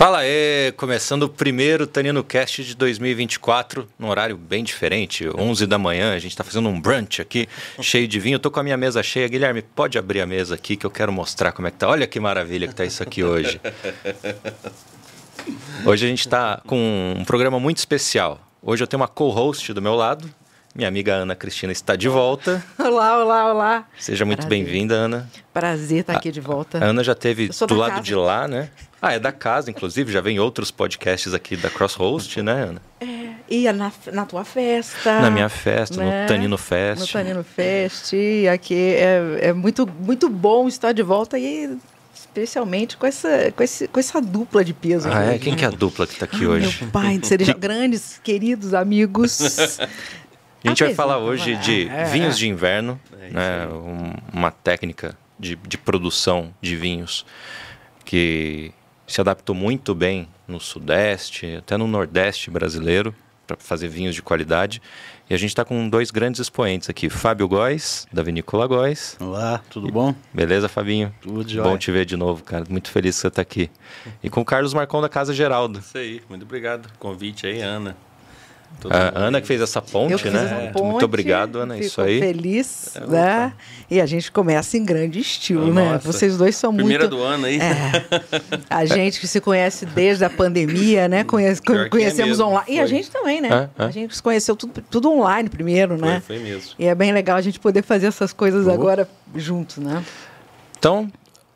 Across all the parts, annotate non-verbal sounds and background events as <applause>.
Fala aí, começando o primeiro Tanino Cast de 2024, num horário bem diferente, 11 da manhã, a gente está fazendo um brunch aqui, cheio de vinho. Eu tô com a minha mesa cheia. Guilherme, pode abrir a mesa aqui que eu quero mostrar como é que tá. Olha que maravilha que tá isso aqui hoje. Hoje a gente está com um programa muito especial. Hoje eu tenho uma co-host do meu lado, minha amiga Ana Cristina está de volta. Olá, olá, olá. Seja muito bem-vinda, Ana. Prazer estar aqui de volta. A Ana já teve do lado casa. de lá, né? Ah, é da casa, inclusive, já vem outros podcasts aqui da Crosshost, né, Ana? É, ia na, na tua festa. Na minha festa, né? no Tanino Fest. No Tanino Fest. E aqui é, é muito, muito bom estar de volta e especialmente com essa, com, esse, com essa dupla de peso. Ah, é? Quem que é a dupla que está aqui ah, hoje? Meu pai, seriam grandes, queridos amigos. <laughs> A gente vai falar hoje de é, vinhos de inverno, é né? uma técnica de, de produção de vinhos que se adaptou muito bem no Sudeste, até no Nordeste brasileiro, para fazer vinhos de qualidade. E a gente está com dois grandes expoentes aqui. Fábio Góes, da Vinícola Góes. Olá, tudo bom? Beleza, Fabinho? Tudo jóia. Bom te ver de novo, cara. Muito feliz que você está aqui. E com o Carlos Marcão da Casa Geraldo. Isso aí, muito obrigado. Convite aí, Ana. A Ana que fez essa ponte, né? Essa ponte, Muito obrigado, Ana. Isso aí. Feliz, é, né? E a gente começa em grande estilo, oh, né? Nossa. Vocês dois são Primeira muito. Primeira do ano aí. É. <laughs> A gente que se conhece desde a pandemia, né? Conhece, é conhecemos é online. Foi. E a gente também, né? É, é. A gente se conheceu tudo, tudo online primeiro, né? Foi, foi mesmo. E é bem legal a gente poder fazer essas coisas uh. agora juntos, né? Então,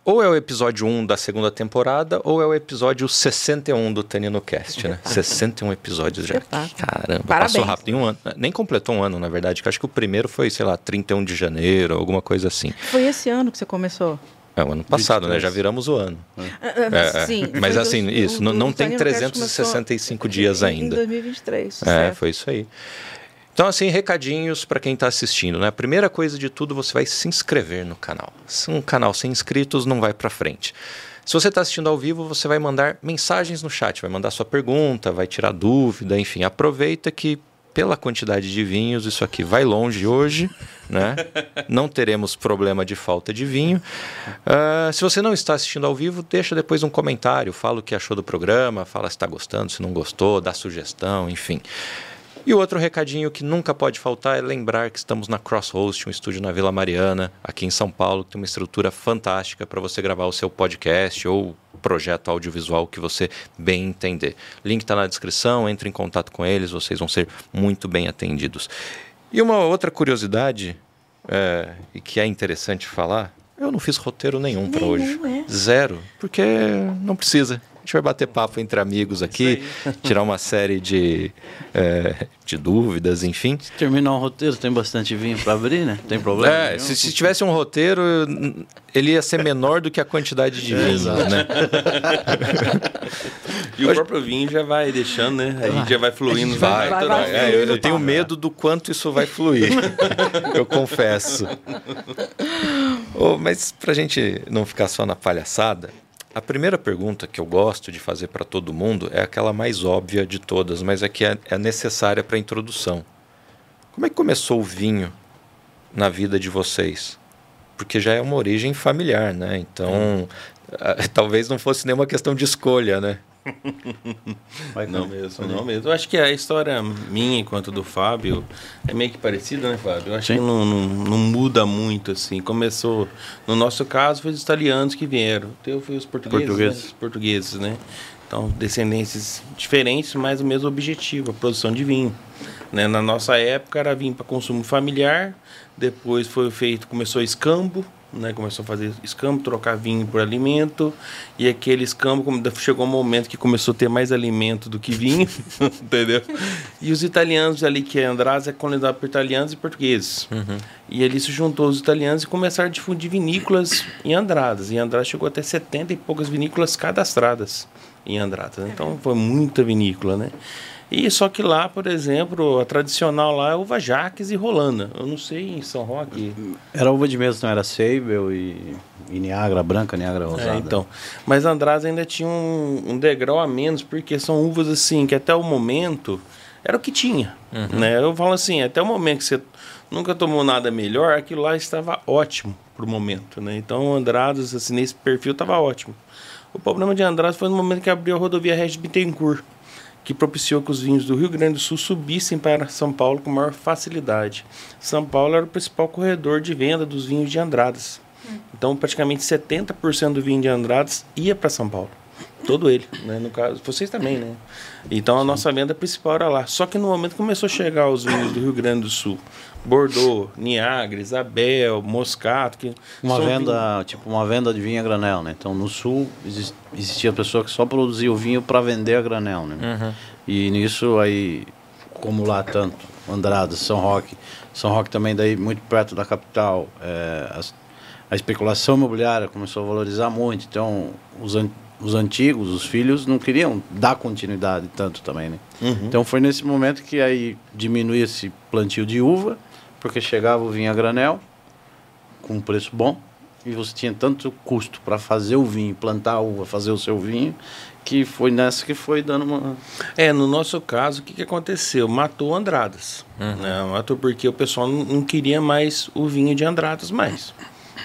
ou é o episódio 1 da segunda temporada, ou é o episódio 61 do Tanino Cast, né? 61 episódios já. Caramba, Parabéns. passou rápido em um ano. Nem completou um ano, na verdade, que acho que o primeiro foi, sei lá, 31 de janeiro, alguma coisa assim. Foi esse ano que você começou? É o ano passado, 23. né? Já viramos o ano. É, é, Sim. Mas assim, isso, não, não tem 365 dias ainda. Em 2023. É, certo. foi isso aí. Então, assim, recadinhos para quem está assistindo. Né? A primeira coisa de tudo, você vai se inscrever no canal. Se um canal sem inscritos não vai para frente. Se você está assistindo ao vivo, você vai mandar mensagens no chat, vai mandar sua pergunta, vai tirar dúvida, enfim. Aproveita que pela quantidade de vinhos, isso aqui vai longe hoje, né? Não teremos problema de falta de vinho. Uh, se você não está assistindo ao vivo, deixa depois um comentário, fala o que achou do programa, fala se está gostando, se não gostou, dá sugestão, enfim. E o outro recadinho que nunca pode faltar é lembrar que estamos na Crosshost, um estúdio na Vila Mariana, aqui em São Paulo, que tem uma estrutura fantástica para você gravar o seu podcast ou projeto audiovisual que você bem entender. Link está na descrição, entre em contato com eles, vocês vão ser muito bem atendidos. E uma outra curiosidade, é, e que é interessante falar, eu não fiz roteiro nenhum para hoje. É. Zero, porque não precisa gente vai bater papo entre amigos aqui, tirar uma série de, é, de dúvidas, enfim. Se terminar um roteiro, tem bastante vinho para abrir, né? Tem problema? É, se, se, tivesse um roteiro, ele ia ser menor do que a quantidade de é, vinho, né? e o próprio vinho já vai deixando, né? A gente já vai fluindo. Vai, vai, vai, vai é, eu, eu tenho medo do quanto isso vai fluir, <laughs> eu confesso. Oh, mas para a gente não ficar só na palhaçada, a primeira pergunta que eu gosto de fazer para todo mundo é aquela mais óbvia de todas, mas é que é, é necessária para a introdução. Como é que começou o vinho na vida de vocês? Porque já é uma origem familiar, né? Então, <laughs> talvez não fosse nenhuma questão de escolha, né? <laughs> não mesmo, não mesmo. Eu acho que a história minha enquanto do Fábio é meio que parecida, né, Fábio? Eu acho Sim. que não, não, não, muda muito, assim. Começou, no nosso caso, foi os italianos que vieram. O teu foi os portugueses, portugueses. Né? Os portugueses, né? Então, descendências diferentes, mas o mesmo objetivo, a produção de vinho. Né? Na nossa época era vinho para consumo familiar, depois foi feito, começou escambo, né? Começou a fazer escambo, trocar vinho por alimento. E aquele escambo chegou um momento que começou a ter mais alimento do que vinho, <laughs> entendeu? E os italianos ali, que é Andrade, é colonizado por italianos e portugueses. Uhum. E ali se juntou os italianos e começaram a difundir vinícolas em Andradas. E Andradas chegou até 70 e poucas vinícolas cadastradas em Andradas. Né? Então foi muita vinícola, né? E só que lá, por exemplo, a tradicional lá é uva Jaques e Rolanda. Eu não sei em São Roque. Era uva de mesa, não era Seibel e, e Niagara branca, Niagara rosada. É, então. Mas András ainda tinha um, um, degrau a menos, porque são uvas assim que até o momento era o que tinha. Uhum. Né? Eu falo assim, até o momento que você nunca tomou nada melhor, aquilo lá estava ótimo pro momento. Né? Então Andradas, assim, nesse perfil estava ótimo. O problema de Andradas foi no momento que abriu a rodovia Regis Bittencourt, que propiciou que os vinhos do Rio Grande do Sul subissem para São Paulo com maior facilidade. São Paulo era o principal corredor de venda dos vinhos de Andradas. Hum. Então, praticamente 70% do vinho de Andradas ia para São Paulo. Todo ele, né? No caso, vocês também, né? Então a nossa venda principal era lá. Só que no momento começou a chegar os vinhos do Rio Grande do Sul, Bordeaux, Niagara, Isabel, Moscato, que uma venda, vinho... tipo uma venda de vinho a granel, né? Então no sul existia pessoa que só produzia o vinho para vender a granel, né? Uhum. E nisso aí, como lá tanto Andradas, São Roque, São Roque também daí muito perto da capital, é, as, a especulação imobiliária começou a valorizar muito, então os os antigos, os filhos, não queriam dar continuidade tanto também, né? Uhum. Então foi nesse momento que aí diminuía esse plantio de uva, porque chegava o vinho a granel, com um preço bom, e você tinha tanto custo para fazer o vinho, plantar a uva, fazer o seu vinho, que foi nessa que foi dando uma. É, no nosso caso, o que, que aconteceu? Matou Andradas. Uhum. Né? Matou porque o pessoal não queria mais o vinho de Andradas mais.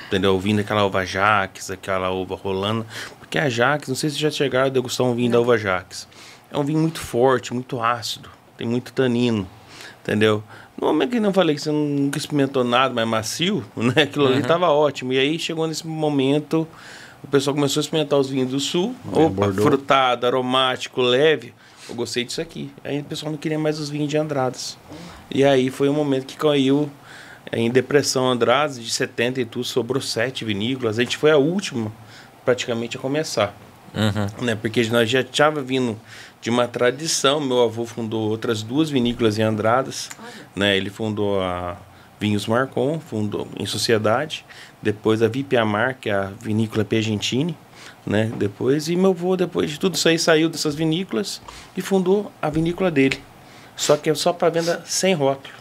Entendeu? O vinho daquela uva Jaques, aquela uva rolando. Porque a Jaques, não sei se já chegaram a degustar um vinho não. da uva Jaques. É um vinho muito forte, muito ácido, tem muito tanino, entendeu? No momento que eu falei que você nunca experimentou nada mais macio, <laughs> né? Aquilo uhum. ali estava ótimo. E aí chegou nesse momento, o pessoal começou a experimentar os vinhos do sul. É, Opa, Bordeaux. frutado, aromático, leve. Eu gostei disso aqui. Aí o pessoal não queria mais os vinhos de Andradas. E aí foi o momento que caiu em depressão Andradas, de 70 e tudo, sobrou sete vinícolas. A gente foi a última praticamente a começar. Uhum. Né? Porque nós já estava vindo de uma tradição. Meu avô fundou outras duas vinícolas em Andradas. Né? Ele fundou a Vinhos Marcon, fundou em sociedade. Depois a Vipiamar, que é a vinícola Piagentini. Né? Depois, e meu avô, depois de tudo isso aí, saiu dessas vinícolas e fundou a vinícola dele. Só que é só para venda sem rótulo.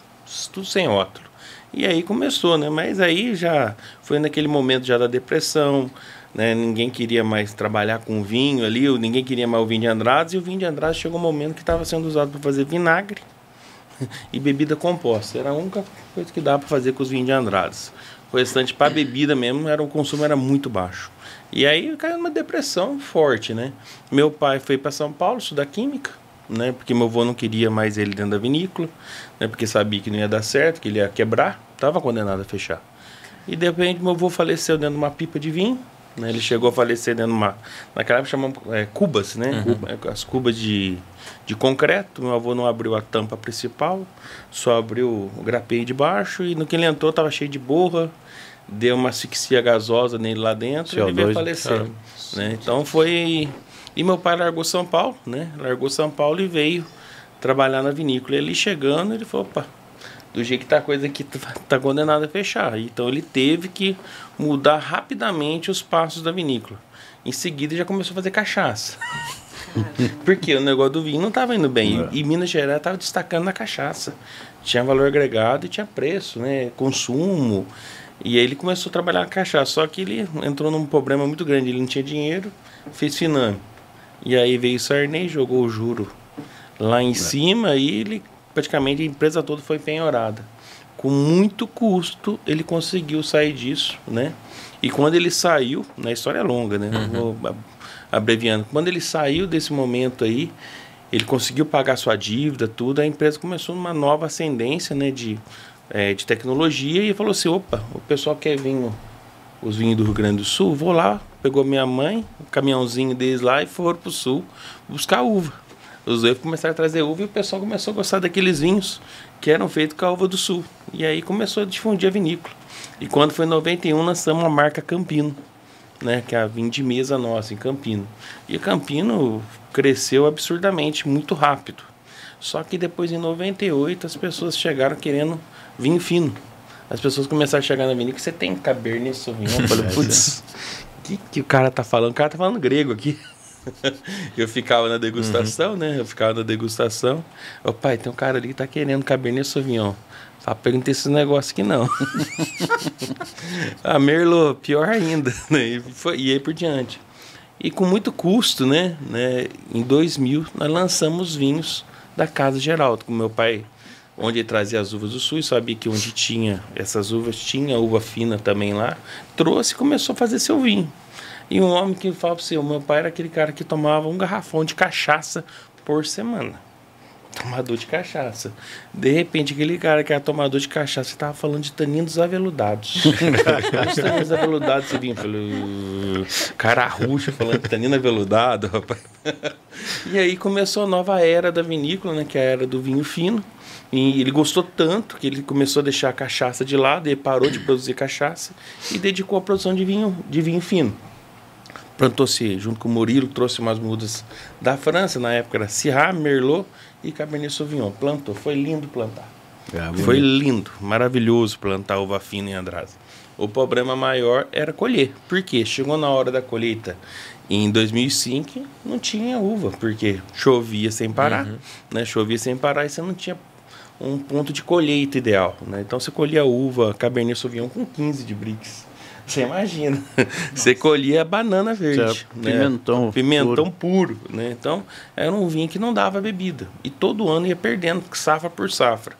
Tudo sem rótulo. E aí começou, né? Mas aí já foi naquele momento já da depressão, né? Ninguém queria mais trabalhar com vinho ali, ninguém queria mais o vinho de Andrade, e o vinho de Andrade chegou um momento que estava sendo usado para fazer vinagre <laughs> e bebida composta. Era a única coisa que dava para fazer com os vinhos de Andrades. O restante para bebida mesmo, era o consumo era muito baixo. E aí caiu numa depressão forte, né? Meu pai foi para São Paulo estudar química, né? Porque meu avô não queria mais ele dentro da vinícola, né? Porque sabia que não ia dar certo, que ele ia quebrar, estava condenado a fechar. E de repente meu avô faleceu dentro de uma pipa de vinho, né? Ele chegou a falecer dentro de uma. Naquela época chamamos é, cubas, né? Uhum. É, as cubas de, de concreto. Meu avô não abriu a tampa principal, só abriu o grapeio de baixo e no que ele entrou estava cheio de borra. Deu uma asfixia gasosa nele lá dentro CO2. e ele veio falecer. Né? Então foi. E meu pai largou São Paulo, né? Largou São Paulo e veio trabalhar na vinícola. E ele chegando, ele falou: opa, do jeito que tá a coisa aqui, tá, tá condenado a fechar. Então ele teve que mudar rapidamente os passos da vinícola. Em seguida já começou a fazer cachaça. <laughs> Porque o negócio do vinho não estava indo bem. É. E Minas Gerais estava destacando na cachaça. Tinha valor agregado e tinha preço, né? Consumo. E aí ele começou a trabalhar a cachaça. Só que ele entrou num problema muito grande. Ele não tinha dinheiro, fez finame. E aí veio o Sarney, jogou o juro lá em é. cima e ele praticamente a empresa toda foi penhorada. Com muito custo ele conseguiu sair disso, né? E quando ele saiu, na história é longa, né? Uhum. Vou abreviando. Quando ele saiu desse momento aí, ele conseguiu pagar sua dívida, tudo, a empresa começou numa nova ascendência, né, de, é, de tecnologia e falou assim, opa, o pessoal quer vinho, os vinhos do Rio Grande do Sul, vou lá, pegou minha mãe, o caminhãozinho deles lá e foram pro sul buscar uva. Os dois começaram a trazer uva e o pessoal começou a gostar daqueles vinhos que eram feitos com a uva do sul. E aí começou a difundir a vinícola. E quando foi em 91, lançamos a marca Campino, né, que é a vinho de mesa nossa em Campino. E o Campino cresceu absurdamente, muito rápido. Só que depois, em 98, as pessoas chegaram querendo vinho fino. As pessoas começaram a chegar na vinícola, você tem Cabernet Sauvignon? Eu falei, <laughs> putz, o que, que o cara tá falando? O cara tá falando grego aqui. Eu ficava na degustação, uhum. né? Eu ficava na degustação. Ô pai, tem um cara ali que tá querendo Cabernet Sauvignon. Só perguntei esse negócio aqui não. a <laughs> ah, Merlot, pior ainda. Né? E, foi, e aí por diante. E com muito custo, né? né? Em 2000, nós lançamos vinhos da Casa Geraldo, com meu pai, onde ele trazia as uvas do sul, e sabia que onde tinha essas uvas, tinha uva fina também lá. Trouxe e começou a fazer seu vinho. E um homem que fala para você, o meu pai era aquele cara que tomava um garrafão de cachaça por semana. Tomador de cachaça. De repente, aquele cara que era tomador de cachaça estava falando de taninos aveludados. <laughs> Os taninos aveludados, vinha falou, cara ruxa falando de tanino aveludado, rapaz. E aí começou a nova era da vinícola, né, que é a era do vinho fino. E ele gostou tanto que ele começou a deixar a cachaça de lado, ele parou de produzir cachaça e dedicou à produção de vinho, de vinho fino. Plantou-se, junto com o Murilo, trouxe umas mudas da França, na época era Syrah, Merlot e Cabernet Sauvignon. Plantou, foi lindo plantar. É, foi lindo, maravilhoso plantar uva fina em Andrade. O problema maior era colher. Por quê? Chegou na hora da colheita em 2005, não tinha uva, porque chovia sem parar, uhum. né? Chovia sem parar e você não tinha um ponto de colheita ideal, né? Então você colhia uva Cabernet Sauvignon com 15 de brix. Você imagina. Nossa. <laughs> Você colhia banana verde. É né? Pimentão. Pimentão puro. puro. né? Então, era um vinho que não dava bebida. E todo ano ia perdendo, safra por safra.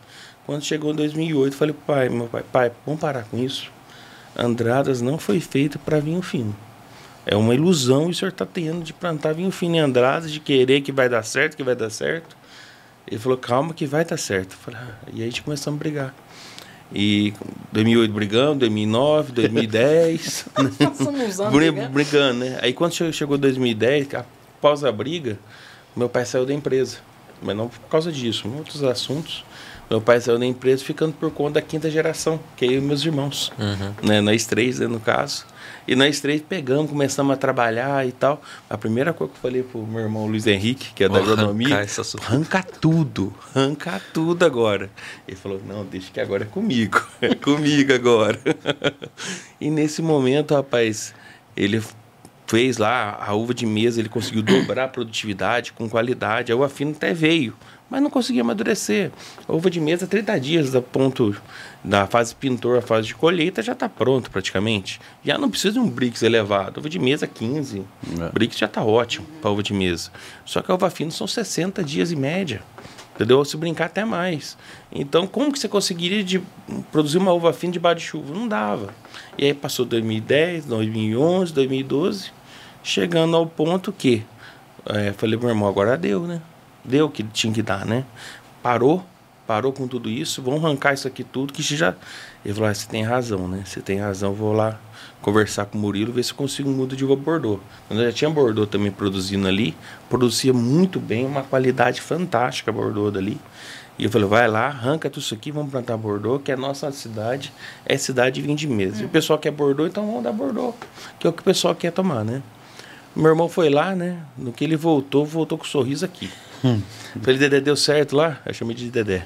Quando chegou em 2008, falei pro pai, meu pai, pai, vamos parar com isso. Andradas não foi feita para vinho fino. É uma ilusão o senhor está tendo de plantar vinho fino em Andradas, de querer que vai dar certo, que vai dar certo. Ele falou, calma que vai dar certo. Falei, ah. E aí a gente começamos a brigar. E 2008 brigando, 2009, 2010. Passamos anos brigando. brigando, né? Aí quando chegou 2010, após a briga, meu pai saiu da empresa. Mas não por causa disso, outros assuntos. Meu pai saiu da empresa ficando por conta da quinta geração, que é eu e meus irmãos. Uhum. Né? Nós três, né, no caso. E nós três pegamos, começamos a trabalhar e tal. A primeira coisa que eu falei pro meu irmão Luiz Henrique, que é da agronomia, arranca tudo, arranca tudo agora. Ele falou, não, deixa que agora é comigo, <laughs> é comigo agora. e nesse momento, rapaz, ele fez lá a uva de mesa, ele conseguiu dobrar a produtividade com qualidade. Aí o afino até veio, mas não conseguia amadurecer. A uva de mesa, 30 dias da ponto da fase pintor à fase de colheita, já está pronto praticamente. Já não precisa de um brix elevado. Uva de mesa, 15. É. Brix já está ótimo para uva de mesa. Só que a uva fina são 60 dias em média. Entendeu? Se brincar até mais. Então, como que você conseguiria de produzir uma uva fina debaixo de chuva? Não dava. E aí passou 2010, 2011, 2012, chegando ao ponto que é, falei, meu irmão, agora deu, né? Deu o que tinha que dar, né? Parou, parou com tudo isso, vamos arrancar isso aqui tudo, que já. Ele falou, ah, você tem razão, né? Você tem razão, vou lá conversar com o Murilo, ver se eu consigo um mudo de Bordeaux. Eu já tinha Bordeaux também produzindo ali, produzia muito bem, uma qualidade fantástica Bordeaux dali. E eu falei, vai lá, arranca tudo isso aqui, vamos plantar Bordeaux, que é nossa cidade, é cidade de vinho de mesa. Hum. E o pessoal quer Bordeaux, então vamos dar Bordeaux, que é o que o pessoal quer tomar, né? Meu irmão foi lá, né? No que ele voltou, voltou com um sorriso aqui. Hum. Falei, Dedé, deu certo lá? Eu chamei de Dedé.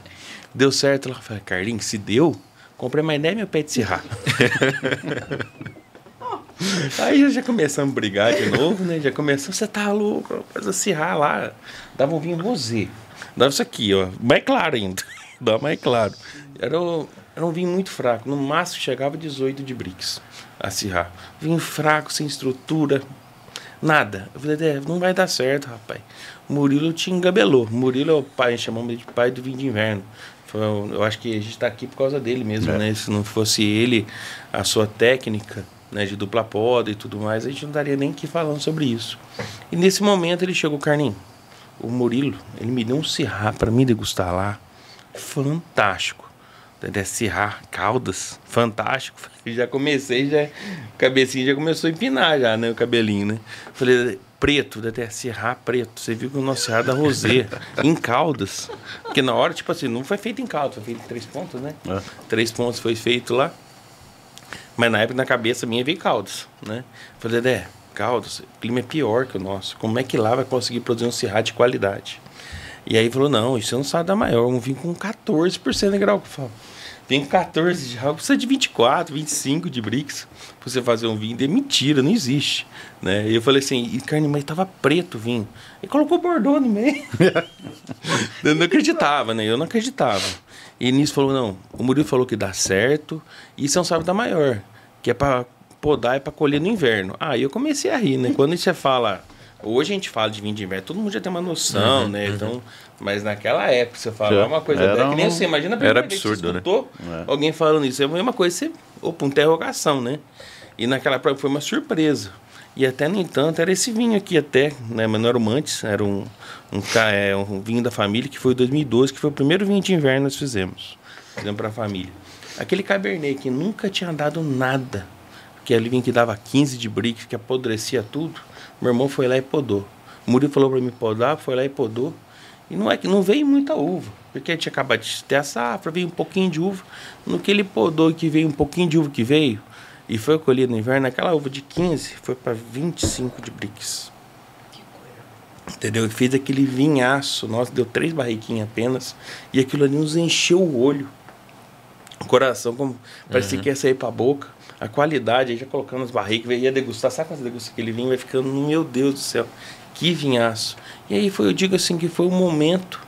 Deu certo lá? Falei, Carlinhos, se deu, comprei mais 10 mil pés de serrar. <laughs> Aí já começamos a brigar de novo, né? Já começou, você tá louco, faz a serrar lá. Dava um vinho rosé. Dava isso aqui, ó. Mais claro ainda. <laughs> Dava mais claro. Era, era um vinho muito fraco. No máximo chegava 18 de bricks a serrar. Vinho fraco, sem estrutura, Nada. Eu falei, não vai dar certo, rapaz. Murilo te engabelou. Murilo é o pai, chamamos de pai do vinho de inverno. Eu acho que a gente está aqui por causa dele mesmo, é. né? Se não fosse ele, a sua técnica né, de dupla poda e tudo mais, a gente não daria nem que falando sobre isso. E nesse momento ele chegou, Carninho, o Murilo, ele me deu um cirrá para mim degustar lá. Fantástico. Dedé Cirrar, Caldas, fantástico. <laughs> Já comecei, já, cabecinha já começou a empinar já, né, o cabelinho, né? Falei, preto, Dedé Cirrar preto. Você viu que o nosso Cirrar da Rosé, <laughs> em Caldas. Porque na hora, tipo assim, não foi feito em Caldas, foi feito em três pontos, né? É. Três pontos foi feito lá. Mas na época, na cabeça minha, veio Caldas, né? Falei, Dedé, Caldas, o clima é pior que o nosso. Como é que lá vai conseguir produzir um Cirrar de qualidade? E aí falou, não, isso não sabe da maior, um vinho com 14% de grau. Eu falo, tem 14 de álcool, precisa de 24, 25 de Brix pra você fazer um vinho. É mentira, não existe. Né? E eu falei assim, e carne, mas tava preto o vinho. E colocou Bordeaux no meio. <laughs> eu não acreditava, né? Eu não acreditava. E nisso falou, não, o Murilo falou que dá certo, isso é um sábado da maior, que é para podar e para colher no inverno. Aí ah, eu comecei a rir, né? Quando você fala Hoje a gente fala de vinho de inverno, todo mundo já tem uma noção, uhum, né? Uhum. Então, mas naquela época, você falava uma coisa dessa, que nem você imagina a primeira era absurdo, vez que você escutou né? alguém falando isso. É a mesma coisa, você, opa, interrogação, né? E naquela época foi uma surpresa. E até, no entanto, era esse vinho aqui até, né? Mas não era o Mantes, era um, um, é, um vinho da família, que foi 2012, que foi o primeiro vinho de inverno que nós fizemos. Fizemos para a família. Aquele Cabernet que nunca tinha dado nada, que ali vinho que dava 15 de brick, que apodrecia tudo, meu irmão foi lá e podou. O Murilo falou para mim podar, foi lá e podou. E não é que não veio muita uva, porque a gente acaba de ter a safra, veio um pouquinho de uva. No que ele podou que veio um pouquinho de uva que veio, e foi colhido no inverno, aquela uva de 15 foi para 25 de bricks. Entendeu? E fez aquele vinhaço. Nossa, deu três barriquinhas apenas. E aquilo ali nos encheu o olho. O coração, como parecia uhum. que ia sair para a boca. A qualidade, aí já colocando as barricas, ia degustar. Sabe quando você degusta aquele vinho? Vai ficando, meu Deus do céu, que vinhaço. E aí foi, eu digo assim, que foi o momento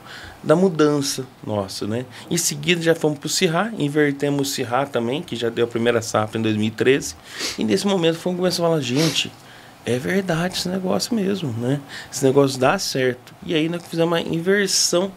da mudança nossa, né? Em seguida já fomos para o Cirrá, invertemos o Cirrá também, que já deu a primeira safra em 2013. E nesse momento fomos começar a falar, gente, é verdade esse negócio mesmo, né? Esse negócio dá certo. E aí nós fizemos uma inversão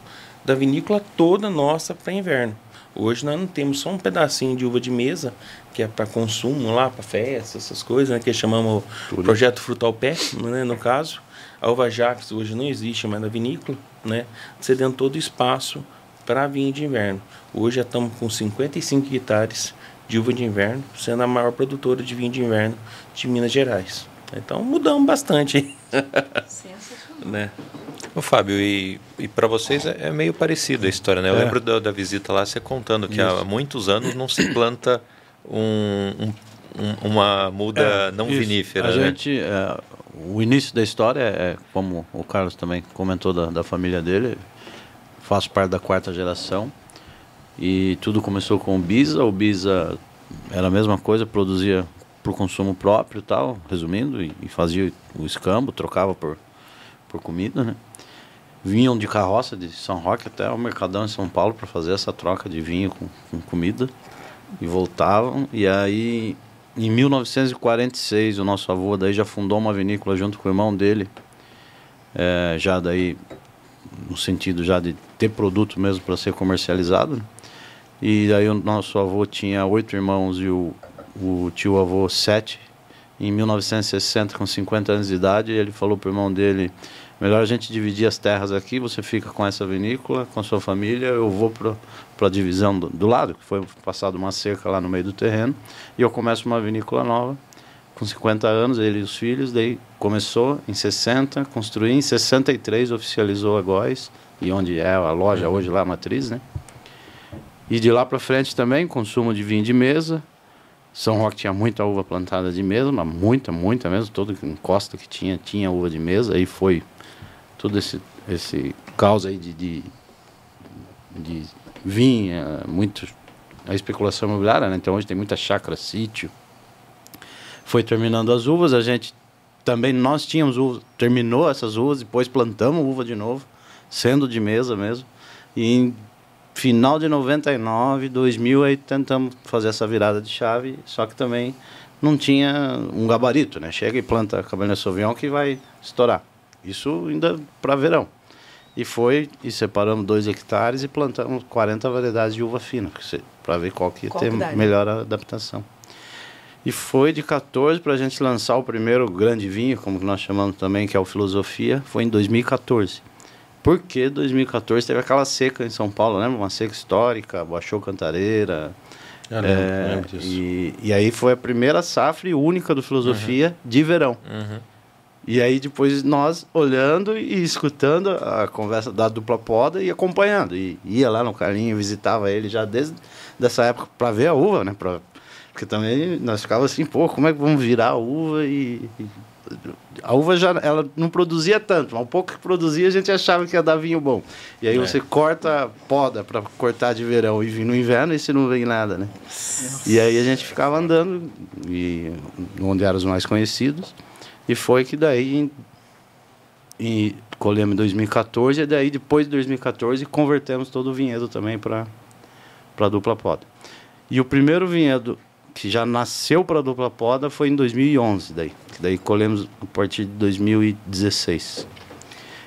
da vinícola toda nossa para inverno. Hoje nós não temos só um pedacinho de uva de mesa, que é para consumo lá, para festa, essas coisas, né? Que chamamos Tudo. Projeto Frutal Pé, né? no caso. A uva Jacques hoje não existe mais na vinícola, né? Cedendo todo o espaço para vinho de inverno. Hoje já estamos com 55 hectares de uva de inverno, sendo a maior produtora de vinho de inverno de Minas Gerais. Então mudamos bastante. <laughs> né? Ô, Fábio, e, e para vocês é, é, meio parecido a história, né? Eu é. lembro da, da, visita lá, você contando que isso. há muitos anos não se planta um, um, uma muda é, não isso. vinífera. A né? gente, é, o início da história é, como o Carlos também comentou da, da família dele, faço parte da quarta geração e tudo começou com o Bisa. O Bisa era a mesma coisa, produzia para o consumo próprio tal, resumindo, e, e, fazia o escambo, trocava por, por comida, né? Vinham de carroça de São Roque até o Mercadão em São Paulo para fazer essa troca de vinho com, com comida e voltavam. E aí em 1946, o nosso avô daí já fundou uma vinícola junto com o irmão dele, é, já daí no sentido já de ter produto mesmo para ser comercializado. Né? E daí o nosso avô tinha oito irmãos e o, o tio avô sete. Em 1960, com 50 anos de idade, ele falou para o irmão dele: melhor a gente dividir as terras aqui, você fica com essa vinícola, com a sua família, eu vou para a divisão do, do, lado, que foi passado uma cerca lá no meio do terreno, e eu começo uma vinícola nova, com 50 anos, ele e os filhos, daí começou em 60, construí em 63, oficializou a Góis, e onde é a loja hoje lá, a matriz, né? E de lá para frente também, consumo de vinho de mesa, são Roque tinha muita uva plantada de mesa, mas muita, muita mesmo. Todo encosta que tinha, tinha uva de mesa. Aí foi todo esse, esse caos aí de, de, de vinha, muito a especulação imobiliária, né? Então hoje tem muita chácara, sítio. Foi terminando as uvas, a gente também nós tínhamos uvas, terminou essas uvas, depois plantamos uva de novo, sendo de mesa mesmo. E em final de 99, 2000 aí tentamos fazer essa virada de chave, só que também não tinha um gabarito, né? Chega e planta Cabernet Sauvignon que vai estourar. Isso ainda para verão. E foi, e separamos dois hectares e plantamos 40 variedades de uva fina, para ver qual que ia ter melhor adaptação. E foi de 14 para a gente lançar o primeiro grande vinho, como nós chamamos também, que é o Filosofia, foi em 2014. Porque 2014 teve aquela seca em São Paulo, lembra? Uma seca histórica, baixou Cantareira. Eu lembro, é, lembro disso. E, e aí foi a primeira safra e única do Filosofia uhum. de verão. Uhum. E aí depois nós olhando e escutando a conversa da dupla poda e acompanhando. E ia lá no Carlinho, visitava ele já desde dessa época para ver a uva, né? Pra, porque também nós ficávamos assim, pô, como é que vamos virar a uva e, e a uva já ela não produzia tanto, mas um pouco que produzia a gente achava que ia dar vinho bom. E aí é. você corta poda para cortar de verão e vir no inverno e se não vem nada, né? Nossa. E aí a gente ficava andando e onde eram os mais conhecidos. E foi que daí, em, em, colhemos em 2014, e daí depois de 2014 convertemos todo o vinhedo também para a dupla poda. E o primeiro vinhedo que já nasceu para a dupla poda foi em 2011, daí. Que daí colhemos a partir de 2016.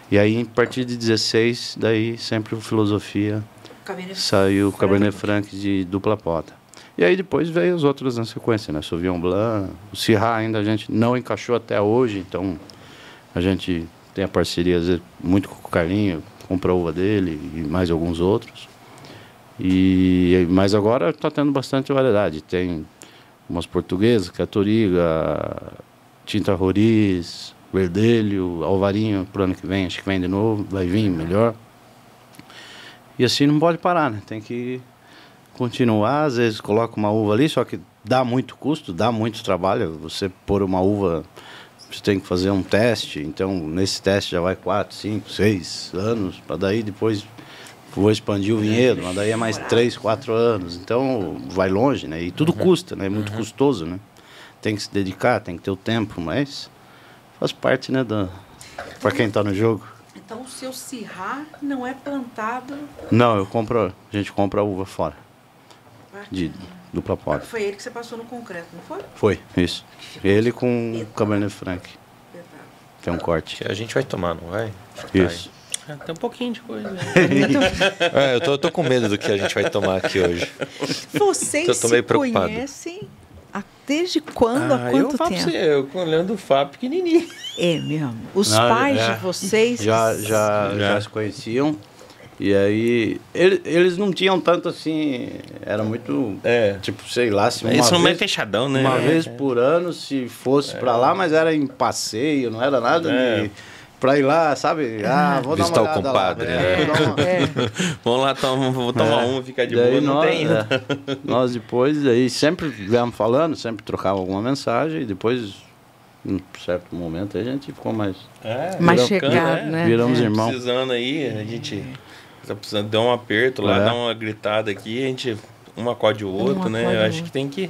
E aí, a partir de 16, daí sempre o Filosofia Cabernet saiu o Cabernet Franc de dupla poda. E aí depois veio as outras na sequência, né? Sauvignon Blanc, o Syrah ainda a gente não encaixou até hoje, então a gente tem a parceria vezes, muito com o Carlinho, compra uva dele e mais alguns outros. E, mas agora está tendo bastante variedade. Tem umas portuguesas, Catoriga, Tinta Roriz, Verdelho, Alvarinho, pro ano que vem, acho que vem de novo, vai vir melhor. E assim não pode parar, né? Tem que continuar, às vezes coloca uma uva ali, só que dá muito custo, dá muito trabalho. Você pôr uma uva, você tem que fazer um teste, então nesse teste já vai 4, 5, 6 anos, para daí depois vou expandir o vinhedo, mas daí é mais 3, 4 anos. Então vai longe, né? E tudo uhum. custa, né? É muito uhum. custoso, né? Tem que se dedicar, tem que ter o tempo, mas faz parte, né, da para quem está no jogo. Então o seu cirrá não é plantado? Não, eu compro, a gente compra a uva fora. De dupla poda. Foi ele que você passou no concreto, não foi? Foi, isso. Ele com o Cabernet Franc. Que é um corte. Que a gente vai tomar, não vai? Isso. Ah, tem um pouquinho de coisa. <laughs> é, eu tô, eu tô com medo do que a gente vai tomar aqui hoje. Vocês se conhecem desde quando? Ah, há quanto eu tempo? Você, eu olhando o Fábio pequenininho. É mesmo. Os Não, pais é, de vocês já, já, já, já se conheciam. E aí, ele, eles não tinham tanto assim. Era muito. É. Tipo, sei lá, se uma Eles são meio fechadão, né? Uma é. vez por ano, se fosse é. pra lá, mas era em passeio, não era nada é. de pra ir lá, sabe? Ah, vou Visitar dar uma o compadre. Lá, né? é. <laughs> Vamos lá, toma, vou tomar é. um, ficar de daí boa, nós, não tem é. Nós <laughs> depois, aí sempre viemos falando, sempre trocava alguma mensagem e depois, em certo momento, a gente ficou mais... É, mais chegado, né? Viramos é. irmãos. Precisando aí, a gente tá precisando dar um aperto lá, é. dar uma gritada aqui, a gente um acode o outro, né? Eu acho que tem que...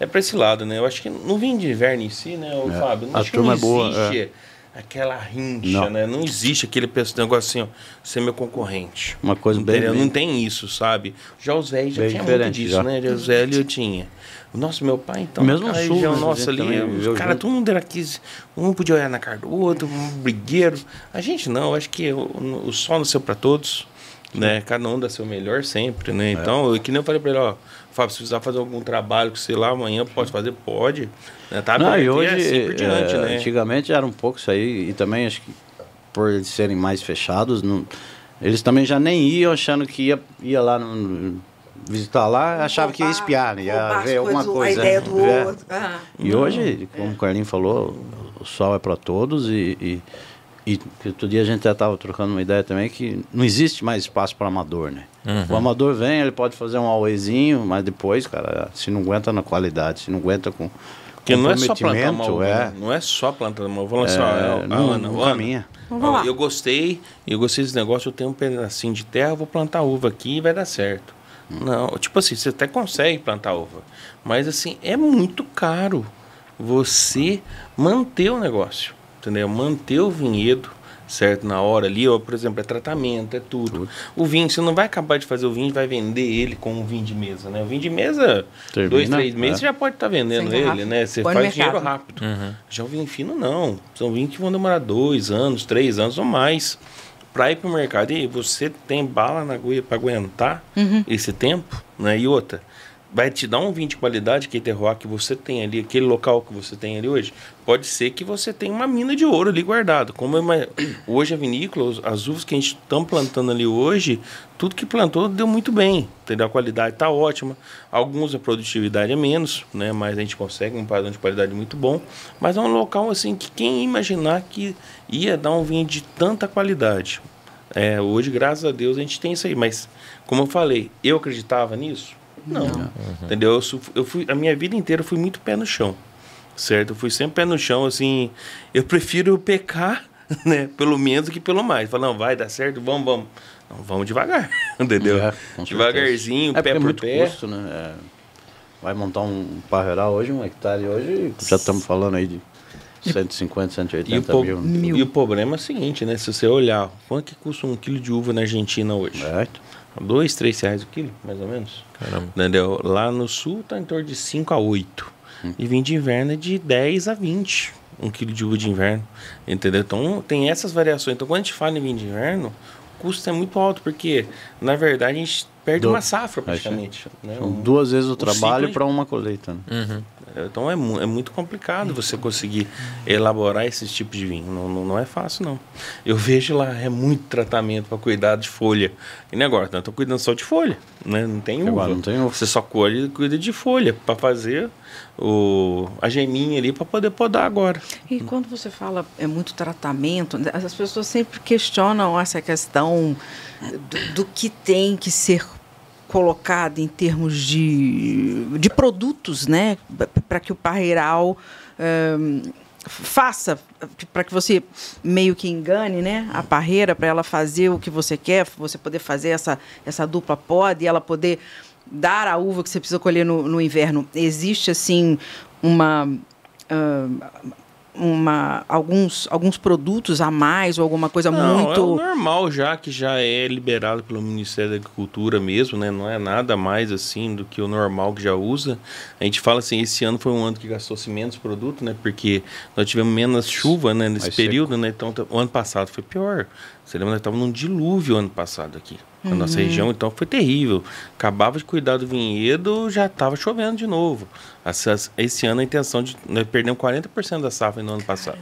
É pra esse lado, né? Eu acho que no vinho de inverno em si, né, o é. Fábio? Não a acho turma que não existe... É boa, aquela rincha, não. né? Não existe aquele negócio assim, ó, ser meu concorrente. Uma coisa bem, bem, Não tem isso, sabe? Já os velhos já tinha muito disso, já. né? Já os velhos eu tinha. Nossa, meu pai, então. Mesmo a sul, região nossa ali, os caras, todo mundo era aqui. Um podia olhar na cara do outro, um brigueiro. A gente não, acho que o, o sol nasceu para todos, né? Cada um dá seu melhor sempre, né? É. Então, que nem eu falei para ele, ó, Fábio, se precisar fazer algum trabalho que, sei lá, amanhã pode fazer, pode. Né? Tá não, e hoje, assim por diante, é, né? Antigamente era um pouco isso aí, e também acho que por eles serem mais fechados, não, eles também já nem iam achando que ia, ia lá no, visitar lá, achava que ia espiar, né? ia ver alguma coisa. A ideia do é. outro. Ah, e não, hoje, como é. o Carlinho falou, o sol é para todos e, e e outro dia a gente até estava trocando uma ideia também que não existe mais espaço para amador, né? Uhum. O amador vem, ele pode fazer um auezinho, mas depois, cara, se não aguenta na qualidade, se não aguenta com. Porque não é só plantar uma uva, é. Não é só plantar uma uva. Vou lançar é, não, Ana, não caminha. Eu, eu gostei, eu gostei desse negócio, eu tenho um pedacinho de terra, vou plantar uva aqui e vai dar certo. Hum. Não, tipo assim, você até consegue plantar uva, mas assim, é muito caro você manter o negócio entendeu? Manter o vinhedo certo na hora ali, ó, por exemplo, é tratamento, é tudo. tudo. O vinho, você não vai acabar de fazer o vinho, vai vender ele com um vinho de mesa, né? O vinho de mesa, Termina, dois, três meses, é. você já pode estar tá vendendo Sim, ele, rápido. né? Você Põe faz dinheiro rápido. Uhum. Já o vinho fino, não. São vinhos que vão demorar dois anos, três anos ou mais para ir para o mercado. E você tem bala na agulha para aguentar uhum. esse tempo, né? E outra, vai te dar um vinho de qualidade que terroir que você tem ali, aquele local que você tem ali hoje, pode ser que você tenha uma mina de ouro ali guardado. Como é <clears throat> hoje a vinícola, as uvas que a gente está plantando ali hoje, tudo que plantou deu muito bem, entendeu? A qualidade está ótima. Alguns a produtividade é menos, né? Mas a gente consegue um padrão de qualidade muito bom. Mas é um local assim que quem imaginar que ia dar um vinho de tanta qualidade. É, hoje, graças a Deus, a gente tem isso aí. Mas, como eu falei, eu acreditava nisso? Não. Uhum. Entendeu? Eu, eu fui, a minha vida inteira eu fui muito pé no chão. Certo? Eu fui sempre pé no chão, assim. Eu prefiro pecar, <laughs> né? Pelo menos que pelo mais. Falar, não, vai dar certo, vamos, vamos. Não, vamos devagar, <laughs> entendeu? É, Devagarzinho, é pé é por muito pé. Custo, né? É, vai montar um parreiral hoje, um hectare hoje, já estamos falando aí de 150, 180 e mil, mil. E o problema é o seguinte, né? Se você olhar, quanto que custa um quilo de uva na Argentina hoje? Certo. Dois, três reais o quilo, mais ou menos. Caramba. Entendeu? Lá no sul tá em torno de 5 a 8. Hum. E vinho de inverno é de 10 a 20. Um quilo de uva de inverno. Entendeu? Então tem essas variações. Então quando a gente fala em vinho de inverno, custo é muito alto, porque, na verdade, a gente perde Do... uma safra praticamente. Né? São duas vezes o, trabalho para uma colheita. Né? Uhum. Então é, é, muito complicado você conseguir elaborar esse tipo de vinho. Não, não, não, é fácil, não. Eu vejo lá, é muito tratamento para cuidar de folha. E nem agora, estou cuidando só de folha. Né? Não tem uva. Não tem uva. Você só colhe e cuida de folha para fazer o, a geminha ali para poder podar agora. E quando você fala é muito tratamento, as pessoas sempre questionam essa questão do, do que tem que ser colocado em termos de, de produtos, né, para que o parreiral um, faça, para que você meio que engane, né, a parreira para ela fazer o que você quer, você poder fazer essa essa dupla pod e ela poder dar a uva que você precisa colher no, no inverno. Existe assim uma uh, uma, alguns, alguns produtos a mais ou alguma coisa não, muito. É o normal já, que já é liberado pelo Ministério da Agricultura mesmo, né? Não é nada mais assim do que o normal que já usa. A gente fala assim, esse ano foi um ano que gastou-se menos produto, né? Porque nós tivemos menos chuva né? nesse Mais período, seco. né? Então o ano passado foi pior. Você lembra, nós estávamos num dilúvio ano passado aqui. Na uhum. nossa região, então foi terrível. Acabava de cuidar do vinhedo, já estava chovendo de novo. Esse ano a intenção de. Nós perdemos 40% da safra no ano passado.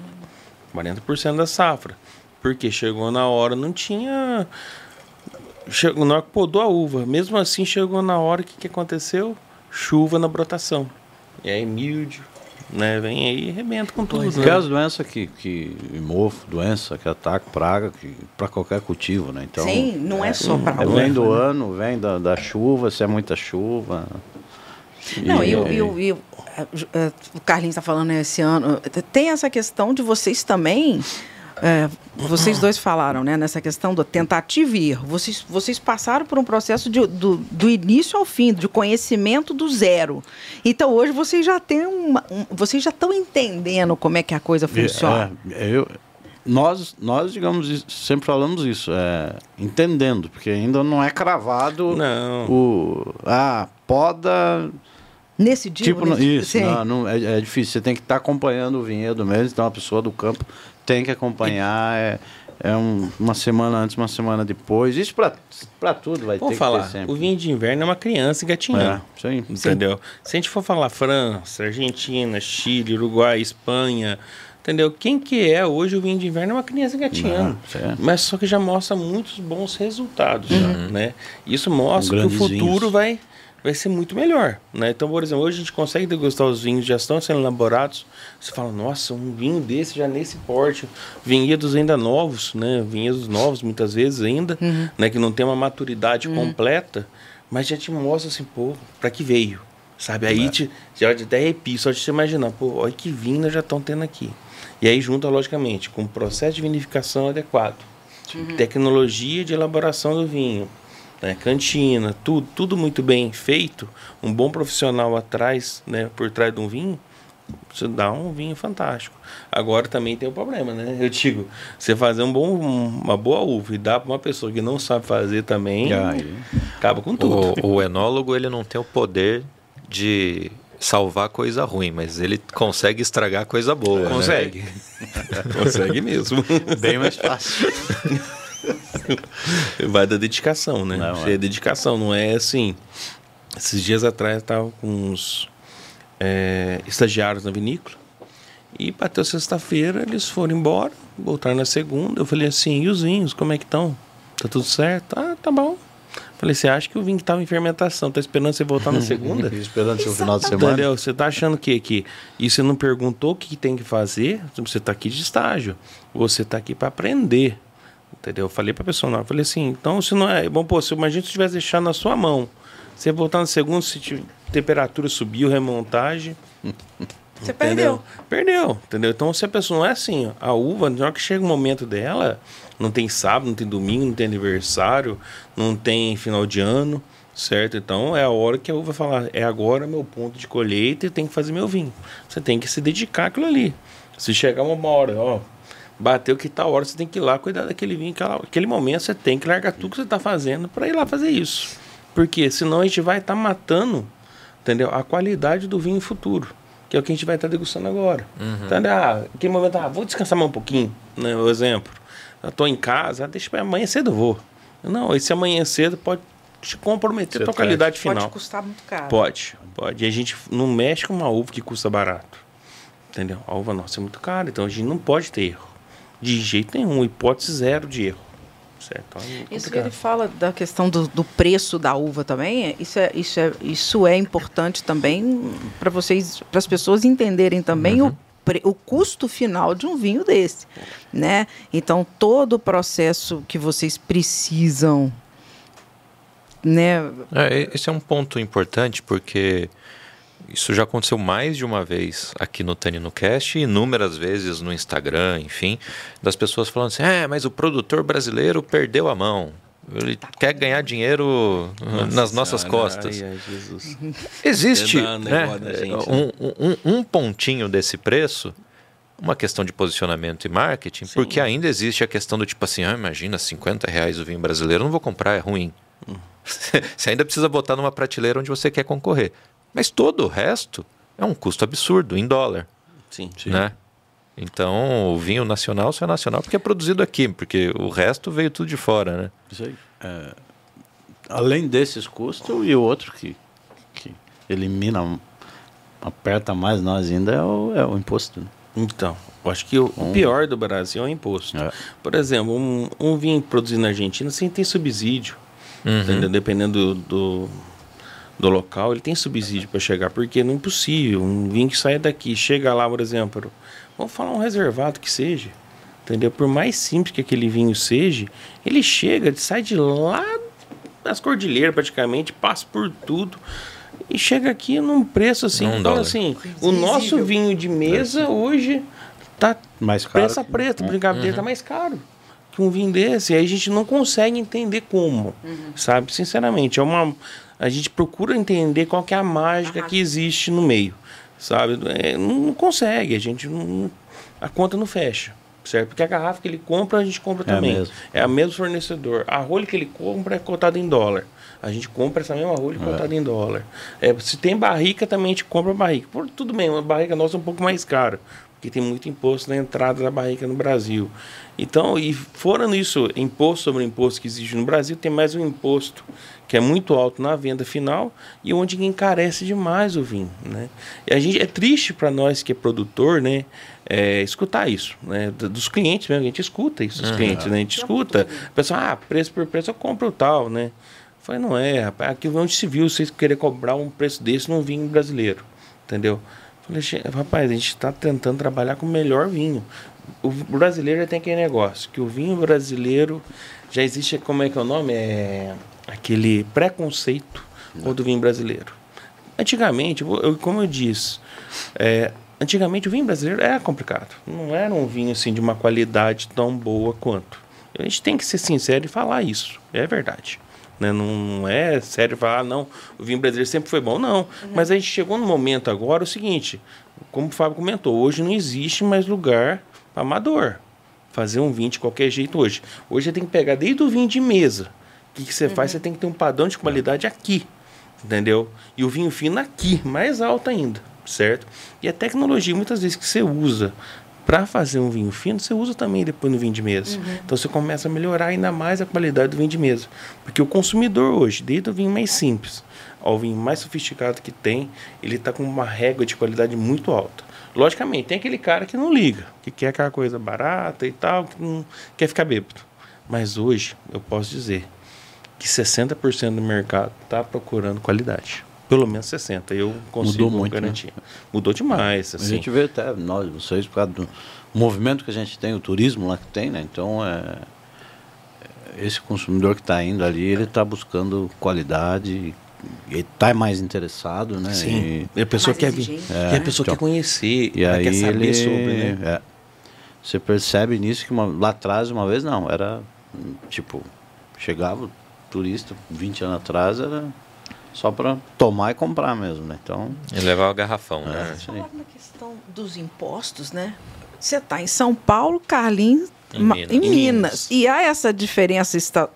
40% da safra. Porque chegou na hora, não tinha. Chegou na hora que podou a uva. Mesmo assim, chegou na hora que, que aconteceu? Chuva na brotação. E aí, mildio, né? Vem aí e arrebenta com tudo. Né? as doenças que, que mofo, doença que ataca, praga, que para qualquer cultivo, né? Então, Sim, não é, é só para é, Vem do né? ano, vem da, da chuva, se é muita chuva. Não, e, e, e, e o Carlinhos está falando esse ano, tem essa questão de vocês também é, vocês dois falaram, né, nessa questão da tentativa e erro. Vocês, vocês passaram por um processo de, do, do início ao fim, de conhecimento do zero. Então hoje vocês já têm uma, um, vocês já estão entendendo como é que a coisa funciona. É, eu, nós, nós, digamos, sempre falamos isso, é, entendendo, porque ainda não é cravado não. o. Ah, poda. Nesse dia. Tipo, nesse, isso, não, não, é, é, difícil. Você tem que estar tá acompanhando o vinhedo mesmo, então uma pessoa do campo tem que acompanhar. É, é um, uma semana antes, uma semana depois. Isso para tudo vai Vou ter falar, que ter sempre. O vinho de inverno é uma criança engatinhando. É, isso aí. Entendeu? Sim. Se a gente for falar França, Argentina, Chile, Uruguai, Espanha, entendeu? Quem que é hoje o vinho de inverno é uma criança engatinhando. Não, mas só que já mostra muitos bons resultados, uhum. né? Isso mostra um que o futuro vai vai ser muito melhor, né? Então, por exemplo, hoje a gente consegue degustar os vinhos já estão sendo elaborados. Você fala, nossa, um vinho desse já nesse porte, vinhedos ainda novos, né? Vinhedos novos muitas vezes ainda, uhum. né? Que não tem uma maturidade uhum. completa, mas já te mostra assim, pô, para que veio, sabe? Aí é. te, já até arrepio, só de você imaginar, pô, olha que vinho já estão tendo aqui. E aí junta, logicamente, com o processo de vinificação adequado, uhum. tecnologia de elaboração do vinho, né, cantina, tudo, tudo muito bem feito, um bom profissional atrás, né, por trás de um vinho, você dá um vinho fantástico. Agora também tem o problema, né? Eu digo, você fazer um bom, uma boa uva e dar para uma pessoa que não sabe fazer também, aí, acaba com tudo. O, o enólogo ele não tem o poder de salvar coisa ruim, mas ele consegue estragar coisa boa. Né? Consegue. <laughs> consegue mesmo. Bem mais fácil. <laughs> <laughs> Vai da dedicação, né? Não, é. dedicação, não é assim. Esses dias atrás eu estava com uns é, estagiários na vinícola e bateu sexta-feira, eles foram embora, voltaram na segunda. Eu falei assim: e os vinhos, como é que estão? Tá tudo certo? Ah, tá bom. Falei, você acha que o vinho estava em fermentação? Tá esperando você voltar na <laughs> segunda? esperando o final de semana. Entendeu? Você tá achando que, que e você não perguntou o que tem que fazer? Você tá aqui de estágio. Você tá aqui para aprender. Entendeu? Eu falei pra pessoa, não, eu falei assim, então se não é. Bom, pô, se imagina se tivesse deixado na sua mão. Você voltar no segundo, se a temperatura subiu, remontagem. <laughs> Você entendeu? perdeu. Perdeu, entendeu? Então se a pessoa não é assim, ó, a uva, na hora que chega o momento dela, não tem sábado, não tem domingo, não tem aniversário, não tem final de ano, certo? Então é a hora que a uva falar, é agora meu ponto de colheita e tem que fazer meu vinho. Você tem que se dedicar àquilo ali. Se chegar uma hora, ó, bateu que tal hora você tem que ir lá cuidar daquele vinho, aquela, aquele momento você tem que largar tudo que você está fazendo para ir lá fazer isso. Porque senão a gente vai estar tá matando, entendeu? A qualidade do vinho futuro, que é o que a gente vai estar tá degustando agora. Uhum. Entendeu? Ah, aquele momento, ah, vou descansar mais um pouquinho, né? O exemplo. Eu tô em casa, deixa para amanhã cedo eu vou. Não, esse amanhã cedo pode te comprometer Você a tua qualidade final. Pode custar muito caro. Pode, pode. E a gente não mexe com uma uva que custa barato. Entendeu? A uva nossa é muito cara, então a gente não pode ter erro. De jeito nenhum, hipótese zero de erro. Certo? É isso que ele fala da questão do, do, preço da uva também, isso é, isso é, isso é importante também para vocês, para as pessoas entenderem também uhum. o, o custo final de um vinho desse, né? Então todo o processo que vocês precisam, né? É, esse é um ponto importante porque isso já aconteceu mais de uma vez aqui no Tanino Cast, inúmeras vezes no Instagram, enfim, das pessoas falando assim: é, mas o produtor brasileiro perdeu a mão. Ele quer ganhar dinheiro Nossa nas nossas senhora, costas. Ai, ai, <laughs> Existe né, um, um, um, pontinho desse preço, uma questão de posicionamento e marketing, Sim. porque ainda existe a questão do tipo assim: ah, imagina, 50 reais o vinho brasileiro, não vou comprar, é ruim. Hum. <laughs> você ainda precisa botar numa prateleira onde você quer concorrer. Mas todo o resto é um custo absurdo em dólar. Sim. Né? Então, o vinho nacional só é nacional porque é produzido aqui, porque o resto veio tudo de fora, né? Isso aí. É, além desses custos, e o outro que, que elimina, aperta mais nós ainda é o, é o imposto. Né? Então, eu acho que o, um, pior do Brasil é o imposto. É. Por exemplo, um, um vinho produzido na Argentina sem ter subsídio, uhum. dependendo do, do do local, ele tem subsídio para chegar, porque não é impossível. Um vinho que sai daqui, chega lá, por exemplo, vamos falar um reservado que seja, entendeu? Por mais simples que aquele vinho seja, ele chega, sai de lá das cordilheiras praticamente, passa por tudo e chega aqui num preço assim, um então, assim, o nosso vinho de mesa hoje tá mais caro. Peça preta, brincadeira uhum. tá mais caro que um vinho desse. E aí a gente não consegue entender como, uhum. sabe? Sinceramente, é uma a gente procura entender qual que é a mágica que existe no meio, sabe? É, não, consegue, a gente não, a conta não fecha, certo? Porque a garrafa que ele compra, a gente compra é também. É a mesmo fornecedor. A rolha que ele compra é cotada em dólar. A gente compra essa mesma rolha é. cotada em dólar. É, se tem barrica, também a gente compra barrica. Por, tudo bem, uma barrica nossa é um pouco mais cara, porque tem muito imposto na entrada da barrica no Brasil. Então, e fora nisso, imposto sobre imposto que existe no Brasil, tem mais um imposto que é muito alto na venda final e onde encarece demais o vinho, né? E a gente é triste para nós que é produtor, né? É, escutar isso, né? Dos clientes mesmo, a gente escuta isso dos uhum. clientes, né? A gente escuta, a pessoa, ah, preço por preço eu compro tal, né? Falei, não é, rapaz, aqui onde se viu vocês querer cobrar um preço desse num vinho brasileiro, entendeu? Falei, rapaz, a gente está tentando trabalhar com o melhor vinho. O brasileiro já tem aquele negócio, que o vinho brasileiro já existe, como é que é o nome? É aquele preconceito com o vinho brasileiro. Antigamente, eu, como eu disse, é, antigamente o vinho brasileiro era complicado. Não era um vinho assim de uma qualidade tão boa quanto. A gente tem que ser sincero e falar isso. É verdade. Né? Não é sério falar, ah, não, o vinho brasileiro sempre foi bom. Não. Uhum. Mas a gente chegou no momento agora o seguinte, como o Fábio comentou, hoje não existe mais lugar para amador. Fazer um vinho de qualquer jeito hoje. Hoje você tem que pegar desde o vinho de mesa o que, você uhum. faz? Você tem que ter um padrão de qualidade aqui, entendeu? E o vinho fino aqui, mais alto ainda, certo? E a tecnologia, muitas vezes, que você usa para fazer um vinho fino, você usa também depois no vinho de mesa. Uhum. Então você começa a melhorar ainda mais a qualidade do vinho de mesa. Porque o consumidor hoje, desde o vinho mais simples ao vinho mais sofisticado que tem, ele está com uma régua de qualidade muito alta. Logicamente, tem aquele cara que não liga, que quer aquela coisa barata e tal, que não quer ficar bêbado. Mas hoje, eu posso dizer, que 60% do mercado está procurando qualidade. Pelo menos 60%. Eu consigo Mudou muito, garantir. Né? Mudou demais. Assim. A gente vê até nós, vocês, por causa do movimento que a gente tem, o turismo lá que tem, né? Então, é, é esse consumidor que está indo ali, ele está buscando qualidade, ele está mais interessado, né? Sim. E, a pessoa quer vir, é, a pessoa então, quer conhecer, e aí quer saber ele, sobre, né? É, você percebe nisso que uma, lá atrás, uma vez, não, era tipo, chegava, turista 20 anos atrás era só para tomar e comprar mesmo, né? Então. E levar o garrafão, é, né? Falar na questão dos impostos, né? Você está em São Paulo, Carlinhos em, Minas. em Minas. E há essa diferença esta,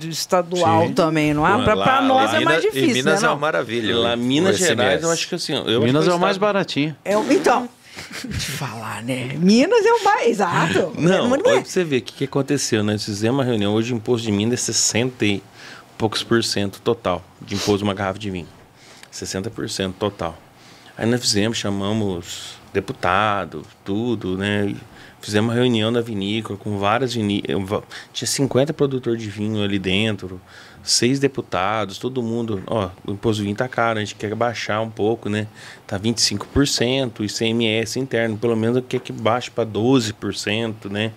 estadual Sim. também, não é? Para nós é mais difícil. Minas né, é uma maravilha. Lá, Minas Gerais, eu acho que assim. Eu Minas é o mais baratinho. É, então. De falar, né? Minas é o mais exato. Não, não, é. você ver o que, que aconteceu. Nós fizemos uma reunião hoje, o imposto de Minas é 60 e poucos por cento total de imposto uma garrafa de vinho. 60% total. Aí nós fizemos, chamamos deputado, tudo, né? Fizemos uma reunião na vinícola com várias vinícolas. Tinha 50 produtores de vinho ali dentro, seis deputados, todo mundo. Ó, o imposto vinho tá caro, a gente quer baixar um pouco, né? Tá 25%, o ICMS interno, pelo menos quer que baixe para 12%, né?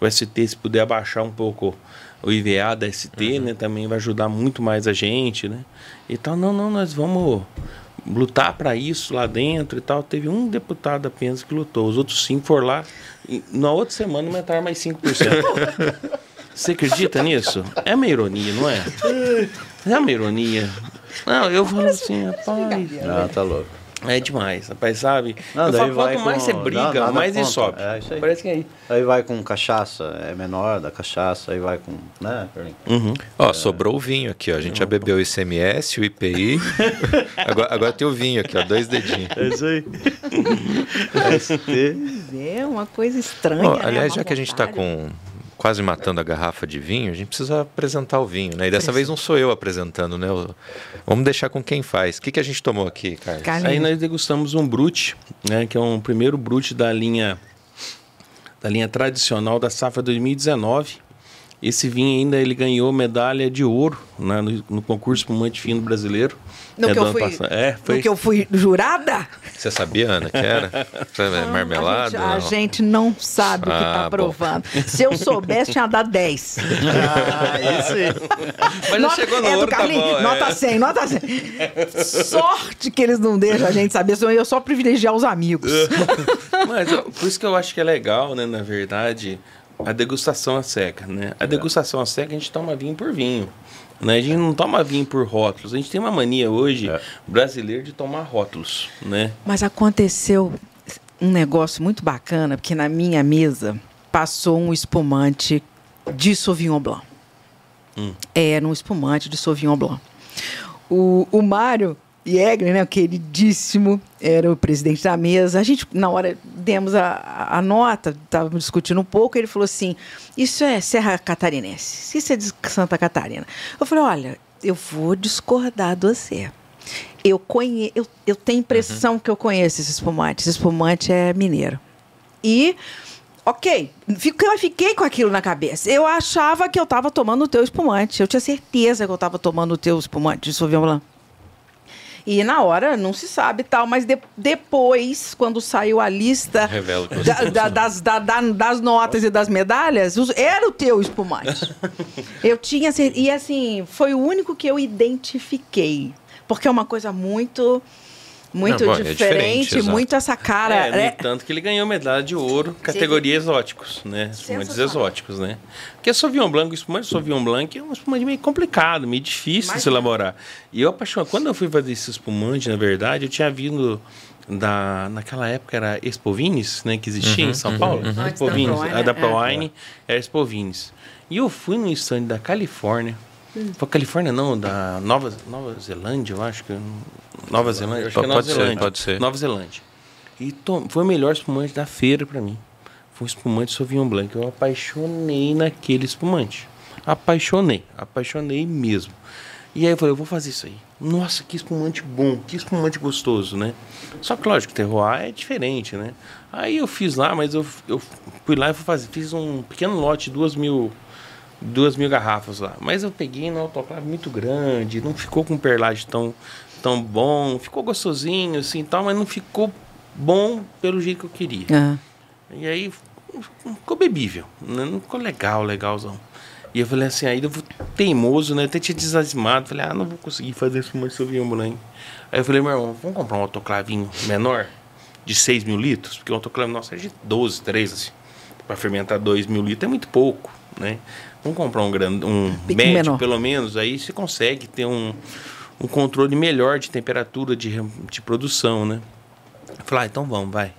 O ST, se puder abaixar um pouco o IVA da ST, uhum. né? Também vai ajudar muito mais a gente, né? Então, não, não, nós vamos lutar para isso lá dentro e tal. Teve um deputado apenas que lutou. Os outros cinco foram lá. na outra semana aumentaram mais 5%. <laughs> Você acredita nisso? É uma ironia, não é? É uma ironia. Não, eu falo assim, rapaz. Ah, tá louco. É demais, rapaz, sabe? Não, eu falo, quanto mais com... você briga, não, mais ele sobe. É isso aí. Parece que é aí. Aí vai com cachaça, é menor da cachaça, aí vai com. Né, uhum. Ó, é... sobrou o vinho aqui, ó. A gente já bebeu o ICMS, o IPI. <laughs> agora, agora tem o vinho aqui, ó, dois dedinhos. É isso aí. <laughs> é uma coisa estranha. Ó, né? aliás, já que a gente está com quase matando a garrafa de vinho, a gente precisa apresentar o vinho, né? E dessa vez não sou eu apresentando, né? Vamos deixar com quem faz. O que, que a gente tomou aqui, Carlos? Carlinhos. Aí nós degustamos um brute, né? Que é um primeiro brute da linha da linha tradicional da safra 2019. Esse vinho ainda ele ganhou medalha de ouro né, no, no concurso espumante fino brasileiro. No, é, que eu fui, é, foi... no que eu fui jurada? Você sabia, Ana, que era? <laughs> Não, marmelada? A gente, a gente, não sabe ah, o que está provando. Se eu soubesse, tinha dado 10. <laughs> Ah, isso aí. Mas nota, chegou no é ouro, tá bom. Nota é. 100, nota 100. Sorte que eles não deixam a gente saber, senão eu só privilegiar os amigos. <laughs> Mas por isso que eu acho que é legal, né, na verdade, a degustação a seca, né? A degustação a seca a gente toma vinho por vinho. Né? A gente não toma vinho por rótulos. A gente tem uma mania hoje é. brasileira de tomar rótulos, né? Mas aconteceu um negócio muito bacana, porque na minha mesa passou um espumante de Sauvignon Blanc. Hum. Era um espumante de Sauvignon Blanc. O, o Mário Jäger, né, queridíssimo, era o presidente da mesa. A gente, na hora, demos a, a nota, estávamos discutindo um pouco, ele falou assim: Isso é Serra Catarinense, isso é de Santa Catarina. Eu falei: Olha, eu vou discordar do você. Eu, conhe... eu, eu tenho impressão uhum. que eu conheço esse espumante. Esse espumante é mineiro. E ok, fiquei, fiquei com aquilo na cabeça. Eu achava que eu estava tomando o teu espumante. Eu tinha certeza que eu estava tomando o teu espumante de Sauvignon Blanc. E na hora não se sabe tal, mas de, depois, quando saiu a lista da, da, das, da, das notas e das medalhas, era o teu espumante. <laughs> eu tinha. E assim, foi o único que eu identifiquei. Porque é uma coisa muito muito não, bom, diferente, é diferente muito essa cara. É, no tanto que ele ganhou medalha de ouro, categoria Sim. exóticos, né? Espumantes exóticos, né? Porque a Sauvignon Blanc, o espumante Sauvignon Blanc é um espumante meio complicado, meio difícil Mas, de se elaborar. E eu apaixonado. Quando eu fui fazer esse espumante, na verdade, eu tinha vindo da naquela época era Expovines, né, que existia uhum, em São uhum, Paulo. Uhum. Expovines, a da ProWine é. era Expovines. E eu fui no stand da Califórnia. Hum. Foi Califórnia não, da Nova Nova Zelândia, eu acho que Nova Zelândia? Acho que é Nova pode Zelândia. Ser, pode ser. Nova Zelândia. E to... foi o melhor espumante da feira para mim. Foi um espumante Sauvignon Blanc. Eu apaixonei naquele espumante. Apaixonei. Apaixonei mesmo. E aí eu falei, eu vou fazer isso aí. Nossa, que espumante bom, que espumante gostoso, né? Só que lógico, terroir é diferente, né? Aí eu fiz lá, mas eu, eu fui lá e fui fazer, fiz um pequeno lote, duas mil, duas mil garrafas lá. Mas eu peguei no autoclave muito grande, não ficou com perlagem tão, tão bom, ficou gostosinho assim tal, mas não ficou bom pelo jeito que eu queria. Uhum. E aí ficou bebível, né? não ficou legal, legalzão. E eu falei assim, aí eu teimoso, né? Até tinha desanimado. Falei, ah, não vou conseguir fazer isso mais Sauvignon Blanc. Aí eu falei, meu irmão, vamos comprar um autoclavinho menor, de 6 mil litros? Porque o autoclave nosso é de 12, 13, assim. Pra fermentar 2 mil litros é muito pouco, né? Vamos comprar um grande, um médio, menor. pelo menos, aí você consegue ter um, um controle melhor de temperatura de, de produção, né? Eu falei, ah, então vamos, vai.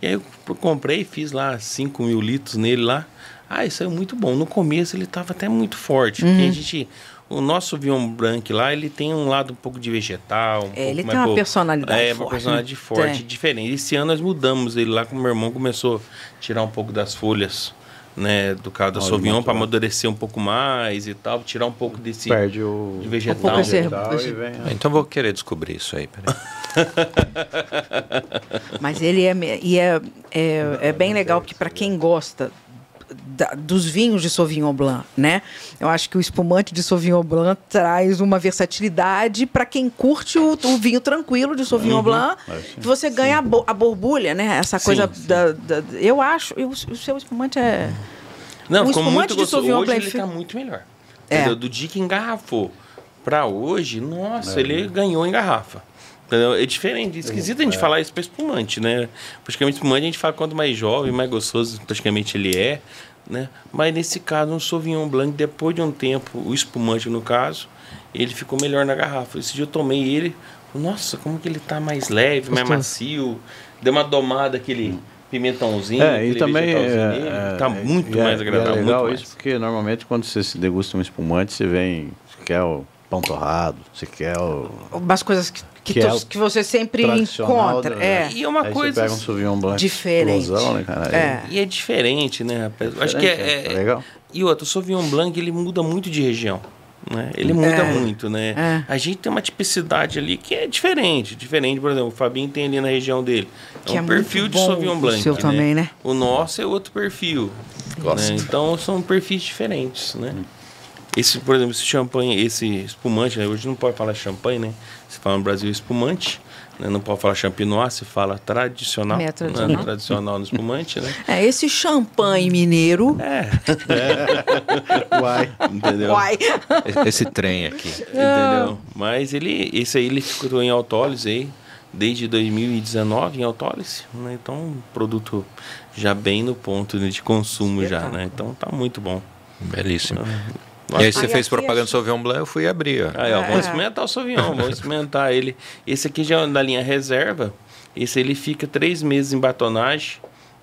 E aí eu comprei, fiz lá 5 mil litros nele lá. Ah, isso é muito bom. No começo ele estava até muito forte. Uhum. Porque a gente. o nosso Sauvignon Blanc lá, ele tem um lado um pouco de vegetal. Um é, ele tem uma personalidade é, forte. É, uma personalidade forte, diferente. Esse ano nós mudamos ele lá, com o meu irmão começou a tirar um pouco das folhas né, do caso da Olha, Sauvignon para amadurecer um pouco mais e tal, tirar um pouco desse Perde o de vegetal. Um vegetal vem, então vou querer descobrir isso aí, Mas ele é e é, é, é bem legal que para quem gosta da, dos vinhos de Sauvignon Blanc, né? Eu acho que o espumante de Sauvignon Blanc traz uma versatilidade para quem curte o, o, vinho tranquilo de Sauvignon uhum. Blanc. É, você ganha a, bo, a, borbulha, né? Essa coisa sim, sim. Da, da, Eu acho. Eu, o seu espumante é. Não, o ficou muito gostoso. Hoje Blanc ele está muito melhor. É. Do dia que engarrafou para hoje, nossa, é. ele ganhou em garrafa. É diferente, esquisito a gente é. falar isso para espumante, né? Praticamente espumante a gente fala quanto mais jovem, mais gostoso praticamente ele é, né? Mas nesse caso, um Sauvignon Blanc, depois de um tempo, o espumante no caso, ele ficou melhor na garrafa. Esse dia eu tomei ele, nossa, como que ele tá mais leve, mais macio, deu uma domada aquele pimentãozinho, é, e também é, tá muito mais é, agradável. É legal isso, mais. porque normalmente quando você se degusta um espumante, você vem, você quer o pão torrado, você quer o... Umas coisas que que, que, tu, é que, você sempre encontra. É. E é uma Aí coisa. Você pega um Sauvignon Blanc diferente. Explosão, né, cara? É. E é diferente, né, rapaz? Acho que é, é, é, legal. E outro, o Sauvignon Blanc ele muda muito de região. Né? Ele muda é. muito, né? É. A gente tem uma tipicidade ali que é diferente. Diferente, por exemplo, o Fabinho tem ali na região dele. É que um perfil de Sauvignon Blanc. O seu né? também, né? O nosso é outro perfil. Né? Então são perfis diferentes, né? Esse, por exemplo, esse champanhe, esse espumante, né? hoje não pode falar champanhe, né? Se fala no Brasil espumante, né? não pode falar champenois, se fala tradicional. É tradicional. Né? <laughs> tradicional no espumante, né? É, esse champanhe mineiro. É. é. <laughs> Uai. Entendeu? Uai. Esse trem aqui. Entendeu? Mas ele, esse aí ele ficou em autólise aí, desde 2019 em autólise, né? Então, um produto já bem no ponto de consumo já, né? Então tá muito bom. Belíssimo. Então, e aí você fez propaganda do Sauvignon Blanc, eu fui abrir. Ó. Aí, ó, vamos experimentar o Sauvignon, vamos experimentar ele. Esse aqui já é da linha reserva. Esse ele fica três meses em batonagem,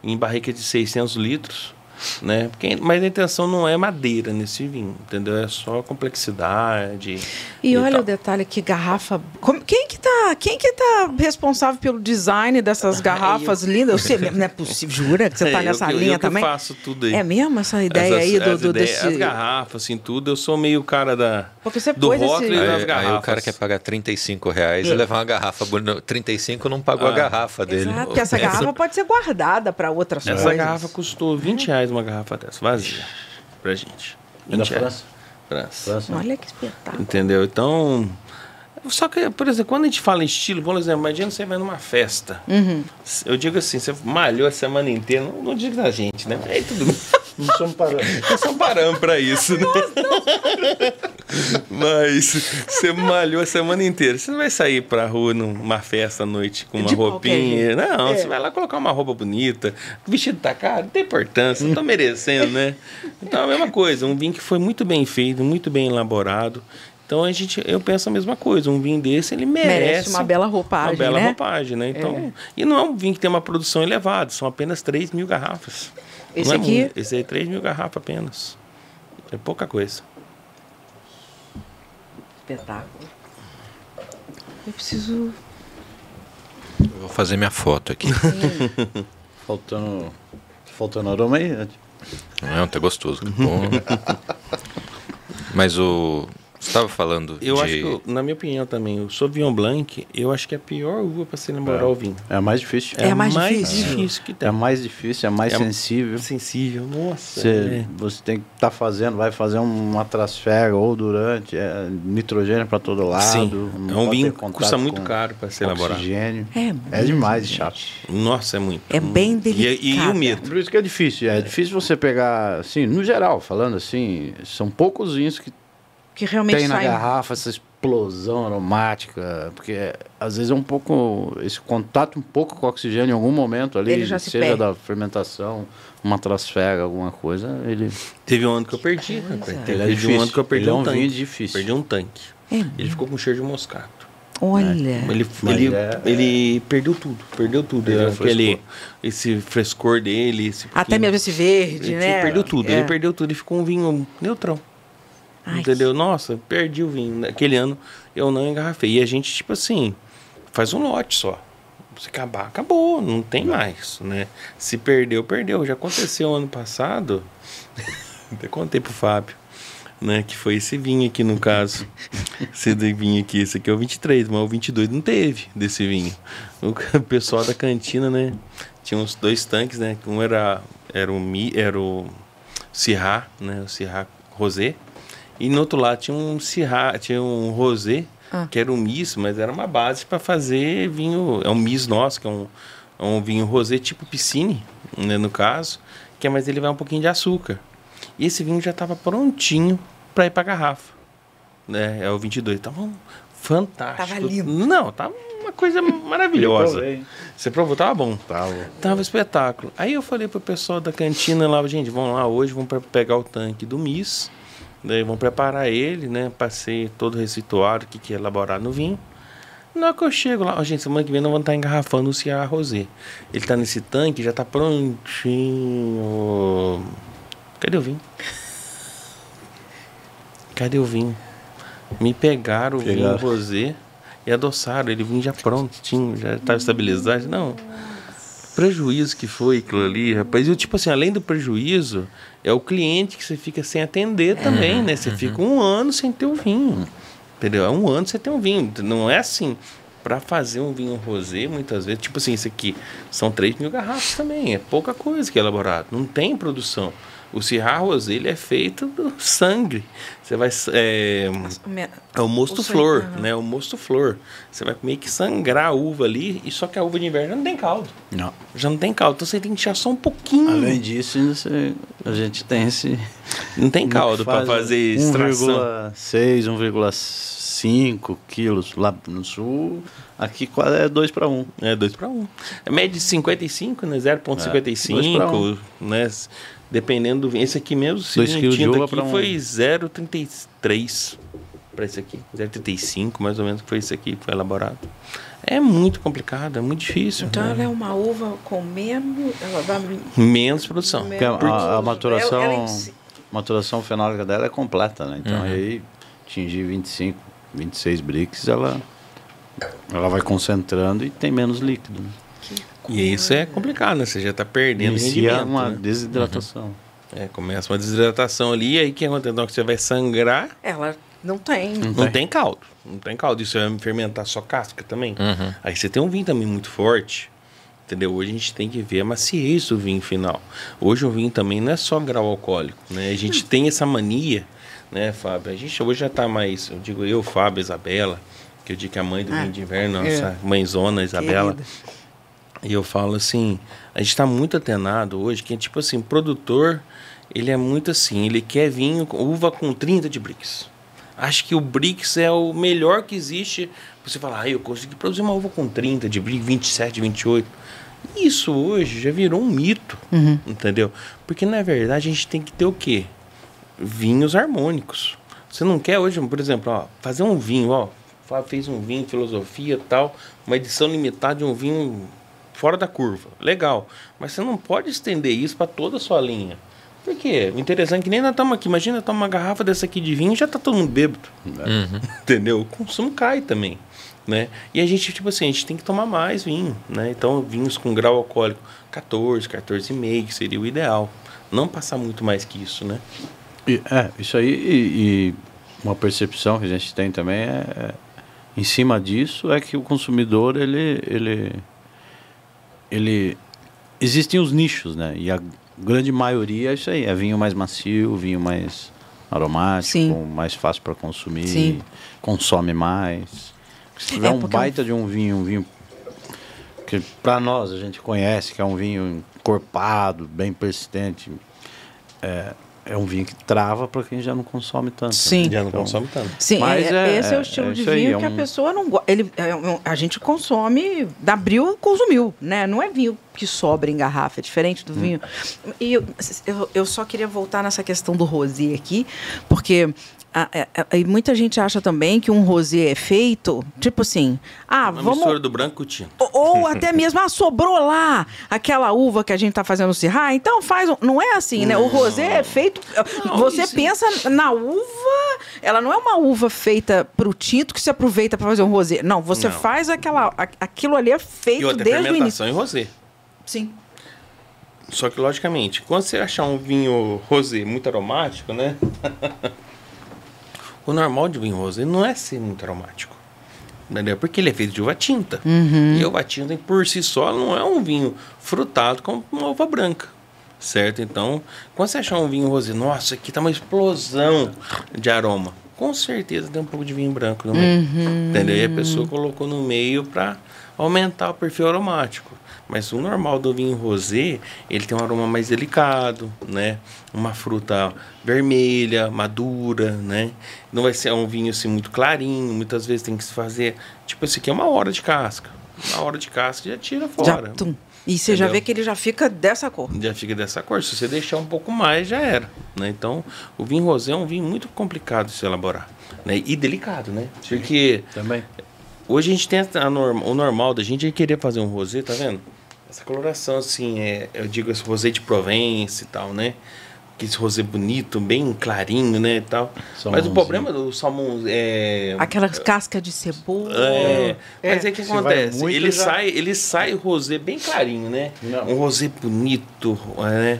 em barrica de 600 litros né? Porque, mas a intenção não é madeira nesse vinho, entendeu? É só complexidade. E, e olha tal. o detalhe que garrafa. Quem que tá, quem que tá responsável pelo design dessas <laughs> garrafas eu... lindas? Você, não é possível, jura que você tá é, nessa eu, linha eu também? Eu faço tudo aí. É mesmo essa ideia Essas, aí do, do ideias, desse... As garrafas, assim, tudo. Eu sou meio cara da Porque você do rótulo esse... e das garrafas. Aí o cara quer pagar 35 reais é. e levar uma garrafa. 35 não pagou ah. a garrafa dele. Exato, porque essa garrafa pode ser guardada para outras essa coisas. Essa garrafa custou 20 reais uma garrafa dessa vazia pra gente. É da França? França. França. Olha que espetáculo. Entendeu? Então. Só que, por exemplo, quando a gente fala em estilo, por exemplo, imagina você vai numa festa. Uhum. Eu digo assim, você malhou a semana inteira, não, não digo da gente, né? Aí tudo bem. <laughs> Não somos parâmetros. Não somos parâmetros pra isso, né? <laughs> Mas você malhou a semana inteira. Você não vai sair pra rua numa festa à noite com uma De roupinha. Não, é. você vai lá colocar uma roupa bonita. O vestido tá caro, não tem importância, não tá merecendo, né? Então é a mesma coisa. Um vinho que foi muito bem feito, muito bem elaborado. Então a gente, eu penso a mesma coisa. Um vinho desse ele merece, merece uma bela roupagem, uma bela né? roupagem, né? Então, é. e não é um vinho que tem uma produção elevada. São apenas 3 mil garrafas. Esse é aqui? Muito, esse aí é 3 mil garrafas apenas. É pouca coisa. Espetáculo. Eu preciso. Eu vou fazer minha foto aqui. <laughs> faltando. Faltando aroma aí? Não, tá gostoso. Bom. <laughs> Mas o. Você estava falando eu de... acho que, na minha opinião também, o Sauvignon Blanc, eu acho que é a pior uva para se namorar é. o vinho. É a mais difícil. É, é a mais, mais difícil. difícil. que tem. É a mais difícil, é a mais é sensível. Sensível, nossa. Você, é. você tem que estar tá fazendo, vai fazer uma trasfega ou durante, é, nitrogênio para todo lado. Sim. É um vinho que custa muito caro para se elaborar. Oxigênio. É, é demais de chato. Nossa, é muito. É bem delicado. E, e, o medo. Por isso que é difícil. É difícil você pegar, assim, no geral, falando assim, são poucos vinhos que que realmente tem sai... na garrafa essa explosão aromática, porque às vezes é um pouco esse contato um pouco com o oxigênio em algum momento ali, se seja perde. da fermentação, uma trasfega, alguma coisa, ele teve um ano que eu perdi, rapaz. Teve, ele é um ano que eu perdi ele um, é um tanque. difícil. Perdi um tanque. É. Ele ficou com cheiro de moscato. Olha. É. Ele, ele, é, ele perdeu tudo, perdeu tudo. Ele aquele, esse frescor dele. Esse Até mesmo esse verde, ele né? Perdeu tudo, ele perdeu tudo. Ele ficou um vinho neutrão. Ai, entendeu? Nossa, perdi o vinho. Naquele ano eu não engarrafei. E a gente, tipo assim, faz um lote só. Se acabar, acabou, não tem mais, né? Se perdeu, perdeu. Já aconteceu ano passado. <laughs> Até contei pro Fábio, né? Que foi esse vinho aqui no caso. <laughs> esse vinho aqui, esse aqui é o 23, mas o 22 não teve desse vinho. O <laughs> pessoal da cantina, né? Tinha uns dois tanques, né? Um era, era o Mi, era o Syrah, né? O Syrah Rosé. E no outro lado tinha um Syrah, tinha um Rosé ah. que era um mis, mas era uma base para fazer vinho. É um mis nosso, que é um, é um vinho rosé tipo piscine, né, no caso, que é, mas ele vai um pouquinho de açúcar. E esse vinho já estava prontinho para ir para garrafa. Né? É o 22. Tava fantástico. Tava lindo. Não, tava uma coisa maravilhosa. Você provou? Tava bom. Tava. Tava espetáculo. Aí eu falei pro pessoal da cantina lá, gente, vamos lá hoje, vamos pegar o tanque do Miss Daí vão preparar ele, né? Passei todo o receituário que quer elaborar no vinho. Na hora que eu chego lá, ó, gente, semana que vem nós vamos estar engarrafando o Ciar Rosé. Ele está nesse tanque, já está prontinho. Cadê o vinho? Cadê o vinho? Me pegaram o vinho rosé e adoçaram. Ele vinha já prontinho, já estava estabilizado. Não prejuízo que foi aquilo ali, rapaz. E tipo assim, além do prejuízo, é o cliente que você fica sem atender também, uhum, né? Você uhum. fica um ano sem ter o vinho. Entendeu? É um ano sem ter um vinho. Não é assim. Para fazer um vinho rosé, muitas vezes, tipo assim, isso aqui são 3 mil garrafas também. É pouca coisa que é elaborado. Não tem produção. O Rosé ele é feito do sangue. Você vai é, é o mosto o flor, sangue, né? O mosto flor. Você vai meio que sangrar a uva ali, e só que a uva de inverno não tem caldo. Não. Já não tem caldo, então você tem que deixar só um pouquinho. Além disso, você, a gente tem esse não tem <laughs> caldo para fazer extração. 1,6, 1,5 quilos lá no sul. Aqui quase é 2 para 1. É 2 para 1. É média de 55, né? 0,55, é, né? Dependendo do vinho. Esse aqui mesmo, se quilos de uva aqui um... foi 0,33 para esse aqui. 0,35 mais ou menos foi esse aqui que foi elaborado. É muito complicado, é muito difícil. Então né? ela é uma uva com menos. Ela dá menos produção. Porque a, a, a maturação, ela, ela si. maturação fenólica dela é completa, né? Então uhum. aí atingir 25, 26 bricks, ela, ela vai concentrando e tem menos líquido. Né? E isso é complicado, né? Você já está perdendo Inicia uma né? desidratação. Uhum. É, começa uma desidratação ali, e aí que acontece? Então, que você vai sangrar. Ela não tem. Não, não tem. caldo. Não tem caldo. Isso vai fermentar só casca também. Uhum. Aí você tem um vinho também muito forte. Entendeu? Hoje a gente tem que ver a maciez do vinho final. Hoje o vinho também não é só grau alcoólico, né? A gente tem essa mania, né, Fábio? A gente hoje já está mais, eu digo eu, Fábio, Isabela, que eu digo que é a mãe do ah, vinho de inverno, nossa é. mãezona, Isabela. Querida. E eu falo assim, a gente está muito atenado hoje, que é tipo assim, produtor, ele é muito assim, ele quer vinho, uva com 30 de bricks. Acho que o bricks é o melhor que existe. Você fala, ah, eu consegui produzir uma uva com 30 de bricks, 27, 28. Isso hoje já virou um mito, uhum. entendeu? Porque na verdade a gente tem que ter o quê? Vinhos harmônicos. Você não quer hoje, por exemplo, ó, fazer um vinho, ó, fez um vinho, filosofia tal, uma edição limitada de um vinho fora da curva. Legal. Mas você não pode estender isso para toda a sua linha. Por quê? O interessante é que nem nós estamos aqui. Imagina tomar uma garrafa dessa aqui de vinho e já está todo mundo bêbado. Uhum. <laughs> Entendeu? O consumo cai também. Né? E a gente, tipo assim, a gente tem que tomar mais vinho. Né? Então, vinhos com grau alcoólico 14, 14,5, que seria o ideal. Não passar muito mais que isso, né? E, é, isso aí e, e, uma percepção que a gente tem também é, é, em cima disso é que o consumidor ele, ele ele existem os nichos, né? E a grande maioria é isso aí, é vinho mais macio, vinho mais aromático, Sim. mais fácil para consumir, Sim. consome mais. Se tiver é um baita de um vinho, um vinho que para nós a gente conhece, que é um vinho encorpado, bem persistente, é, é um vinho que trava para quem já não consome tanto. Né? Sim. Né? Já não então, consome tanto. Sim, Mas é, esse é o estilo é, de vinho aí, que é um... a pessoa não gosta. Ele, é a gente consome, abriu, consumiu, né? Não é vinho que sobra em garrafa, é diferente do hum. vinho. E eu, eu, eu, só queria voltar nessa questão do rosé aqui, porque é, é, e muita gente acha também que um rosé é feito, tipo assim, ah, Uma vamos... mistura do branco tinto. Ou, ou até mesmo, ah, sobrou lá aquela uva que a gente tá fazendo cirrar, então faz um... Não é assim, né? O rosé é feito... Não, você isso- pensa na uva... Ela não é uma uva feita pro tinto que se aproveita para fazer um rosé. Não, você Não. faz aquela... Aquilo ali é E feito outra desde o início. fermentação em rosé. Sim. Só que, logicamente, quando você achar um vinho rosé muito aromático, né? <laughs> o normal de vinho rosé não é ser muito aromático. Entendeu? Porque ele é feito de uva tinta. E a uva tinta, por si só, não é um vinho frutado como uma uva branca. Certo? Então, quando você achar um vinho rosé, nossa, aqui tá uma explosão de aroma. Com certeza tem um pouco de vinho branco no meio. Entendeu? E a pessoa colocou no meio para aumentar o perfil aromático. Mas o normal do vinho rosé, ele tem um aroma mais delicado, né? Uma fruta vermelha, madura, né? Não vai ser um vinho assim muito clarinho, muitas vezes tem que se fazer, tipo esse aqui é uma hora de casca. Uma hora de casca já tira Já, fora. tum. E você já vê que ele já fica dessa cor. Já fica dessa cor. Se você deixar um pouco mais, já era. Né? Então, o vinho rosé é um vinho muito complicado de se elaborar. Né? E delicado, né? Porque Também. Hoje a gente tem a norma, o normal da gente é querer fazer um rosé, tá vendo? Essa coloração, assim, é, eu digo esse rosé de Provence e tal, né? Que esse rosé bonito, bem clarinho, né, e tal. Mas o problema do salmão é... Aquelas cascas de cebola. É, mas é que acontece, muito, ele já- sai, ele sai rosé bem clarinho, né? Não. Um rosé bonito, né?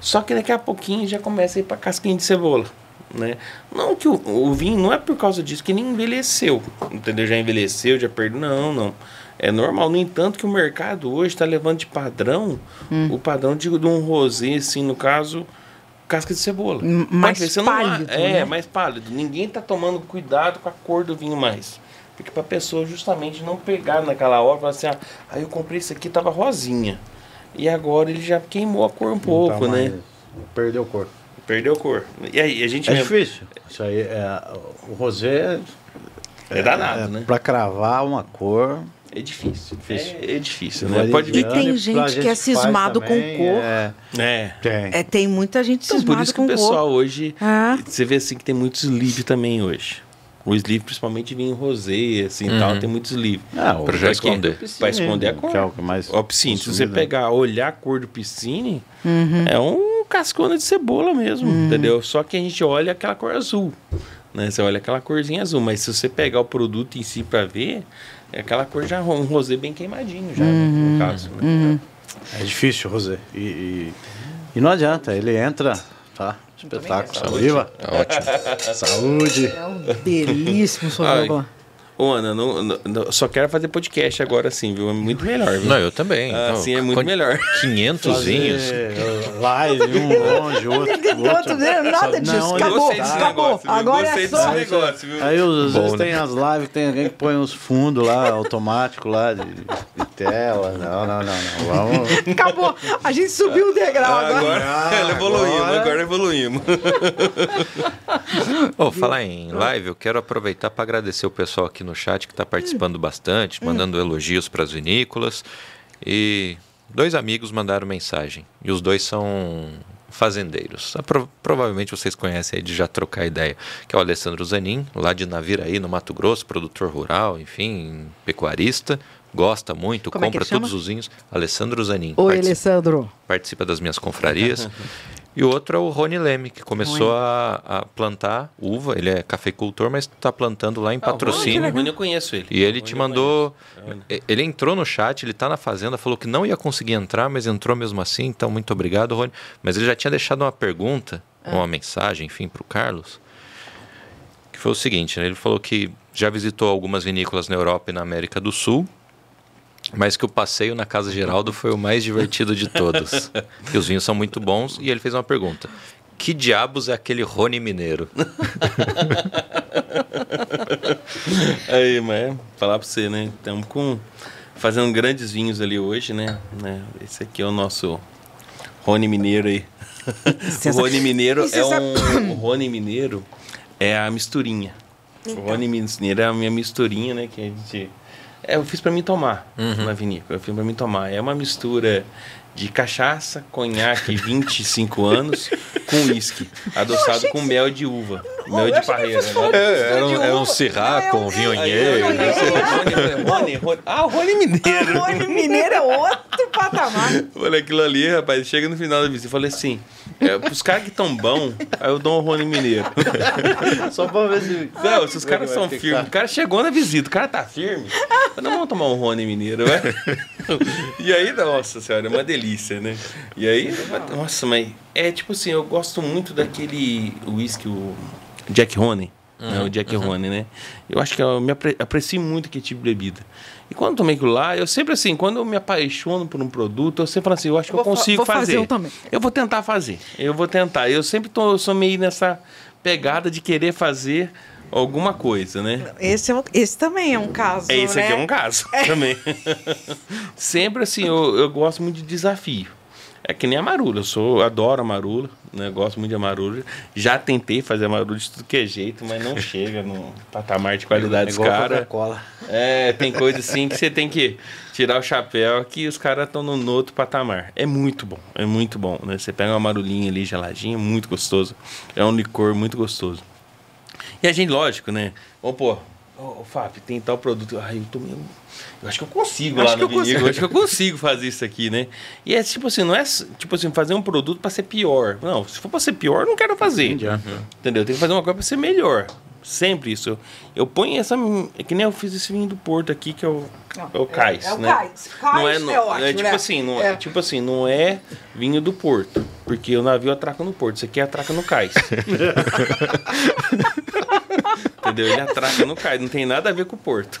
Só que daqui a pouquinho já começa a ir pra casquinha de cebola, né? Não que o, o vinho não é por causa disso que ele envelheceu, entendeu? Já envelheceu, já perdeu, não, não. É normal, no entanto que o mercado hoje está levando de padrão o padrão de, de um rosé, assim, no caso, casca de cebola. Mais ver, você não pálido, É, né? mais pálido. Ninguém tá tomando cuidado com a cor do vinho mais. Porque pra pessoa justamente não pegar naquela hora e falar assim, ah, aí eu comprei isso aqui, tava rosinha. E agora ele já queimou a cor um pouco, Tá né? Perdeu cor. Perdeu a cor. E aí, a gente É mesmo- difícil. Isso aí é, o rosé É danado, é, né? Pra cravar uma cor. É difícil. Difícil. É, é difícil, né? Pode de ver. E tem gente que é cismado com também, cor. É, É. tem. É, tem muita gente Então, cismada por isso que o com pessoal cor. hoje. Ah. Você vê assim que tem muitos sleeve também hoje. O sleeve, principalmente vinho rosé, assim e tal, tem muitos sleeve. Ah, o- Pra já esconder. Pra esconder a cor. Que é o que mais Ó, piscine, se você consumido. pegar, olhar a cor do piscine, Uhum. é um cascona de cebola mesmo, entendeu? Só que a gente olha aquela cor azul, né? Você olha aquela corzinha azul, mas se você pegar o produto em si pra ver, é aquela cor já um rosé bem queimadinho já, né, Uhum. no caso. Né? É difícil, Rosé. E, e, e não adianta, ele entra, tá? Espetáculo. Saúde. Viva! Ótimo. Saúde! É um belíssimo sorvete. Ô, Ana, não, não- só quero fazer podcast agora sim, viu? É muito melhor, viu? Não, eu também. Ah, sim, é muito melhor. 500 vinhos. Live, um longe, <laughs> outro. Outro? Nada disso, Não, eu acabou. gostei desse acabou. negócio, viu? Agora gostei é desse só. negócio, viu? Aí às vezes né? tem as lives tem alguém que põe os fundos lá, automático lá, de, de tela. Não, não, não, não. Vamos. Acabou. A gente subiu o degrau Ah, agora. agora, ela <laughs> evoluímos, agora- agora evoluímos. Oh, falar em live, eu quero aproveitar para agradecer o pessoal aqui no chat que está participando bastante, mandando elogios para as vinícolas. E dois amigos mandaram mensagem. E os dois são fazendeiros. Ah, pro- provavelmente vocês conhecem aí de já trocar ideia. Que é o Alessandro Zanin, lá de Naviraí, no Mato Grosso, produtor rural, enfim, pecuarista. Gosta muito, Como é compra chama? todos os vinhos. Alessandro Zanin. Oi, participa- Alessandro. participa das minhas confrarias. <laughs> e o outro é o Rony Leme, que começou a, a plantar uva. Ele é cafeicultor, mas está plantando lá em patrocínio. Ah, o Rony eu conheço ele. E ele te mandou. Ele entrou no chat, ele está na fazenda, falou que não ia conseguir entrar, mas entrou mesmo assim. Então, muito obrigado, Rony. Mas ele já tinha deixado uma pergunta, uma mensagem, enfim, para o Carlos. Que foi o seguinte: né? ele falou que já visitou algumas vinícolas na Europa e na América do Sul. Mas que o passeio na Casa Geraldo foi o mais divertido de todos. que <laughs> os vinhos são muito bons. E ele fez uma pergunta: Que diabos é aquele Rony Mineiro? <laughs> Aí, mas falar pra você, né? Estamos com fazendo grandes vinhos ali hoje, né? né? Esse aqui é o nosso Rony Mineiro aí. <laughs> o Rony Mineiro E é um. O Rony Mineiro é a misturinha. O Rony Mineiro é a minha misturinha, né? Que a gente. É, eu fiz pra mim tomar na vinícola. Eu fiz pra mim tomar. É uma mistura de cachaça, conhaque <laughs> 25 anos com uísque, adoçado com mel de uva. Meu de parreira. Né? É, era, um, era um Sirá com vinhonheiro. Ah, o Rony Mineiro. <laughs> O Rony Mineiro é outro patamar. Olha aquilo ali, rapaz. Chega no final da visita, eu falei assim: é, os caras que tão bom, aí eu dou um Rony Mineiro. <laughs> Só pra ver se. Não, se os caras são firmes. O cara chegou na visita, o cara tá firme. Não vamos tomar um Rony Mineiro, vai. <laughs> E aí, nossa senhora, é uma delícia, né? E aí, nossa, mas é tipo assim, eu gosto muito daquele whisky, o Jack Rony. Uhum, né, o Jack uhum. Rony, né? Eu acho que eu me apre aprecio muito aquele tipo de bebida. E quando eu tomei aquilo lá, eu sempre assim, quando eu me apaixono por um produto, eu sempre falo assim, eu acho que eu, eu consigo fa fazer. fazer eu, também. eu vou tentar fazer. Eu vou tentar. Eu sempre tô, eu sou meio nessa pegada de querer fazer alguma coisa, né? Esse, é, esse também é um caso. É, esse né? aqui é um caso é. também. <laughs> sempre assim, eu, eu gosto muito de desafio. É que nem a marula, eu sou, adoro a marula, né? Gosto muito de amarula. Já tentei fazer amarula de tudo que é jeito, mas não chega no patamar de qualidade dos caras. É, tem coisa assim que você tem que tirar o chapéu que os caras estão no, outro patamar. É muito bom, é muito bom, né? Você pega uma marulinha ali geladinha, muito gostoso. É um licor muito gostoso. E a gente, lógico, né? Vamos pô, ô, oh, Fábio, tem tal produto. Ai, eu tô meio eu acho que eu consigo acho lá no Vinigo. Eu acho que eu consigo fazer isso aqui, né? E é tipo assim, não é tipo assim, fazer um produto para ser pior. Não, se for para ser pior, eu não quero fazer. Uhum. Entendeu? Tem que fazer uma coisa para ser melhor. Sempre isso. Eu, eu ponho essa. É que nem eu fiz esse vinho do Porto aqui, que é o, não, é o Cais. É, é né? o Cais. Cais não é, não, é, ótimo, é tipo né? assim, não é. tipo assim, não é vinho do Porto. Porque o navio atraca no Porto. Isso aqui atraca no Cais. <laughs> Entendeu? Ele atraca no cais, não tem nada a ver com o porto.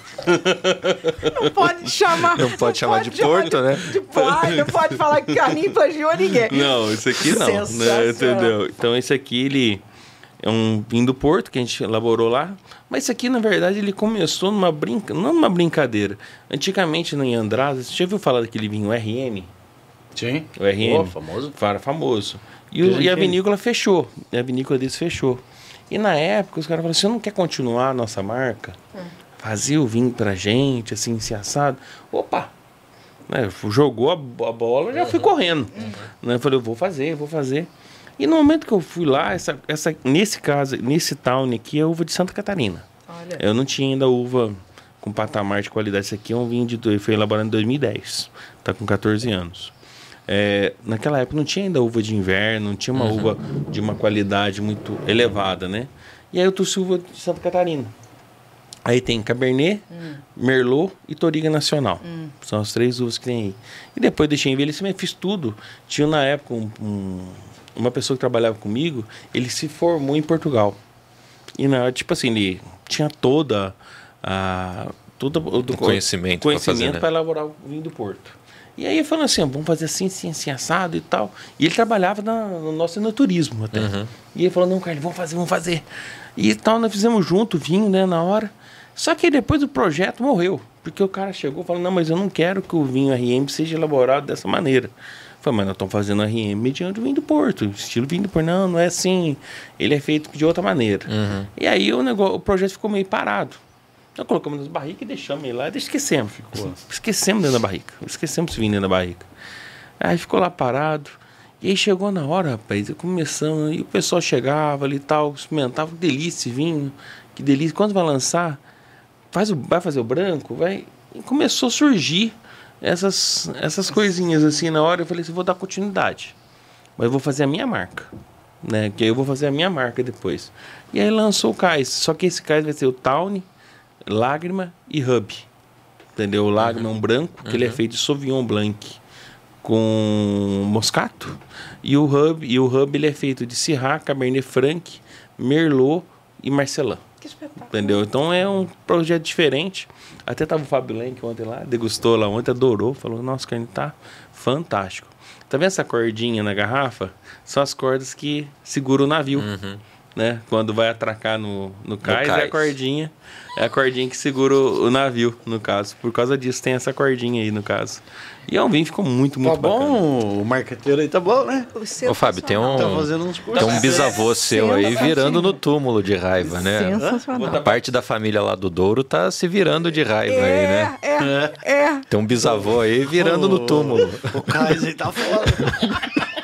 Não pode chamar. Não pode não chamar pode de chamar porto, de, né? De, de, não pode falar que carninho plagiou ninguém. Não, isso aqui não. Né? Entendeu? Então, esse aqui, ele é um vinho do Porto que a gente elaborou lá. Mas isso aqui, na verdade, ele começou numa brinca... não numa brincadeira. Antigamente, no Andradas, você já ouviu falar daquele vinho RM? Sim. O RM. Oh, famoso. Fara famoso. E, o, e a vinícola fechou. E a vinícola deles fechou. E na época os caras falaram: você não quer continuar a nossa marca? Hum. Fazer o vinho pra gente, assim, se assado? Opa! Né, jogou a, a bola, já uhum. fui correndo. Uhum. Né, eu falei: eu vou fazer, eu vou fazer. E no momento que eu fui lá, essa, essa, nesse caso, nesse town aqui, é uva de Santa Catarina. Olha. Eu não tinha ainda uva com patamar de qualidade. Esse aqui é um vinho de foi elaborado em 2010. Tá com 14 anos. É, naquela época não tinha ainda uva de inverno, não tinha uma uhum. uva de uma qualidade muito elevada, né? E aí eu trouxe uva de Santa Catarina. Aí tem Cabernet, hum. Merlot e Toriga Nacional. Hum. São as três uvas que tem aí. E depois deixei envelhecimento, fiz tudo. Tinha na época um, um, uma pessoa que trabalhava comigo, ele se formou em Portugal. E na tipo assim, ele tinha toda a todo o, do, conhecimento, conhecimento para né? elaborar o vinho do Porto. E aí falando assim, vamos fazer assim, assim, assim, assado e tal. E ele trabalhava na, no nosso enoturismo até. Uhum. E ele falou, não, Carlos, vamos fazer, vamos fazer. E tal, nós fizemos junto, vinho, né, na hora. Só que depois o projeto morreu. Porque o cara chegou e falou, não, mas eu não quero que o vinho RM seja elaborado dessa maneira. Falei, mas nós estamos fazendo RM mediante vinho do Porto. Estilo vinho do Porto. Não, não é assim. Ele é feito de outra maneira. Uhum. E aí o, negócio, o projeto ficou meio parado. Então colocamos nas barricas e deixamos ele lá e esquecemos. Ficou. Esquecemos dentro da barrica. Esquecemos esse vinho dentro da barrica. Aí ficou lá parado. E aí chegou na hora, rapaz, começando, e o pessoal chegava ali e tal, experimentava, que delícia esse vinho, que delícia. Quando vai lançar, faz o, vai fazer o branco, vai. E começou a surgir essas, essas coisinhas assim na hora. Eu falei assim, vou dar continuidade. Mas eu vou fazer a minha marca. Né? Que aí eu vou fazer a minha marca depois. E aí lançou o cais. Só que esse cais vai ser o Tawny lágrima e hub. Entendeu? O lágrima uhum. é um branco, que uhum. ele é uhum. feito de Sauvignon Blanc com moscato. E o hub, e o hub ele é feito de Syrah, Cabernet Franc, Merlot e Marcelin. Que espetáculo. Entendeu? Então é um projeto diferente. Até tava o Fábio Lenk ontem lá, degustou lá ontem, adorou, falou: "Nossa, carne tá fantástico". Tá vendo essa cordinha na garrafa? São as cordas que seguram o navio. Uhum né? Quando vai atracar no, no cais, no cais. é a cordinha. É a cordinha que segura o, o, navio, no caso. Por causa disso, tem essa cordinha aí, no caso. E é um vinho ficou muito, muito tá bacana. bom, o marqueteiro aí tá bom, né? Ô, Fábio, tem um, tá fazendo uns tem um bisavô seu aí virando no túmulo de raiva, né? Sensacional. A parte da família lá do Douro tá se virando de raiva é, aí, né? É, é. Tem um bisavô aí virando no túmulo. O Kaiser tá foda. <laughs>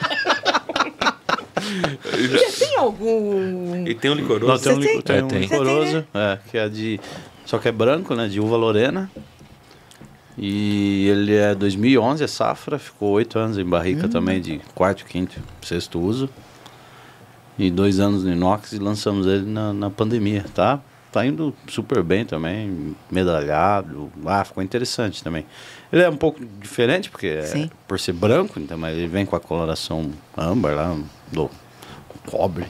tem algum. E tem um licoroso? Não, tem um, tem? tem É, um tem. licoroso, é, que é de. Só que é branco, né? De uva lorena. E ele é 2011, é safra, ficou oito anos em barrica também, de quarto, quinto, sexto uso. E dois anos no inox e lançamos ele na, na pandemia, tá? Tá indo super bem também, medalhado. Ah, ficou interessante também. Ele é um pouco diferente, porque é por ser branco, então, mas ele vem com a coloração âmbar lá, do cobre.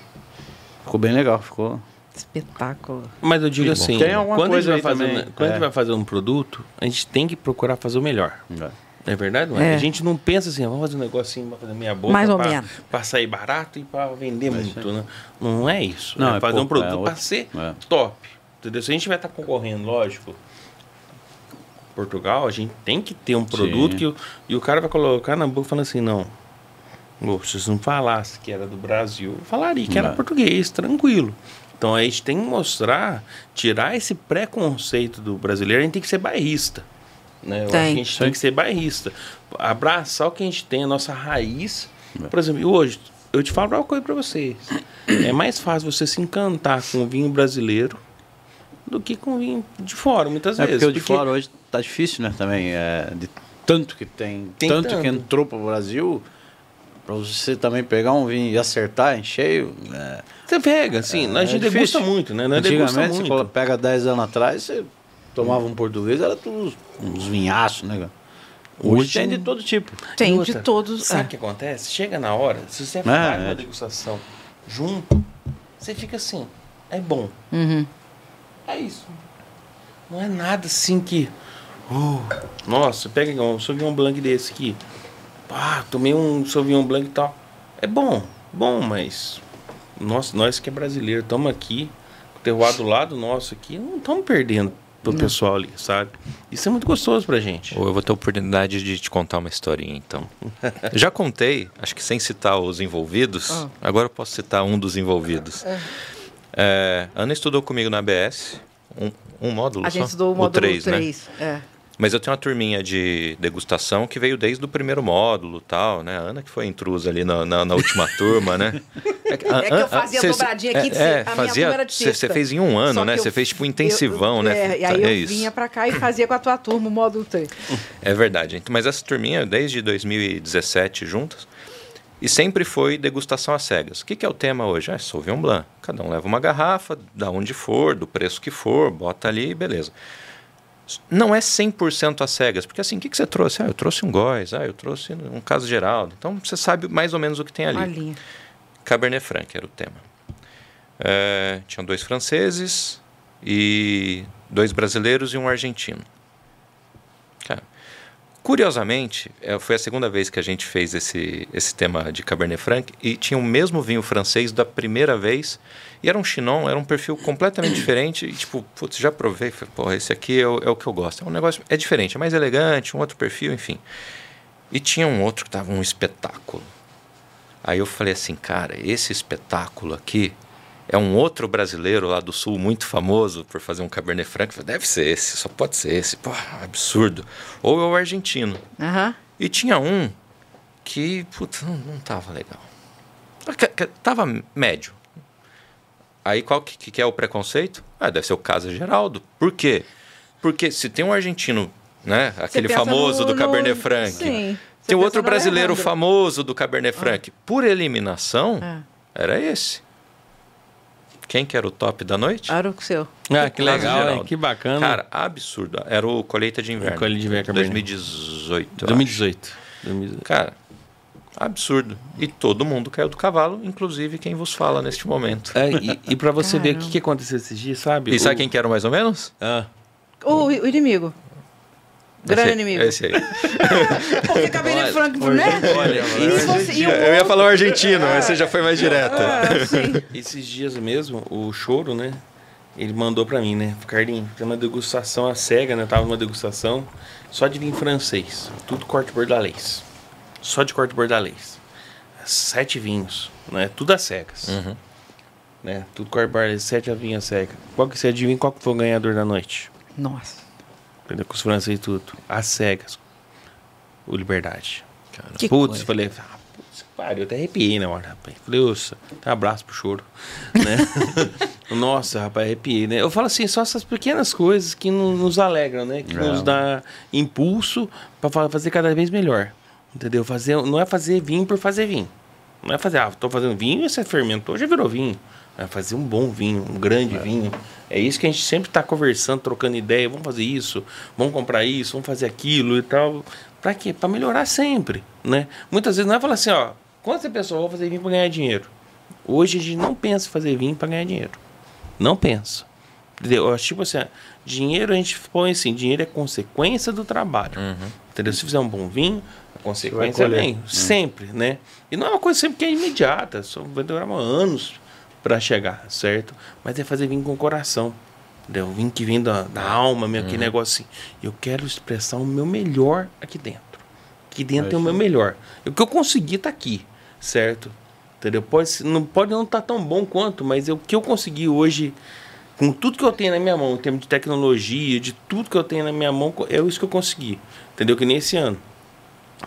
Ficou bem legal, ficou. Espetáculo. Mas eu digo assim, Tem alguma quando, a gente, coisa vai fazer, também, quando a é. gente vai fazer um produto, a gente tem que procurar fazer o melhor. É. É verdade, não é? É. A gente não pensa assim, "Ah, vamos fazer um negocinho pra fazer meia boca. Mais ou pra, menos. Pra sair barato e pra vender É isso muito, né? Não é isso. Não, é é fazer um pouco, produto é pra outro- ser é. top. Entendeu? Se a gente vai estar concorrendo, lógico, Portugal, a gente tem que ter um produto Sim. que o, e o cara vai colocar na boca falando assim, não. Se vocês não falassem que era do Brasil, eu falaria que era Não. português, tranquilo. Então a gente tem que mostrar, tirar esse preconceito do brasileiro, a gente tem que ser bairrista. Né? Eu acho que Tem. a gente tem que ser bairrista. Abraçar o que a gente tem, a nossa raiz. É. Por exemplo, e hoje, eu te falo uma coisa pra vocês. É mais fácil você se encantar com o vinho brasileiro do que com o vinho de fora, muitas É vezes. porque o de fora hoje tá difícil, né? Também. É, de tanto que tem, Tem tanto, tanto. que entrou pro Brasil, pra você também pegar um vinho e acertar em cheio. É, Você pega, assim, a é gente difícil. degusta muito, né? Nós Antigamente, você muito. colo- pega 10 anos atrás, você tomava um português, era tudo uns, vinhaços, né? cara? Hoje, Hoje tem de todo tipo. Tem outra, de todos. Sabe o é. que acontece? Chega na hora, se você É, faz é. uma degustação junto, você fica assim, é bom. Uhum. É isso. Não é nada assim que. oh, nossa, pega um Sauvignon Blanc desse aqui. Pá, tomei um Sauvignon Blanc e tal. É bom, bom, mas. Nossa, nós que é brasileiro, estamos aqui, o terroir do lado nosso aqui, não estamos perdendo pro pessoal ali, sabe? Isso é muito gostoso pra gente. Ou eu vou ter a oportunidade de te contar uma historinha, então. <laughs> Já contei, acho que sem citar os envolvidos, Ah. agora eu posso citar um dos envolvidos. É, Ana estudou comigo na ABS, um, um módulo A só? gente estudou o módulo 3, né? 3. É. Mas eu tenho uma turminha de degustação que veio desde o primeiro módulo tal, né? A Ana que foi intrusa ali na, na, na última <laughs> turma, né? É que, É que eu fazia dobradinha aqui de É, a minha fazia, você fez em um ano, Só né? eu- Você fez tipo um eu- intensivão, né? É, e aí é eu isso. vinha pra cá e fazia com a tua turma o módulo 3. É verdade. Então, Mas essa turminha, desde 2017 juntas, e sempre foi degustação às cegas. O que, que é o tema hoje? É Sauvignon Blanc. Cada um leva uma garrafa, da onde for, do preço que for, bota ali, beleza. Não é 100% às cegas, porque assim, o que, que você trouxe? Ah, eu trouxe um góis, ah, eu trouxe um caso Geraldo. Então você sabe mais ou menos o que tem ali. Linha. Cabernet Franc era o tema. É, tinham dois franceses e dois brasileiros e um argentino. Cara, curiosamente, é, foi a segunda vez que a gente fez esse, esse tema de Cabernet Franc e tinha o mesmo vinho francês da primeira vez e era um chinon, era um perfil completamente diferente e tipo, putz, já provei, falei, porra, esse aqui é o, é o que eu gosto. É um negócio, é diferente, é mais elegante, um outro perfil, enfim. E tinha um outro que tava um espetáculo. Aí eu falei assim, cara, esse espetáculo aqui é um outro brasileiro lá do sul muito famoso por fazer um Cabernet Franc. Falei, Deve ser esse, só pode ser esse. Pô, absurdo. Ou é o argentino. Aham. E tinha um que, putz, não, não tava legal. Tava médio. Aí qual que, que é o preconceito? Ah, deve ser o caso Geraldo. Por quê? Porque se tem um argentino, né, aquele famoso no- do Cabernet no- Franc, Sim. Tem outro brasileiro famoso do Cabernet Franc. Por eliminação, Ah. era esse. Quem que era o top da noite? Era o seu. Ah, que legal, hein? Que bacana. Cara, absurdo. Era o Colheita de Inverno. Colheita de Inverno Cabernet. 2018. eu 2018. 2018. acho. Cara, absurdo. E todo mundo caiu do cavalo, inclusive quem vos fala neste momento. É, e, e pra você ver o Caramba. que, que aconteceu esses dias, sabe? E sabe O- quem que era mais ou menos? Ah, O, o inimigo. Grande Esse- inimigo. Esse aí. <laughs> Porque Cabernet Olha, Franc, né? olha, Eu ia falar o argentino, mas você já foi mais direto. Ah, sim. esses dias mesmo, o Choro, né? Ele mandou pra mim, né? Carlinhos, tem uma degustação a cega, né? Tava numa degustação só de vinho francês. Tudo corte bordalês. Só de corte bordalês. Sete vinhos, né? Tudo a cegas. Uhum. Né? Tudo corte bordalês, sete a cega. Qual que você adivinha qual que foi o ganhador da noite? Nossa. Entendeu? Com os franceses e tudo. As cegas. O Liberdade. Que Putz, coisa. falei, ah, putz, pariu, eu até arrepiei na hora, rapaz. Falei, oxa, um abraço pro choro, <laughs> né? <laughs> Nossa, rapaz, arrepiei, né? Eu falo assim, só essas pequenas coisas que nos alegram, né? Que é. nos dá impulso para fazer cada vez melhor. Entendeu? Fazer, não é fazer vinho por fazer vinho. Não é fazer, ah, tô fazendo vinho e você fermentou, já virou vinho. É fazer um bom vinho, um grande é. vinho. É isso que a gente sempre está conversando, trocando ideia. Vamos fazer isso, vamos comprar isso, vamos fazer aquilo e tal. Para quê? Para melhorar sempre, né? Muitas vezes não é falar assim, ó, quantas pessoas vão fazer vinho para ganhar dinheiro? Hoje a gente não pensa em fazer vinho para ganhar dinheiro. Não pensa. Entendeu? Tipo assim, dinheiro a gente põe assim, dinheiro é consequência do trabalho. Uhum. Entendeu? Se fizer um bom vinho, consequência vem. Uhum. Sempre, né? E não é uma coisa sempre que é imediata. Só vai demorar anos para chegar, certo? Mas é fazer vinho com o coração. Entendeu? Vinho que vem da, da alma, meu, uhum. aquele negócio assim. Eu quero expressar o meu melhor aqui dentro. Aqui dentro é, é o meu melhor. O que eu consegui tá aqui, certo? Entendeu? Pode, não, pode não estar tá tão bom quanto, mas o que eu consegui hoje, com tudo que eu tenho na minha mão, em termos de tecnologia, de tudo que eu tenho na minha mão, é isso que eu consegui. Entendeu? Que nesse ano.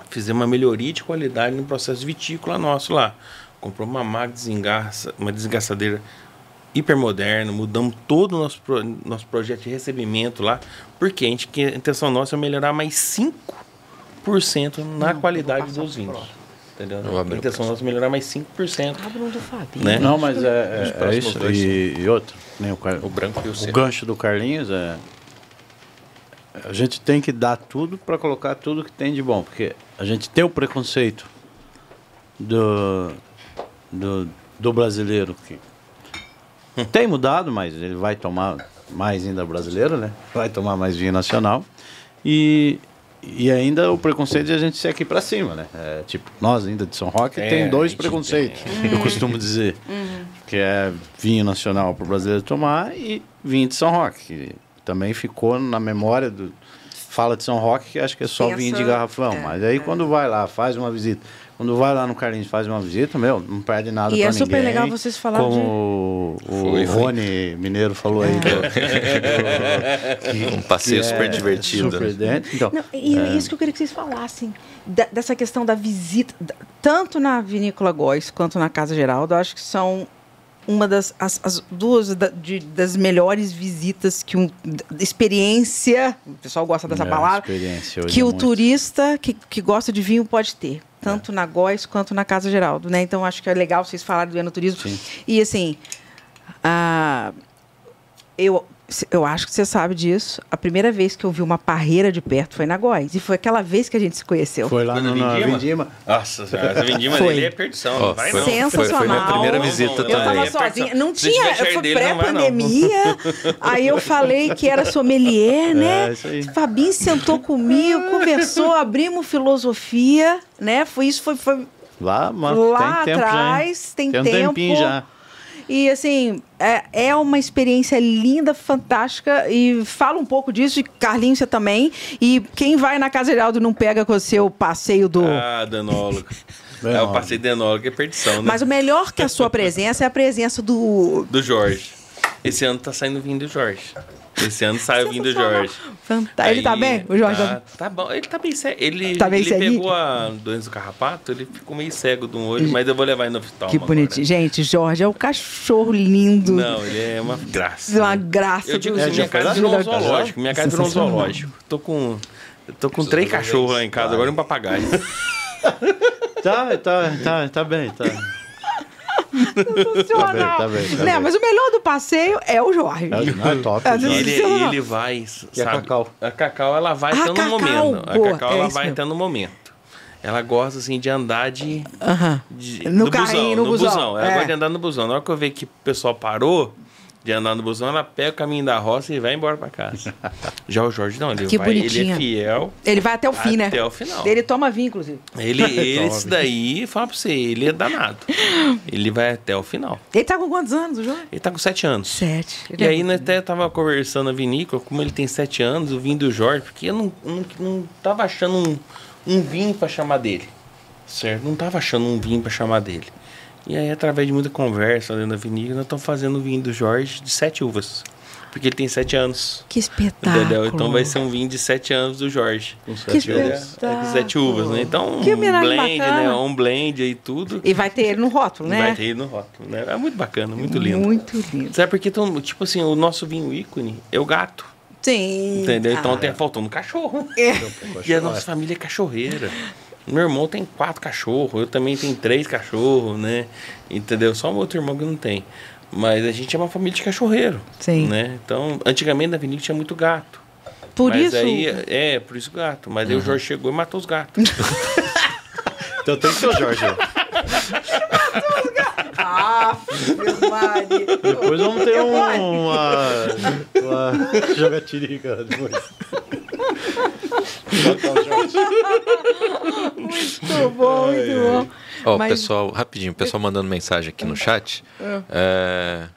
Fizemos uma melhoria de qualidade no processo vitícola nosso lá comprou uma máquina desengaça, uma desgastadeira hipermoderna, mudamos todo o nosso, pro, nosso projeto de recebimento lá, porque a, gente, a intenção nossa é melhorar mais 5% na Não, qualidade dos vinhos. Entendeu? A intenção nossa é melhorar mais 5%. do Né? Não, mas é, é, é isso. E, e, outro, né, o, o branco e o, o gancho do Carlinhos é. A gente tem que dar tudo para colocar tudo que tem de bom, porque a gente tem o preconceito do, do, do brasileiro que <laughs> tem mudado, mas ele vai tomar mais ainda brasileiro, né? Vai tomar mais vinho nacional. E, e ainda o preconceito de a gente ser aqui para cima, né? É, tipo, nós ainda de São Roque é, tem dois preconceitos, tem. eu costumo dizer. Uhum. Que é vinho nacional para o brasileiro tomar e vinho de São Roque. Também ficou na memória do... Fala de São Roque, que acho que é só Pensa, vinho de garrafão. É, mas aí é. quando vai lá, faz uma visita quando vai lá no Carlinhos faz uma visita, meu, não perde nada e pra ninguém. E é super legal vocês falarem Como de... o, foi, Rony. Mineiro falou aí. Do, <laughs> que, um passeio super é divertido. Super dentro. Então, não, e é isso que eu queria que vocês falassem. Da, dessa questão da visita, tanto na Vinícola Góis quanto na Casa Geraldo, eu acho que são uma das as, as duas da, de, das melhores visitas que um experiência o pessoal gosta dessa é, palavra que é o muito. turista que, que gosta de vinho pode ter tanto é. na Góis quanto na Casa Geraldo, né? Então acho que é legal vocês falarem do enoturismo. Sim. E assim, uh, eu eu acho que você sabe disso. A primeira vez que eu vi uma parreira de perto foi na Góis. E foi aquela vez que a gente se conheceu. Foi lá foi no, na Vindima? Vindima. Nossa, essa <laughs> Vindima foi. dele é perdição. Oh, vai foi, Sensacional. Foi, foi minha primeira visita eu também. Eu tava sozinha. Não tinha, foi pré-pandemia. <laughs> Aí eu falei que era sommelier, né? É, isso aí. Fabinho sentou comigo, conversou, abrimos filosofia, né? Foi isso, foi... foi lá, mas lá tem atrás, tempo já, tem, tem um tempinho já. E assim, é, é uma experiência linda, fantástica. E fala um pouco disso, e Carlinhos, você também. E quem vai na Casa Geraldo não pega com o seu passeio do. Ah, denólogo. <laughs> é o passeio denólogo é perdição, né? Mas o melhor que a sua presença é a presença do. Do Jorge. Esse ano tá saindo vindo do Jorge. Esse ano saiu vindo o Jorge. Fantástico. Ele tá bem? O Jorge tá, tá, tá bom. Ele tá bem cego. Ele, tá bem ele pegou a doença do carrapato, ele ficou meio cego de um olho, mas eu vou levar ele no hospital. Que bonitinho. Gente, Jorge é um cachorro lindo. Não, ele é uma graça. Uma graça. Eu digo assim, minha casa virou um zoológico. Minha casa virou um zoológico. Tô com, tô com três cachorros lá em casa, agora e um papagaio. <laughs> tá, tá, tá, tá bem, tá. Sensacional. Tá bem, tá bem, tá né? Mas o melhor do passeio é o Jorge. É, é top. É, ele, ele vai. Sabe, e a Cacau? A Cacau, ela vai ah, tendo um momento. Boa, a Cacau, é ela vai tendo um momento. Ela gosta, assim, de andar de... Uh -huh. de no, no carrinho, busão, no, busão. busão. Ela é. gosta de andar no busão. Na hora que eu ver que o pessoal parou, de andar no busão, ela pega o caminho da roça e vai embora para casa. <laughs> Já o Jorge não, ele que vai, ele é fiel. Ele vai até o fim, né? Até o final. Ele toma vinho, inclusive. Ele, <laughs> esse daí, fala pra você, ele é danado. Ele vai até o final. Ele tá com quantos anos, o Jorge? Ele tá com sete anos. Sete. Ele e é aí, nós até tava conversando a vinícola, como ele tem sete anos, o vinho do Jorge, porque eu não, não, não tava achando um, um vinho para chamar dele. Certo? Não tava achando um vinho para chamar dele. E aí, através de muita conversa dentro da vinícola, nós estamos fazendo o vinho do Jorge de sete uvas. porque ele tem sete anos. Que espetáculo. Entendeu? Então vai ser um vinho de sete anos do Jorge. Com sete que uvas. É, com sete uvas, né? Então, que um blend, bacana. né? Um blend e tudo. E vai ter ele no rótulo, né? Vai ter ele no rótulo, né? É muito bacana, muito lindo. Muito lindo. Sabe porque, então, tipo assim, o nosso vinho ícone é o gato. Sim. Entendeu? Então ah. tem faltando cachorro. É. E a nossa família é cachorreira. Meu irmão tem quatro cachorros, eu também tenho três cachorros, né? Entendeu? Só o outro irmão que não tem. Mas a gente é uma família de cachorreiro. Sim. Né? Então, antigamente na vinícola tinha muito gato. Por Mas isso? Aí, é, por isso gato. Mas uhum. aí o Jorge chegou e matou os gatos. <laughs> então tem que ser o Jorge. <laughs> ah. Depois vamos ter um, uma, uma <laughs> jogatirica depois. muito bom, muito bom. Ó, oh, Mas... pessoal, rapidinho, o pessoal mandando mensagem aqui no chat. É... é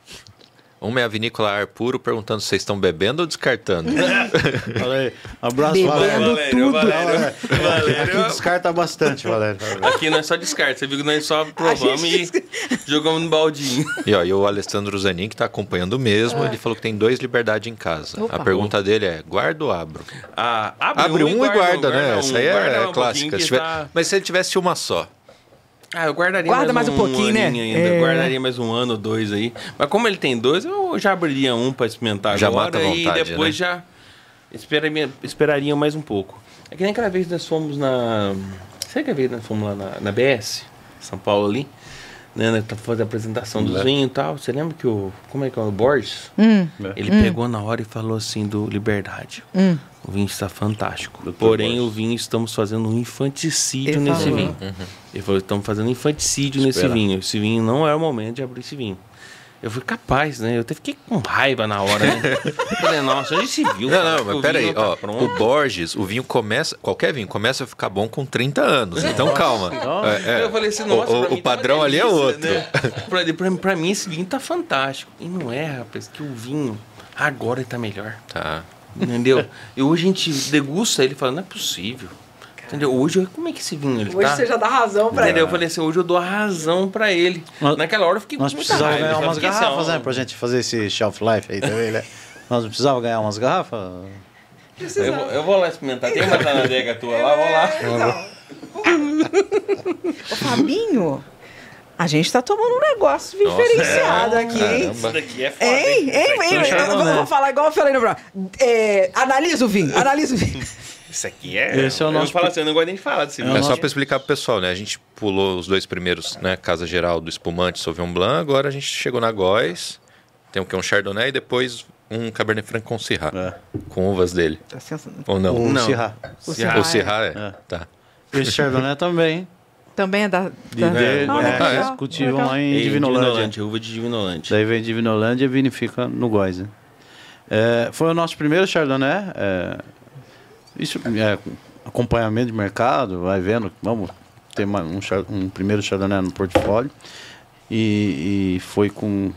uma é a vinícola Ar Puro perguntando se vocês estão bebendo ou descartando. <laughs> Aí. Abraço, bebendo Valério. tudo. Valério, Valério. Aqui descarta bastante, Valério. Aqui não é só descarta. Você viu que nós só provamos gente... e jogamos no baldinho. E, ó, e o Alessandro Zanin, que está acompanhando mesmo, ah. ele falou que tem dois liberdade em casa. Opa. A pergunta dele é: guarda ou abro? Ah, abre, abre um, um, e guarda, guarda né? Um, Essa aí é clássica. Se tiver... tá... Mas se ele tivesse uma só. Ah, eu guardaria Guarda mais, mais um, um pouquinho, né? Ainda. É. Guardaria mais um ano ou dois aí. Mas como ele tem dois, eu já abriria um para experimentar já agora. Mata a vontade, e depois né? já esperaria, esperaria mais um pouco. É que nem aquela vez nós fomos na. Sabe que vez nós fomos lá na, na BS, São Paulo ali? Né, tá fazendo a apresentação dos vinhos e tal. Você lembra que o. Como é que é o Borges? Hum. Ele hum. pegou na hora e falou assim do Liberdade. Hum. O vinho está fantástico. Doutor Porém, Borges. o vinho estamos fazendo um infanticídio Ele nesse falou. vinho. Uhum. Ele falou: estamos fazendo um infanticídio Espera. nesse vinho. Esse vinho não é o momento de abrir esse vinho. Eu fui capaz, né? Eu até fiquei com raiva na hora, né? Eu <laughs> falei, nossa, a gente se viu. Não, não, mas peraí, tá ó. Pronto. O Borges, o vinho começa, qualquer vinho começa a ficar bom com 30 anos. Então nossa, calma. É, é. Eu falei assim, nossa, o, o padrão ali é outro. Né? pra, pra, pra, mim, esse vinho tá fantástico. E não é, rapaz, que o vinho agora tá melhor. Tá. Entendeu? e hoje a gente degusta ele fala, não é possível. Entendeu? Hoje, como é que esse vinho ele hoje tá? você já dá razão pra Entendeu? ele. Eu falei assim, hoje eu dou a razão pra ele. Nós, Naquela hora eu fiquei Nós precisávamos ganhar umas garrafas, né? Pra gente fazer esse shelf life aí também, né? Nós precisávamos ganhar umas garrafas? Eu vou, eu vou lá experimentar. Tem uma na adega tua lá, vou lá. Então. Ô, Fabinho, a gente tá tomando um negócio diferenciado é, aqui, hein? Isso daqui é foda. Hein? Hein? hein? hein? Eu vou falar igual eu falei no é, Analisa o vinho, analisa o vinho. Isso aqui é. Esse é o nosso. Eu falo assim, eu não gosto nem de falar desse vinho. É, é só para explicar pro pessoal, né? A gente pulou os dois primeiros, né? Casa Geral do Espumante Sauvignon Blanc. Agora a gente chegou na Góis. Tem o que? Um Chardonnay e depois um Cabernet Franc com Syrah. É. Com uvas dele. Tá Ou não? O não. Syrah. O Syrah, o Syrah é. é. Tá. Esse Chardonnay também. Também é da. De, da... É, ah, é, cultivam lá em Divinolândia. Divinolândia. Uva de Divinolândia. Daí vem Divinolândia e vinifica no Góis. Né? É, foi o nosso primeiro Chardonnay. É, isso é acompanhamento de mercado, vai vendo, vamos ter uma, um, um, primeiro Chardonnay no portfólio. E, e, foi com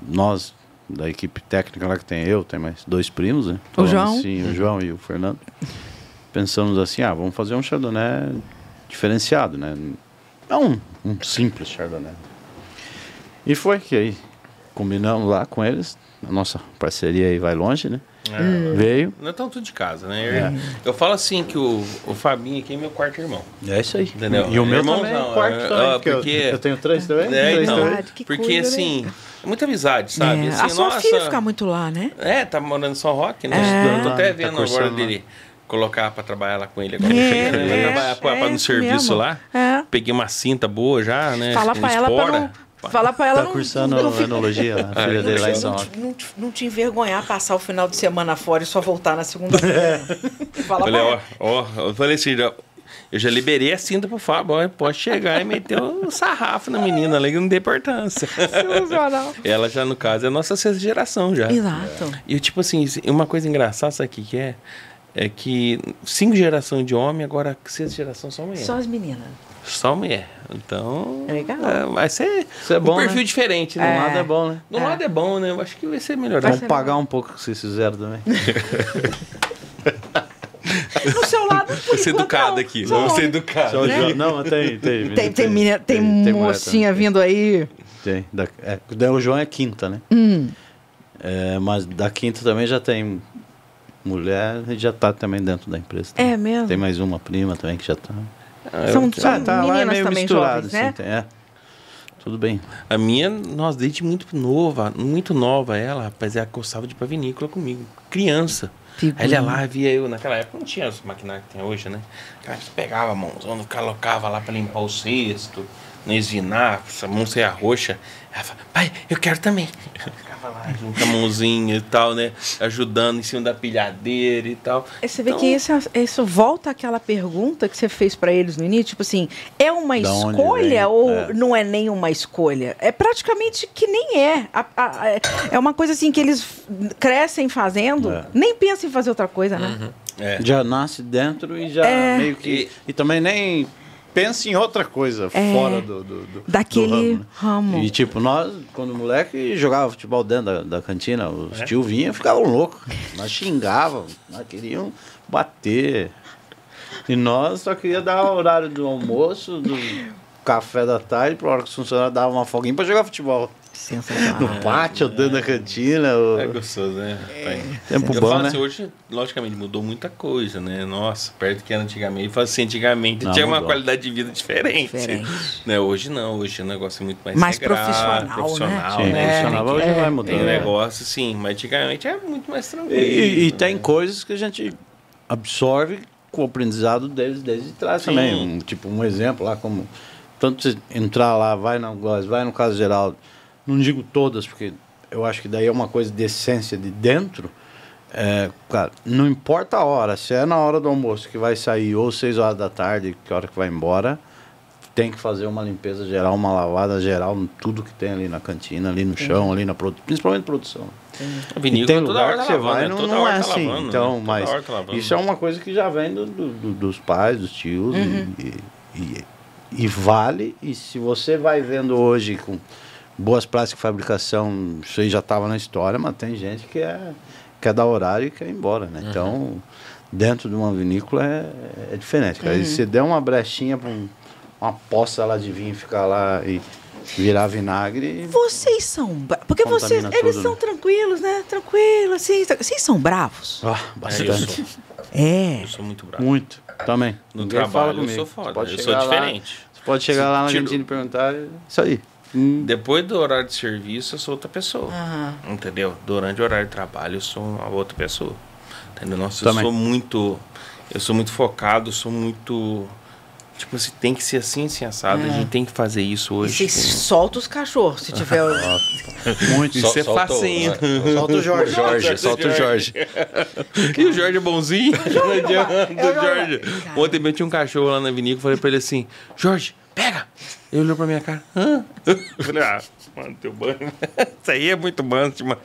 nós, da equipe técnica lá que tem eu, tem mais dois primos, né? O João? Sim, o João e o Fernando. Pensamos assim, ah, vamos fazer um Chardonnay diferenciado, né? Não um, um simples Chardonnay. E foi que aí combinamos lá com eles, a nossa parceria aí vai longe, né? É. Veio. Não é tanto de casa, né? Eu, é. eu falo assim que o, o Fabinho aqui é meu quarto irmão. É isso aí. Entendeu? E o meu irmão também é quarto também. porque, porque eu, eu, tenho três também. É, três não, também. porque assim, é muita amizade, sabe? É. Assim, a sua nossa, filha fica muito lá, né? É, tá morando em São Roque, né? É. Eu tô até vendo tá agora dele colocar para trabalhar lá com ele agora. É, <laughs> né? Vai trabalhar pra, pra, no serviço mesmo. lá. Peguei uma cinta boa já, né? Fala para ela para não Falar pra ela. Tá cursando não, não enologia, a <laughs> filha é, dele lá em São. Não, não, te envergonhar passar o final de semana fora e só voltar na segunda-feira. <laughs> <laughs> Fala falei, ó, ó, eu falei assim, eu já liberei a cinta pro Fábio, ó, pode chegar e meter o um sarrafo na menina ali que não tem importância. Ela já, no caso, é a nossa sexta geração já. Exato. E tipo assim, uma coisa engraçada, sabe o que é? É que cinco gerações de homem, agora sexta geração só mulher. Só as meninas. Só mulher. Então. É legal. É, vai ser Isso é bom, um perfil né? diferente, né? Do lado é bom, né? Do é. lado é bom, né? Eu acho que vai ser melhor. Vamos pagar um pouco que vocês fizeram também. <laughs> no seu lado, Vou ser educado aqui. Vamos ser educado. Né? Não, mas tem. Tem, tem, tem, tem, tem, tem mocinha vindo aí. Tem. Da, é, o João é quinta, né? Hum. É, mas da quinta também já tem mulher e já está também dentro da empresa. É mesmo? Tem mais uma prima também que já está. Ah, são, são ah, tá, meninas é meio também misturado, jovens, né? Assim, é. Tudo bem. A minha, nós desde muito nova, muito nova ela, rapaz, ela gostava de ir pra vinícola comigo. Criança. Aí ela lá via eu, naquela época não tinha as maquinários que tem hoje, né? Cara, pegava a mãozona, colocava lá pra limpar o cesto, no esvinar, essa mão saia roxa. Ela fala, pai, eu quero também. Ficava lá, junto a mãozinha e tal, né? Ajudando em cima da pilhadeira e tal. Você vê então, que isso, isso volta àquela pergunta que você fez para eles no início, tipo assim, é uma da escolha ou é. não é nem uma escolha? É praticamente que nem é. A, a, é uma coisa assim que eles crescem fazendo, é. nem pensam em fazer outra coisa, né? Uhum. É. Já nasce dentro e já é. meio que. E também nem pensa em outra coisa é, fora do, do, do daquele do ramo, né? ramo, E tipo, nós, quando moleque, jogava futebol dentro da, da cantina, os é? tio vinham e ficavam loucos. Nós xingavam, nós queriam bater. E nós só queria dar o horário do almoço, do café da tarde, para hora que os funcionários davam uma folguinha para jogar futebol. Sensacional. No pátio, dentro da cantina. O... É gostoso, né? É. Tempo eu bom, né? Assim, hoje, logicamente, mudou muita coisa, né? Nossa, perto que era antigamente. Eu falo assim, antigamente não, tinha mudou. uma qualidade de vida diferente. diferente. Né? Hoje não, hoje o negócio é muito mais Mais regrado, profissional, profissional, né? né? Profissional, hoje é, vai mudando. Tem negócio, sim, mas antigamente é muito mais tranquilo. E, e né? tem coisas que a gente absorve com o aprendizado deles desde trás sim. também. Um, tipo, um exemplo lá, como tanto você entrar lá, vai na vai no caso geral não digo todas, porque eu acho que daí é uma coisa de essência de dentro. É, cara, não importa a hora, se é na hora do almoço que vai sair ou seis horas da tarde, que hora que vai embora, tem que fazer uma limpeza geral, uma lavada geral em tudo que tem ali na cantina, ali no chão, ali na produção, principalmente produção. E tem lugar que você vai, né? não, não é tá assim. Lavando, então, né? mas tá isso é uma coisa que já vem do, do, dos pais, dos tios uhum. e, e, e, vale. E se você vai vendo hoje com boas práticas de fabricação, isso aí já estava na história, mas tem gente que é, quer dar horário e quer ir embora, né? Uhum. Então, dentro de uma vinícola é, é diferente. Cara. Uhum. Se der uma brechinha para um, uma poça lá de vinho ficar lá e virar vinagre. Vocês são. Porque vocês. Tudo, eles são né? tranquilos, né? Tranquilos, assim. Vocês são bravos? Ah, bastante. É. Eu sou muito bravo. Muito. Também. No Ninguém trabalho eu sou foda. Pode eu sou diferente. Lá, você pode chegar Se lá na tiro... cantina e perguntar. Isso aí. Hum. Depois do horário de serviço, eu sou outra pessoa. Uhum. Entendeu? Durante o horário de trabalho, eu sou uma outra pessoa. Entendeu? Nossa, Também. eu sou muito. Eu sou muito focado, sou muito. Tipo assim, tem que ser assim, assim, assado. É. A gente tem que fazer isso hoje. E você solta os cachorros, se tiver. <laughs> muito. Isso é facinho. <laughs> Solta o Jorge. Jorge, solta o Jorge. <laughs> e o Jorge é bonzinho? Não adianta. Jorge. Ontem eu tinha um cachorro lá na vinícola, falei pra ele assim: Jorge, pega! Ele olhou pra minha cara. Hã? <laughs> Eu falei, ah, mano, teu banho. <laughs> Isso aí é muito banho demais.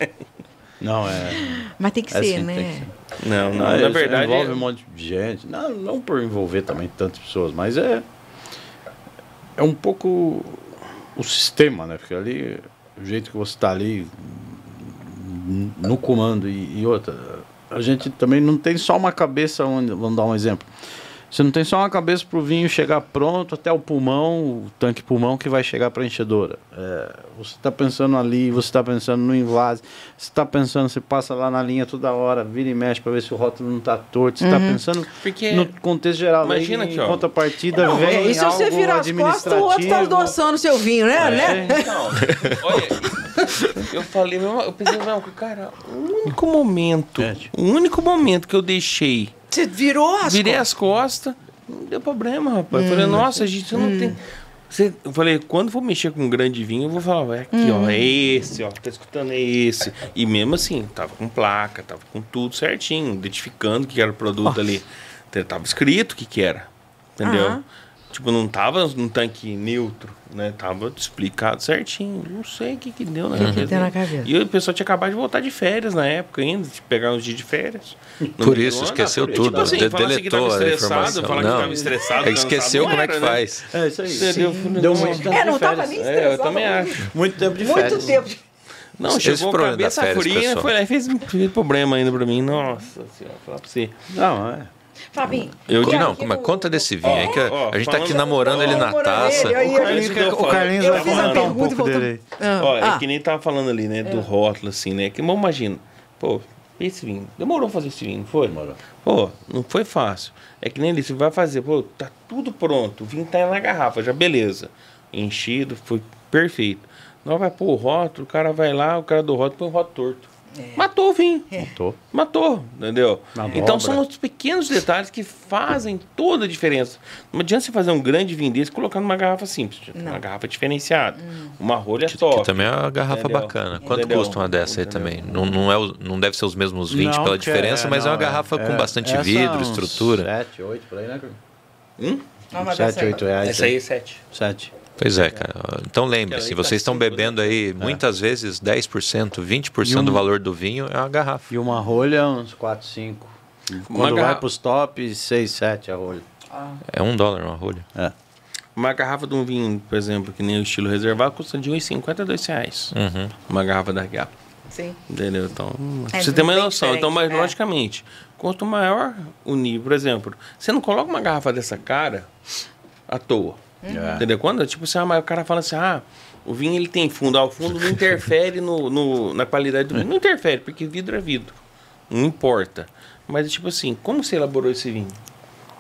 Não, é. Mas tem que é ser, assim, né? Que ser. Não, não, não na verdade. Envolve um monte de gente. Não, não por envolver também tantas pessoas, mas é. É um pouco o sistema, né? Porque ali, o jeito que você está ali no comando e, e outra. A gente também não tem só uma cabeça onde. Vamos dar um exemplo. Você não tem só uma cabeça para o vinho chegar pronto até o pulmão, o tanque pulmão que vai chegar para a enchedora. É, você está pensando ali, você está pensando no invase, você está pensando, você passa lá na linha toda hora, vira e mexe para ver se o rótulo não está torto. Você está uhum. pensando Porque no contexto geral. Imagina aí, que, ó. Contrapartida não, vem. É, e se você virar as costas, o outro está adoçando seu vinho, né? É. né? Então, <laughs> olha, eu falei, eu pensei, não, cara, o único momento, é, tipo. o único momento que eu deixei você virou as Virei costas. as costas. Não deu problema, rapaz. Hum, falei, nossa, a gente não hum. tem. Você, eu falei, quando for mexer com um grande vinho, eu vou falar, é aqui, hum. ó, é esse, ó, tá escutando, é esse. E mesmo assim, tava com placa, tava com tudo certinho, identificando que era o produto ali. Tava escrito o que que era, entendeu? Tipo, não tava num tanque neutro, né? Tava explicado certinho. Não sei o que que deu na, uhum. cabeça. Deu na cabeça. E o pessoal tinha acabado de voltar de férias na época ainda, de pegar uns dias de férias. Por isso, esqueceu tudo. Tipo assim, de assim a informação. Falar não. que tava estressado. É que esqueceu como é que né? faz. É isso aí. Entendeu? Deu muito tempo É, não tava nem estressado. É, eu também acho. Muito tempo de férias. Muito tempo de não, Esse chegou a cabeça férias, fria, foi lá e fez, fez problema ainda pra mim. Nossa senhora, falar pra você. Não, é. Fabinho. Eu digo, não, mas conta desse vinho aí que a, a gente tá aqui namorando ele na taça. O Carlinhos vai comentar um pouco dele aí. Ó, é que nem tava falando ali, né, do rótulo, assim, né? Que imagina, pô, esse vinho. Demorou fazer esse vinho, não foi? Demorou. Pô, não foi fácil. É que nem ali, você vai fazer, pô, tá tudo pronto, o vinho tá na garrafa, já beleza. Enchido, foi perfeito. Não vai pôr o rótulo, o cara vai lá, o cara do rótulo põe o rótulo torto. É. Matou o vinho. É. Matou. Matou, entendeu? Na então dobra. são os pequenos detalhes que fazem toda a diferença. Não adianta você fazer um grande vinho desse e colocar numa garrafa simples, não. uma garrafa diferenciada, hum. uma rolha que, top. Que também é uma garrafa entendeu? bacana. Quanto entendeu? custa uma dessa entendeu? aí também? Não, não, é, não deve ser os mesmos 20 não, pela diferença, é, mas não, é uma garrafa é, com bastante vidro, estrutura. 7, 8 por aí, né? Hum? 7, 8 reais. Essa aí é 7. 7. Pois é, cara. Então lembre-se, vocês estão bebendo aí muitas vezes 10%, 20% do valor do vinho é uma garrafa. E uma rolha, uns 4, 5. Quando vai para os tops, 6, 7 a rolha. Ah. É um dólar uma rolha. É. Uma garrafa de um vinho, por exemplo, que nem o estilo reservado, custa de 1,50 a 2 reais. Uhum. Uma garrafa da Gap. Sim. Entendeu? Então, é, você tem uma noção. Então, mas é. logicamente, quanto maior o nível, por exemplo, você não coloca uma garrafa dessa cara à toa. Uhum. Entendeu? Quando, tipo assim, ah, o cara fala assim, ah, o vinho ele tem fundo, ah, o fundo não interfere no, no, na qualidade do vinho. Não interfere, porque vidro é vidro. Não importa. Mas, tipo assim, como você elaborou esse vinho?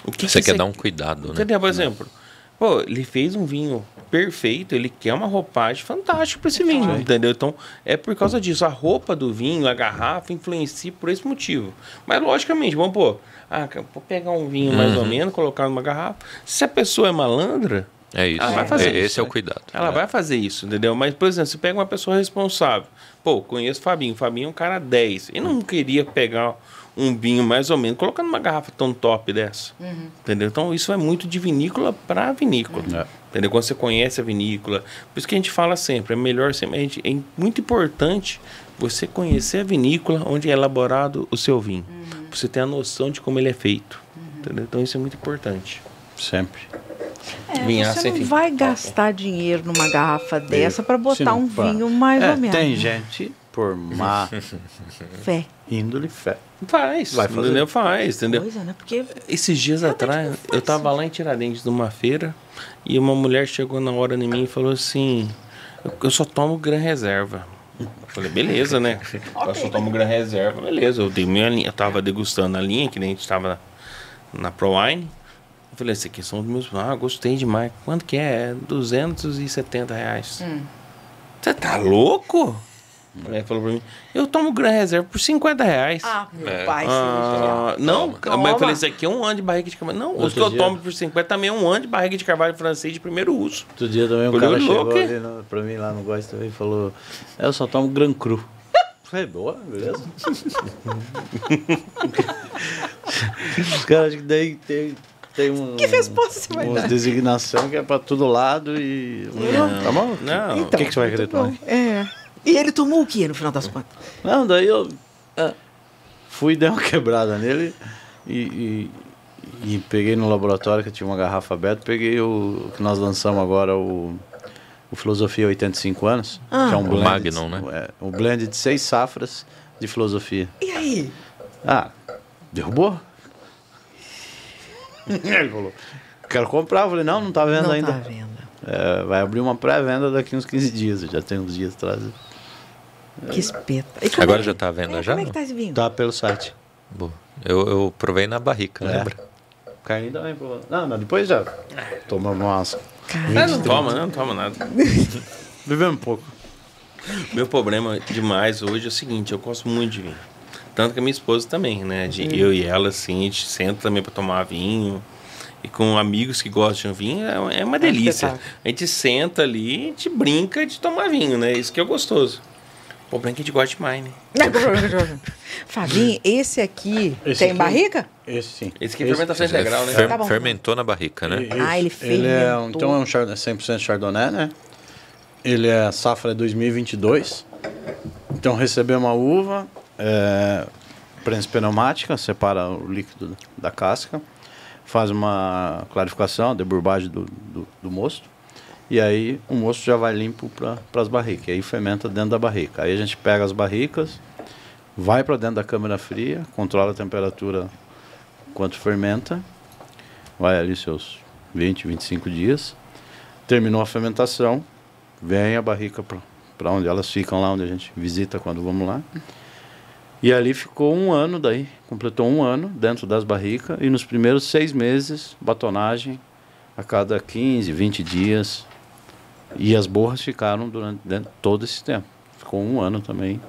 O que você que quer você... dar um cuidado, né? Entendeu? Por exemplo, pô, ele fez um vinho perfeito, ele quer uma roupagem fantástica para esse vinho, Ai. entendeu? Então, é por causa disso. A roupa do vinho, a garrafa, influencia por esse motivo. Mas, logicamente, vamos pôr, ah, vou pegar um vinho uhum. mais ou uhum. menos, colocar numa garrafa. Se a pessoa é malandra, é isso. Ela vai fazer é, isso, esse é o cuidado. Ela é. vai fazer isso, entendeu? Mas, por exemplo, você pega uma pessoa responsável. Pô, conheço o Fabinho. O Fabinho é um cara 10. E não queria pegar um vinho mais ou menos, colocando uma garrafa tão top dessa. Uhum. Entendeu? Então, isso é muito de vinícola para vinícola. Uhum. Entendeu? Quando você conhece a vinícola. Por isso que a gente fala sempre, é melhor sempre. Gente, é muito importante você conhecer a vinícola onde é elaborado o seu vinho. Uhum. Pra você ter a noção de como ele é feito. Entendeu? Então, isso é muito importante. Sempre. É, Vinhaça, você não vai gastar dinheiro numa garrafa dessa para botar um vinho mais é, ou menos. Tem gente por má <laughs> fé. Índole fé. Faz, vai fazer. Entendeu? Faz, entendeu? Coisa, né? Porque Esses dias atrás, eu tava lá em Tiradentes numa feira e uma mulher chegou na hora em mim e falou assim: Eu só tomo gran reserva. Eu falei, beleza, né? <laughs> okay. Eu só tomo gran reserva, beleza. Eu dei minha linha, eu tava degustando a linha, que nem a gente tava na ProWine. Eu falei, esse aqui são os meus. Ah, gostei demais. Quanto que é? 270 reais. Hum. Você tá louco? Ele falou pra mim, eu tomo Gran Reserva por 50 reais. Ah, meu é. pai, ah, Não, Toma. mas eu falei, isso aqui é um ano de barriga de carvalho. Não, Outro os que eu dia... tomo por 50 também é um ano de barriga de carvalho francês de primeiro uso. Outro dia também um falei, cara chegou ali no, pra mim lá no Gosto também e falou, eu só tomo Gran Cru. Falei, boa, beleza. os caras que daí tem tem um. Que resposta você vai dar? designação que é pra todo lado e. Não, tá bom? Não. Então, o que, que você vai querer tomar? É. E ele tomou o que no final das contas? Não, daí eu é, fui <laughs> dar uma quebrada nele e, e, e, peguei no laboratório que tinha uma garrafa aberta, peguei o, o que nós lançamos agora, o, o Filosofia 85 anos, ah. que é um blend. O Magnum, né? É, um blend de seis safras de filosofia. E aí? Ah, derrubou? <laughs> Ele falou, quero comprar. Eu falei, não, não está vendo não ainda. Tá vendo. É, vai abrir uma pré-venda daqui uns 15 dias. Já tem uns dias atrás. Que espeta. Agora é, já está vendo é, já? Como é que tá esse vinho? Tá pelo site. Boa. Eu, eu provei na barrica, é. lembra? Carne também provou. Não, não, depois já toma massa. Não, não toma, não, não toma nada. <laughs> Vivemos um pouco. Meu problema demais hoje é o seguinte, eu gosto muito de vinho. Tanto que a minha esposa também, né? De hum. eu e ela, assim, a gente senta também para tomar vinho. E com amigos que gostam de vinho, é, é uma delícia. A gente senta ali, a gente brinca de tomar vinho, né? Isso que é gostoso. O problema é que a gente gosta demais, né? <laughs> Fabinho, esse aqui esse tem aqui, barrica? Esse sim. Esse aqui é fermentação esse integral, né? Fer, tá fermentou na barrica, né? Esse, ah, ele fermentou. Ele é, então é um chardonnay, 100% Chardonnay, né? Ele é safra 2022. Então recebeu uma uva, é, prensa pneumática, separa o líquido da casca, faz uma clarificação, deburbagem do, do, do mosto e aí o moço já vai limpo para as barricas. Aí fermenta dentro da barrica. Aí a gente pega as barricas, vai para dentro da câmara fria, controla a temperatura enquanto fermenta. Vai ali seus 20, 25 dias. Terminou a fermentação, vem a barrica para onde elas ficam lá, onde a gente visita quando vamos lá. E ali ficou um ano daí, completou um ano dentro das barricas e nos primeiros seis meses, batonagem a cada 15, 20 dias. E as borras ficaram durante dentro, todo esse tempo. Ficou um ano também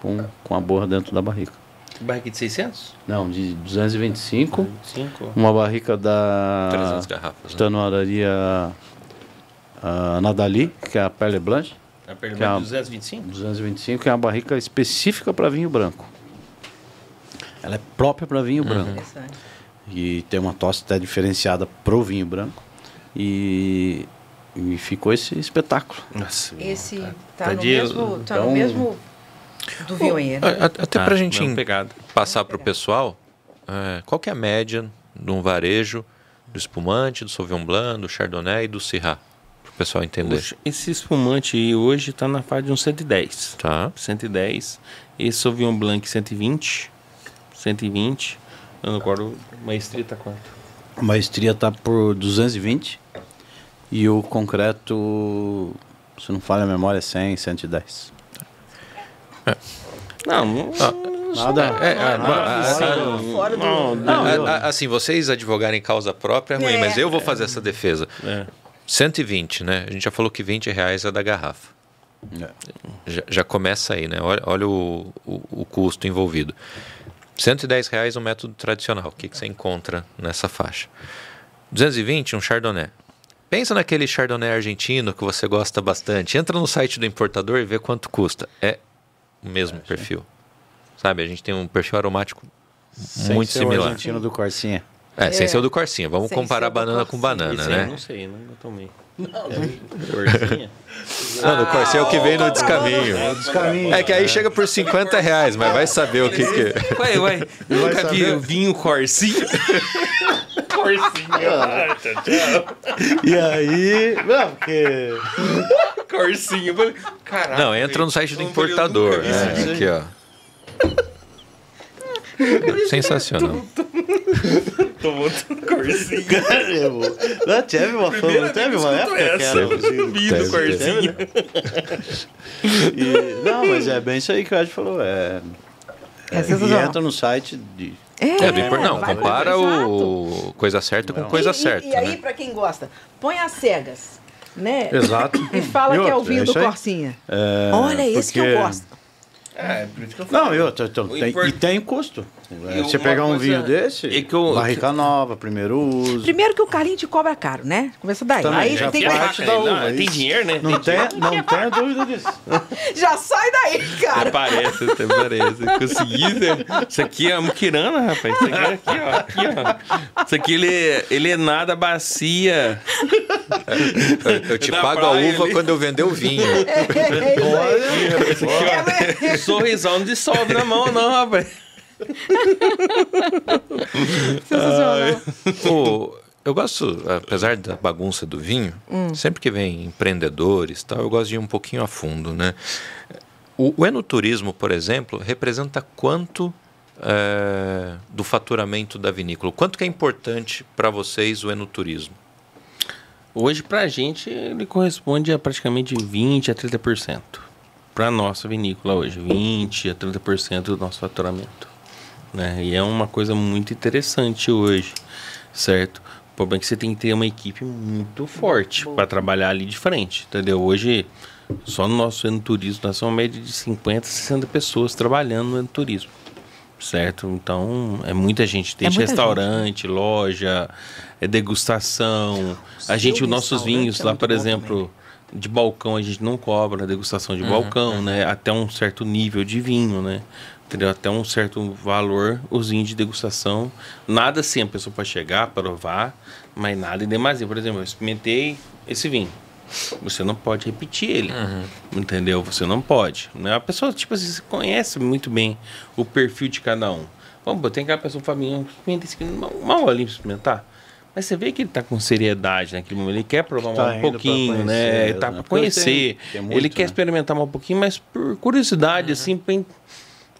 com, com a borra dentro da barrica. Barrica de 600? Não, de 225. 225. Uma barrica da 300 garrafas. Tanoraria né? uh, Nadali, que é a Perle Blanche. A Perle Blanche é 225? 225, que é uma barrica específica para vinho branco. Ela é própria para vinho uhum. branco. E tem uma tosse até diferenciada pro vinho branco. E, e ficou esse espetáculo. Nossa, esse tá, tá, tá, no, mesmo, tá então, no mesmo do vinhoeiro. Até para a ah, gente passar para o pessoal, é, qual que é a média de um varejo do espumante, do Sauvignon Blanc, do Chardonnay e do Syrah? Para o pessoal entender. esse espumante hoje está na fase de uns 110. Tá. 110. Esse Sauvignon Blanc 120. 120. Eu não recordo. Maestria está quanto? A maestria está por 220. E o concreto, se não falha a memória, é 100, 110. É. Não, não, Nada. É, assim, assim, vocês advogarem causa própria é ruim, é, mas eu vou fazer essa defesa. É. 120, né? A gente já falou que 20 reais é da garrafa. É. Já, já, começa aí, né? Olha, olha o, o, o, custo envolvido. 110 reais o um método tradicional. O que, que você encontra nessa faixa? 220, um chardonnay. Pensa naquele chardonnay argentino que você gosta bastante. Entra no site do importador e vê quanto custa. É o mesmo é, perfil. Sabe? A gente tem um perfil aromático sem muito similar. O argentino do Corsinha. É, é, sem ser o do Corsinha. Vamos sem comparar banana com banana, né? Eu não sei, nunca tomei. Não, Corsinha? Não, do Corsinha é o que vem no descaminho. É, descaminho. é que aí chega por 50 reais, mas vai saber o que que é. Ué, ué, nunca vi vinho Corsinha? Corsinha, E aí... Não, porque... Corsinha. Caralho. Não, entra no site do importador. Né? Aqui, ó. Sensacional. Tomou corzinho. Caramba. Não, teve uma fama, não teve uma época essa, que era subido corzinho. E, não, mas é bem isso aí que o Ed falou. É, é, é e entra no site de. É, é, é não, compara o coisa certa com coisa e, certa. E, e aí, né? para quem gosta, põe as cegas, né? Exato. E fala e que é o vinho é do Corsinha. É, Olha, esse porque... que eu gosto. É, por isso que eu falo. Não, eu, eu, eu, tem, import... e tem custo. Eu, Você pegar um vinho desse, é que eu, barrica que... nova, primeiro uso. Primeiro que o carinho te cobra caro, né? Começa daí. Também, aí já tem parte da uva. Não, tem dinheiro, né? Não tem, não tem dúvida disso. <laughs> já sai daí, cara. Até parece, até parece. Consegui, né? Isso aqui é muquirana, rapaz. Isso aqui é aqui, ó. Aqui, ó. Isso aqui, ele, ele é nada bacia. Eu, eu te é pago a uva ele... quando eu vender o vinho. <laughs> É, é, Olha, isso aqui, ó. Sorrisão não dissolve na mão, não, rapaz. Sensacional. eu gosto, apesar da bagunça do vinho, hum. sempre que vem empreendedores tal, eu gosto de ir um pouquinho a fundo, né? O, o enoturismo, por exemplo, representa quanto é, do faturamento da vinícola? Quanto que é importante para vocês o enoturismo? Hoje, para a gente, ele corresponde a praticamente 20% a 30% para a nossa vinícola hoje, 20% a 30% do nosso faturamento. Né? E é uma coisa muito interessante hoje, certo? O problema é que você tem que ter uma equipe muito forte para trabalhar ali de frente, entendeu? Hoje, só no nosso turismo nós somos uma média de 50, 60 pessoas trabalhando no turismo, certo? Então, é muita gente. Tem é restaurante, gente. loja, é degustação. a gente, os nossos vinhos é lá, por exemplo... Também de balcão a gente não cobra degustação de uhum, balcão, uhum. né? Até um certo nível de vinho, né? Entendeu? Até um certo valor, os vinhos de degustação. Nada assim, a pessoa pode chegar, provar, mas nada em demasia. Por exemplo, eu experimentei esse vinho. Você não pode repetir ele. Uhum. Entendeu? Você não pode. Né? A pessoa, tipo assim, você conhece muito bem o perfil de cada um. Vamos, tem aquela pessoa Fabinho, experimenta esse aqui, mal ali experimentar. Mas você vê que ele está com seriedade naquele momento. Ele quer provar tá um pouquinho, conhecer, né? Ele tá né? para conhecer. Tem, tem muito, ele quer né? experimentar um pouquinho, mas por curiosidade, uhum. assim,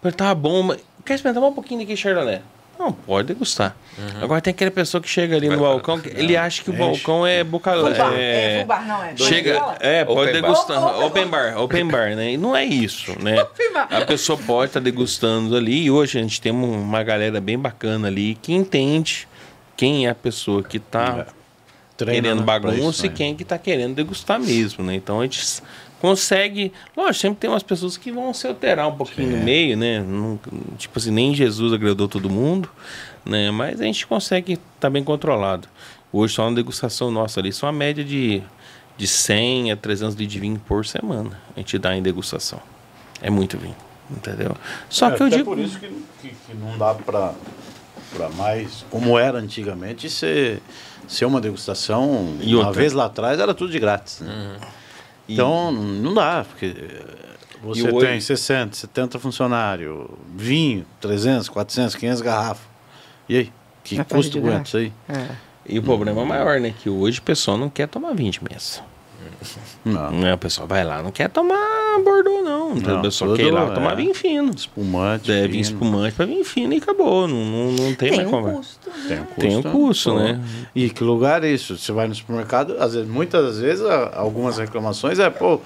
para tá bom. Mas... Quer experimentar um pouquinho daquele Chardonnay? Não, pode degustar. Uhum. Agora tem aquela pessoa que chega ali Vai no balcão, que ele acha que o balcão é boca... É, é, bar, não é? Chega, é, pode open degustar. Bar. Open bar, open bar, né? E não é isso, <laughs> né? A pessoa pode estar tá degustando ali. E hoje a gente tem uma galera bem bacana ali que entende quem é a pessoa que está é. querendo bagunça isso, e né? quem que está querendo degustar mesmo, né? Então a gente consegue. Lógico, sempre tem umas pessoas que vão se alterar um pouquinho no meio, né? Não, tipo assim, nem Jesus agradou todo mundo, né? Mas a gente consegue estar tá bem controlado. Hoje, só uma degustação nossa ali, são uma média de, de 100 a 300 litros de vinho por semana. A gente dá em degustação. É muito vinho, entendeu? Só é, que eu digo. por isso que, que, que não dá para para mais, como era antigamente, ser, ser uma degustação. E uma vez lá atrás era tudo de grátis. Né? Uhum. Então, não dá, porque você tem hoje... 60, 70 funcionários, vinho, 300, 400, 500 garrafas. E aí? Que é custo aguenta isso aí? É. E o problema maior, né? Que hoje o pessoal não quer tomar vinho de mesa. Não. não. O pessoal vai lá, não quer tomar Bordeaux, não. não o pessoal quer ir lá é. tomar vinho fino. Espumante. É, vinho espumante para vinho fino e acabou. Não, não, não tem, tem mais um conversa. Custo, né? Tem um custo. Tem um custo, né? E que lugar é isso? Você vai no supermercado, às vezes, muitas vezes, algumas reclamações é, pô,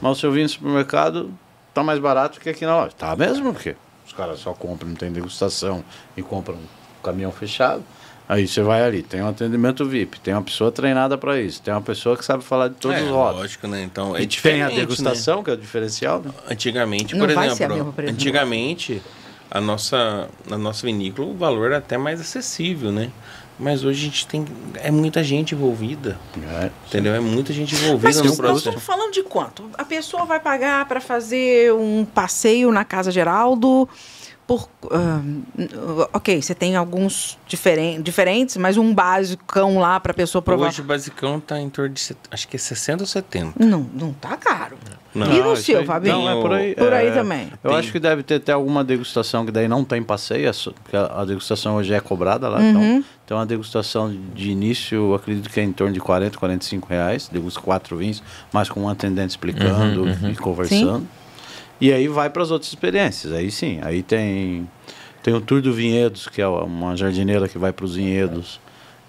mas o seu vinho no supermercado tá mais barato que aqui na loja. Tá mesmo, porque os caras só compram, não tem degustação e compram um caminhão fechado. Aí você vai ali, tem um atendimento VIP, tem uma pessoa treinada para isso, tem uma pessoa que sabe falar de todos é, os rótulos. Lógico, né? Então, é e tem a degustação, né? que é o diferencial. Né? Antigamente, por Não exemplo, antigamente a nossa, a nossa vinícola, o valor era até mais acessível, né? Mas hoje a gente tem. É muita gente envolvida. É, entendeu? É muita gente envolvida Mas, no processo. Nós falando de quanto? A pessoa vai pagar para fazer um passeio na Casa Geraldo por uh, ok, você tem alguns diferen, diferentes, mas um basicão lá para a pessoa provar. Hoje o basicão está em torno de acho que é 60 ou 70. Não, não tá caro. Não. E no seu, Fabinho? Não, é por aí. Por aí é, também. Eu tem. acho que deve ter até alguma degustação que daí não tem passeio, é porque a, degustação hoje é cobrada lá, então, uhum. então tem uma degustação de início, acredito que é em torno de 40, 45 reais, degusta quatro vinhos, mas com um atendente explicando uhum, uhum. e conversando. Sim. E aí vai para as outras experiências. Aí sim, aí tem tem o Tour do Vinhedos, que é uma jardineira que vai para os vinhedos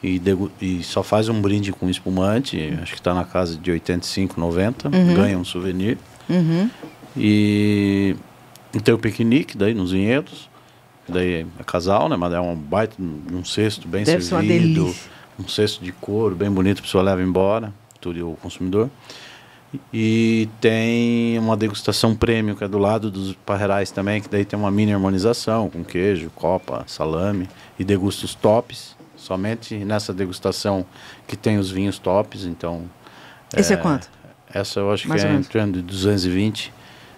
e, e, só faz um brinde com espumante, acho que está na casa de 85, 90, uhum. ganha um souvenir. Uhum. E, e, tem o piquenique daí nos vinhedos, daí é casal, né? Mas é um baita, um cesto bem Deve servido, um cesto de couro bem bonito, a pessoa leva embora, tudo o consumidor. E tem uma degustação prêmio, que é do lado dos parreirais também, que daí tem uma mini harmonização com queijo, copa, salame e degusta os tops. Somente nessa degustação que tem os vinhos tops, então... Esse é, é quanto? Essa eu acho Mais que é entrando de 220,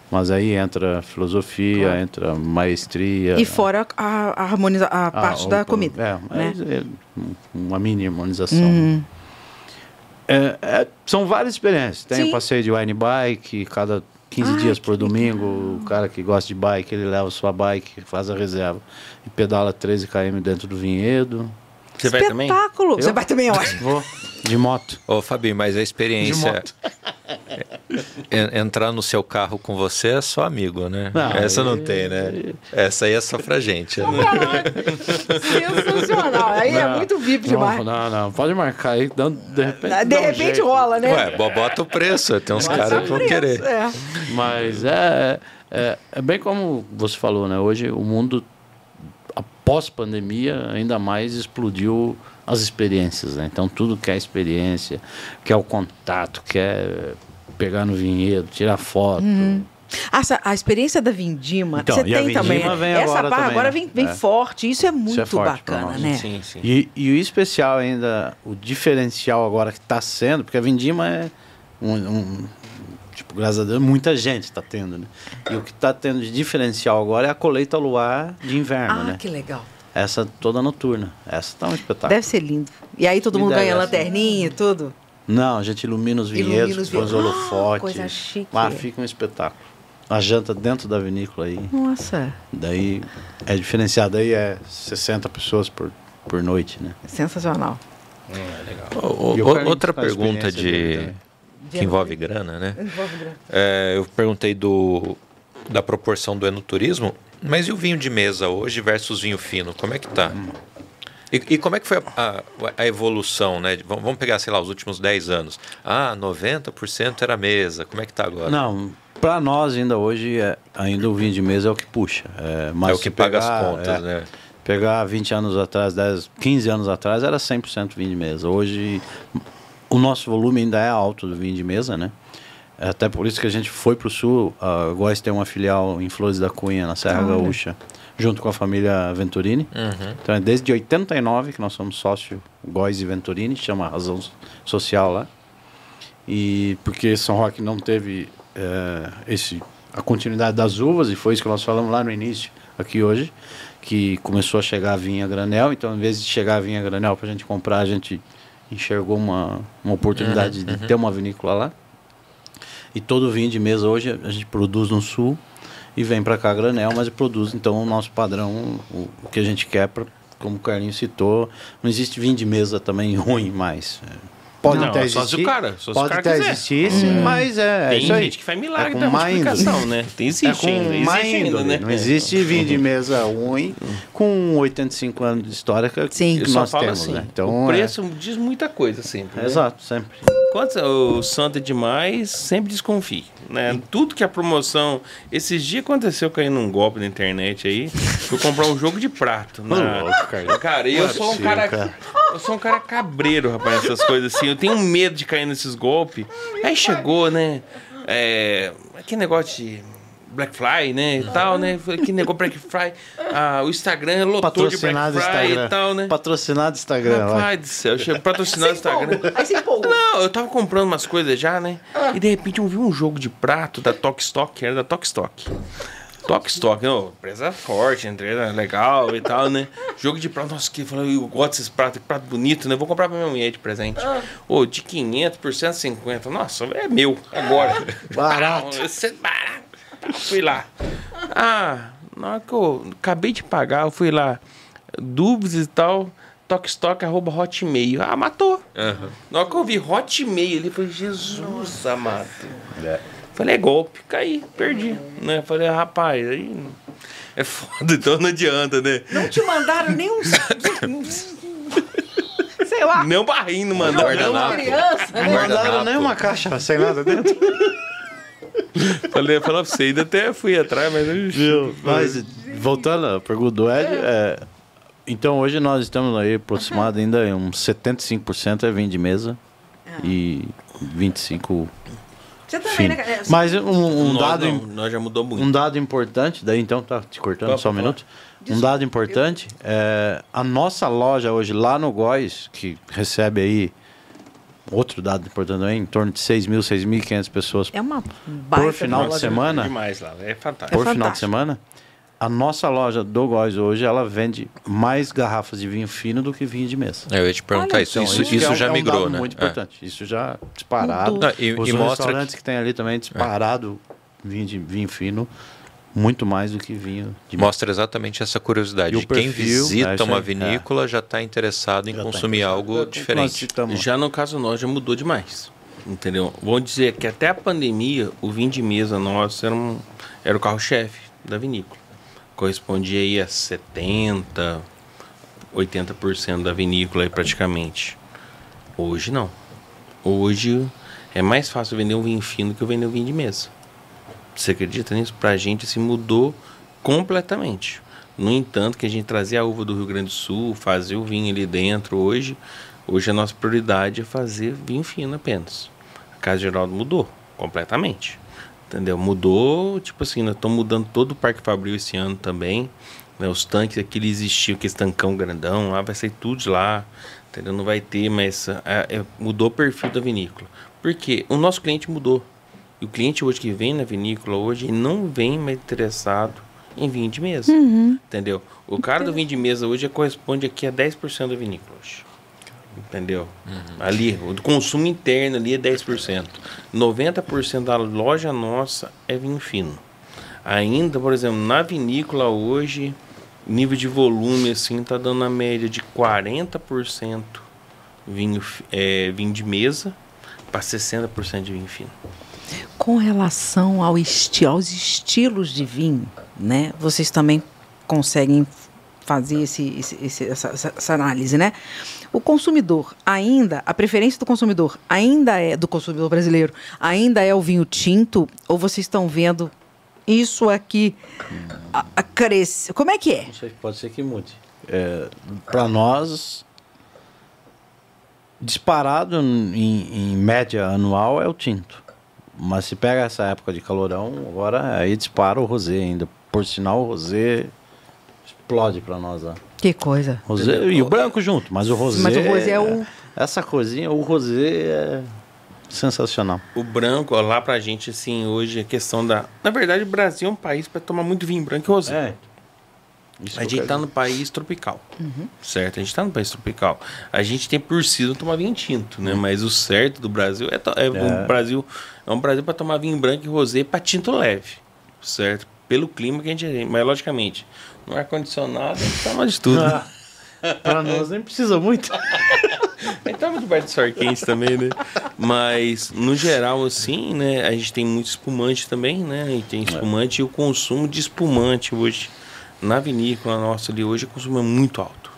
mas aí entra filosofia, claro. entra maestria... E fora a, a, harmoniza a ah, parte da comida, É, né? é uma mini harmonização. Uhum. É, é, são várias experiências. Tem o passeio de wine bike, cada 15 Ai, dias por domingo. Legal. O cara que gosta de bike, ele leva sua bike, faz a reserva e pedala 13 km dentro do vinhedo. Você vai também? Espetáculo! Você vai também, eu acho. Vou, de moto. Ô, Fabinho, mas a experiência. <laughs> Entrar no seu carro com você é só amigo, né? Não, Essa não tem, né? Essa aí é só pra gente. Né? Sensacional. Aí é não, é muito VIP demais. Não, não, pode marcar aí. De repente, de repente rola, né? Ué, bota o preço. Tem uns caras que vão querer. É. Mas é, é, é bem como você falou, né? Hoje o mundo pós-pandemia ainda mais explodiu as experiências, né? Então tudo que é experiência, que é o contato, que é pegar no vinhedo, tirar foto. Uhum. Essa, a experiência da Vindima, então, você tem também. Essa agora parte agora vem, vem é. forte, isso é muito isso é bacana, né? Sim, sim. E, e, o especial ainda, o diferencial agora que está sendo, porque a Vindima é um, um, Tipo, graças a Deus, muita gente está tendo, né? E o que está tendo de diferencial agora é a colheita ao luar de inverno, ah, né? Ah, que legal. Essa toda noturna. Essa tá um espetáculo. Deve ser lindo. E aí todo mundo ganha lanterninha e tudo? Não, a gente ilumina os vinhedos, põe os holofotes. Ah, coisa chique. Mas fica um espetáculo. A janta dentro da vinícola aí. Nossa. Daí é diferenciado. Aí é 60 pessoas por, por noite, né? Sensacional. É, legal. O, outra pergunta de que envolve grana, né? Envolve grana. É, eu perguntei do, da proporção do enoturismo. Mas e o vinho de mesa hoje versus vinho fino? Como é que tá? Hum. E, e, como é que foi a, a, a, evolução, né? Vamos pegar, sei lá, os últimos 10 anos. Ah, 90% era mesa. Como é que tá agora? Não, para nós ainda hoje, é, ainda o vinho de mesa é o que puxa. É, mas é o que paga pegar, as contas, é, né? Pegar 20 anos atrás, 10, 15 anos atrás, era 100% vinho de mesa. Hoje, o nosso volume ainda é alto do vinho de mesa, né? É até por isso que a gente foi para o sul. A Góis tem uma filial em Flores da Cunha, na Serra ah, Gaúcha junto com a família Venturini. Uhum. Então é desde 89 que nós somos sócio Góis e Venturini, chama Razão Social lá. E porque São Roque não teve é, esse a continuidade das uvas e foi isso que nós falamos lá no início aqui hoje, que começou a chegar a vinha granel. Então, em vez de chegar a vinha granel para a gente comprar, a gente enxergou uma, uma oportunidade uhum, de uhum. ter uma vinícola lá. E todo o vinho de mesa hoje a gente produz no sul e vem para cá granel, mas produz então o nosso padrão, o, o que a gente quer, pra, como o Carlinhos citou, não existe vinho de mesa também <laughs> ruim mais. Pode não, até existir. Só se o cara, só pode até quiser. existir, sim, hum. mas é. Tem gente que faz milagre é da multiplicação, né? Tem existe é ainda, existe ainda, né? Não existe vinho de mesa ruim com 85 anos de história que, sim. que nós temos, assim, né? Então, o preço é... diz muita coisa sempre. Né? Exato, sempre. Quando o santo é demais, sempre desconfie. Né? Tudo que a promoção. Esses dias aconteceu cair num golpe na internet aí. Fui comprar um jogo de prato. Na... cara. cara, eu sou um cara. Eu sou um cara cabreiro, rapaz, essas coisas assim. Eu tenho medo de cair nesses golpes. Aí chegou, né? É, aquele negócio de Black Friday, né? E tal, né? Que negócio Black Friday. Ah, o Instagram lotou patrocinado de Black Friday Instagram. e tal, né? Patrocinado Instagram. Pai do céu, patrocinado Instagram. Aí você Não, eu tava comprando umas coisas já, né? Ah. E de repente eu vi um jogo de prato da Tok Stock, era da Tok Stock. Tok Stock, não, empresa forte, empresa legal e tal, né? Jogo de prato, nossa, que falou, eu gosto desses pratos, que prato bonito, né? Vou comprar pra minha mulher de presente. Ah. Ô, de 500 por 150, nossa, é meu, agora. Barato. <laughs> Isso é barato. Fui lá. Ah, na hora que eu acabei de pagar, eu fui lá. Dúvidas e tal. Tokstok, arroba hotmail. Ah, matou. Uhum. Na hora que eu vi hotmail, ele falou, Jesus amado. É. Falei, é golpe. Caí, perdi. Né? Falei, rapaz, aí... É foda, então não adianta, né? Não te mandaram nem um... <laughs> sei lá. Nem um barrinho não mandaram. Não, não criança, né? Não mandaram nem uma caixa sem nada dentro. <laughs> Falei, falar pra você, ainda até fui atrás, mas. Viu? Mas, voltando à pergunta do Ed, é, então hoje nós estamos aí aproximado ainda uns 75% é vinho de mesa ah. e 25% você também, né? É, Mas um, um nós dado. Não, nós já mudou muito. Um dado importante, daí então, tá te cortando só um minuto. Desculpa, um dado importante, eu... é, a nossa loja hoje lá no Góis, que recebe aí outro dado importante também, em torno de 6 mil, 6.500 pessoas é uma por final de semana. Demais lá, é fantástico. Por é final fantástico. de semana. A nossa loja do Góis hoje, ela vende mais garrafas de vinho fino do que vinho de mesa. Eu ia te perguntar Olha, isso. Então, isso, isso, isso é já é um migrou, né? muito é. importante. Isso já disparado. Não, e, Os e restaurantes que... que tem ali também disparado vinho de vinho fino muito mais do que vinho. Mostra exatamente essa curiosidade. de Quem visita é, uma vinícola é. já está interessado em já tá consumir tá algo diferente. Já no caso nós já mudou demais. Entendeu? Vamos dizer que até a pandemia, o vinho de mesa nosso era, um, era o carro-chefe da vinícola. Correspondia aí a 70, 80% da vinícola aí praticamente. Hoje não. Hoje é mais fácil vender um vinho fino que vender um vinho de mesa. Você acredita nisso? Pra gente se assim, mudou completamente. No entanto, que a gente trazia a uva do Rio Grande do Sul, fazia o vinho ali dentro hoje, hoje a nossa prioridade é fazer vinho fino apenas. A Casa Geraldo mudou completamente. Entendeu? Mudou, tipo assim, nós estamos mudando todo o Parque Fabril esse ano também. Né? Os tanques, aquele existiu, aquele tancão grandão, lá vai sair tudo de lá. Entendeu? Não vai ter, mas é, é, mudou o perfil da vinícola. Por quê? O nosso cliente mudou. E o cliente hoje que vem na vinícola hoje não vem mais interessado em vinho de mesa. Uhum. Entendeu? O cara do vinho de mesa hoje corresponde aqui a 10% da vinícola hoje. Entendeu? Uhum. Ali, o consumo interno ali é 10%. 90% da loja nossa é vinho fino. Ainda, por exemplo, na vinícola hoje, nível de volume assim tá dando a média de 40% vinho, é, vinho de mesa para 60% de vinho fino. Com relação ao esti aos estilos de vinho, né? Vocês também conseguem fazer esse, esse, esse, essa, essa, análise, né? O consumidor ainda, a preferência do consumidor ainda é do consumidor brasileiro, ainda é o vinho tinto ou vocês estão vendo isso aqui a, a crescer? Como é que é? Sei, pode ser que mude. É, Para nós, disparado em, em média anual é o tinto. Mas se pega essa época de calorão, agora aí dispara o rosé ainda. Por sinal, o rosé explode para nós. Que coisa. Rosé, e o branco junto, mas o rosé. Mas o rosé é o. Essa coisinha, o rosé é sensacional. O branco, ó, lá pra gente, assim, hoje a questão da. Na verdade, o Brasil é um país para tomar muito vinho branco e rosé. É. Isso a gente está no país tropical, uhum. certo? A gente está no país tropical. A gente tem por si tomar vinho tinto, né? Uhum. Mas o certo do Brasil é, é, é. o Brasil é um Brasil para tomar vinho branco e rosé para tinto leve, certo? Pelo clima que a gente tem. Mas logicamente, no ar condicionado, a gente toma de tudo. <laughs> Ah, para nós nem precisa muito. <laughs> a gente toma de bar de suor quente também, né? Mas no geral assim, né? A gente tem muito espumante também, né? E tem é. espumante é. e o consumo de espumante hoje na vinícola nossa ali hoje o consumo é muito alto.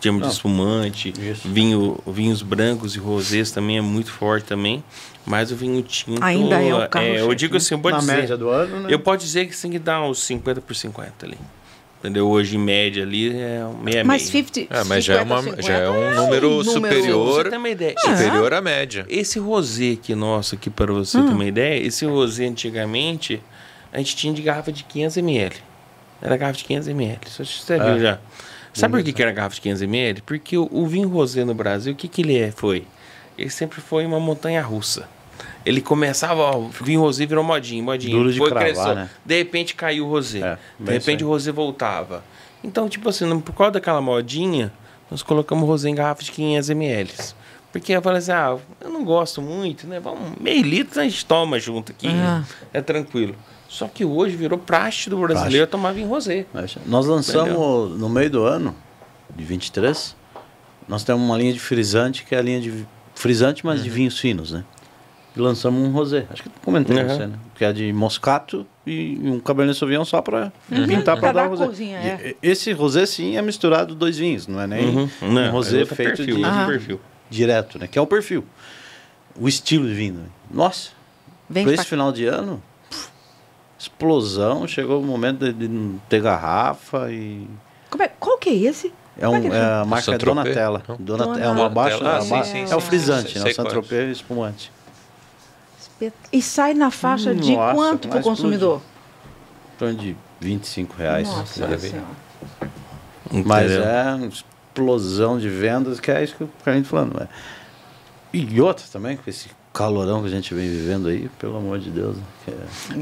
Temos de espumante, vinho, vinhos brancos e rosés também é muito forte também. Mas o vinho tinto. Ainda é o carro é, Eu digo assim, pode Na dizer. média do ano, né? Eu posso dizer que tem que dar uns 50 por 50 ali. Entendeu? Hoje, em média, ali é meia Mas 50, é, mas 50, já, é uma, já é um número, é um superior, você tem uma ideia. superior à média. Esse rosé aqui nosso, aqui para você hum. ter uma ideia, esse rosé antigamente, a gente tinha de garrafa de 500 ml. Era garrafa de 500 ml. Você é. viu já. Sabe por que, que era garrafa de 500 ml? Porque o, o vinho rosé no Brasil, o que, que ele é, foi? Ele sempre foi uma montanha russa. Ele começava, ó, vinho rosé virou modinho, modinho. Duro de foi cravar. Né? De repente caiu o rosé. É, de repente o rosé voltava. Então, tipo assim, por causa daquela modinha, nós colocamos o rosé em garrafa de 500 ml. Porque eu falei assim, ah, eu não gosto muito, né? Vamos, meio litro a gente toma junto aqui, uhum. é tranquilo. Só que hoje virou praxe do brasileiro praxe. tomar vinho rosé. Nós lançamos Entendeu? no meio do ano, de 23, nós temos uma linha de frisante, que é a linha de frisante, mas uhum. de vinhos finos, né? E lançamos um rosé. Acho que comentei uhum. você, né? Que é de moscato e um cabernet sauvignon só para uhum. pintar para dar rosé. Cozinha, é. Esse rosé sim é misturado dois vinhos, não é nem uhum. um rosé é feito perfil, de perfil. direto, né? Que é o perfil. O estilo de vinho. Nossa. Para esse final de ano, explosão, chegou o momento de, não ter garrafa e. É, qual que é esse? É, um, é, é a marca é Donatella. Donatella. É uma baixa. Ah, sim, sim, é, sim, o frisante, né? O Saint-Tropez espumante. E sai na faixa de Nossa, quanto para o consumidor? Em torno de 25 reais. Nossa Mas é uma explosão de vendas, que é isso que a gente falando. Né? E outras também, com esse calorão que a gente vem vivendo aí, pelo amor de Deus. É...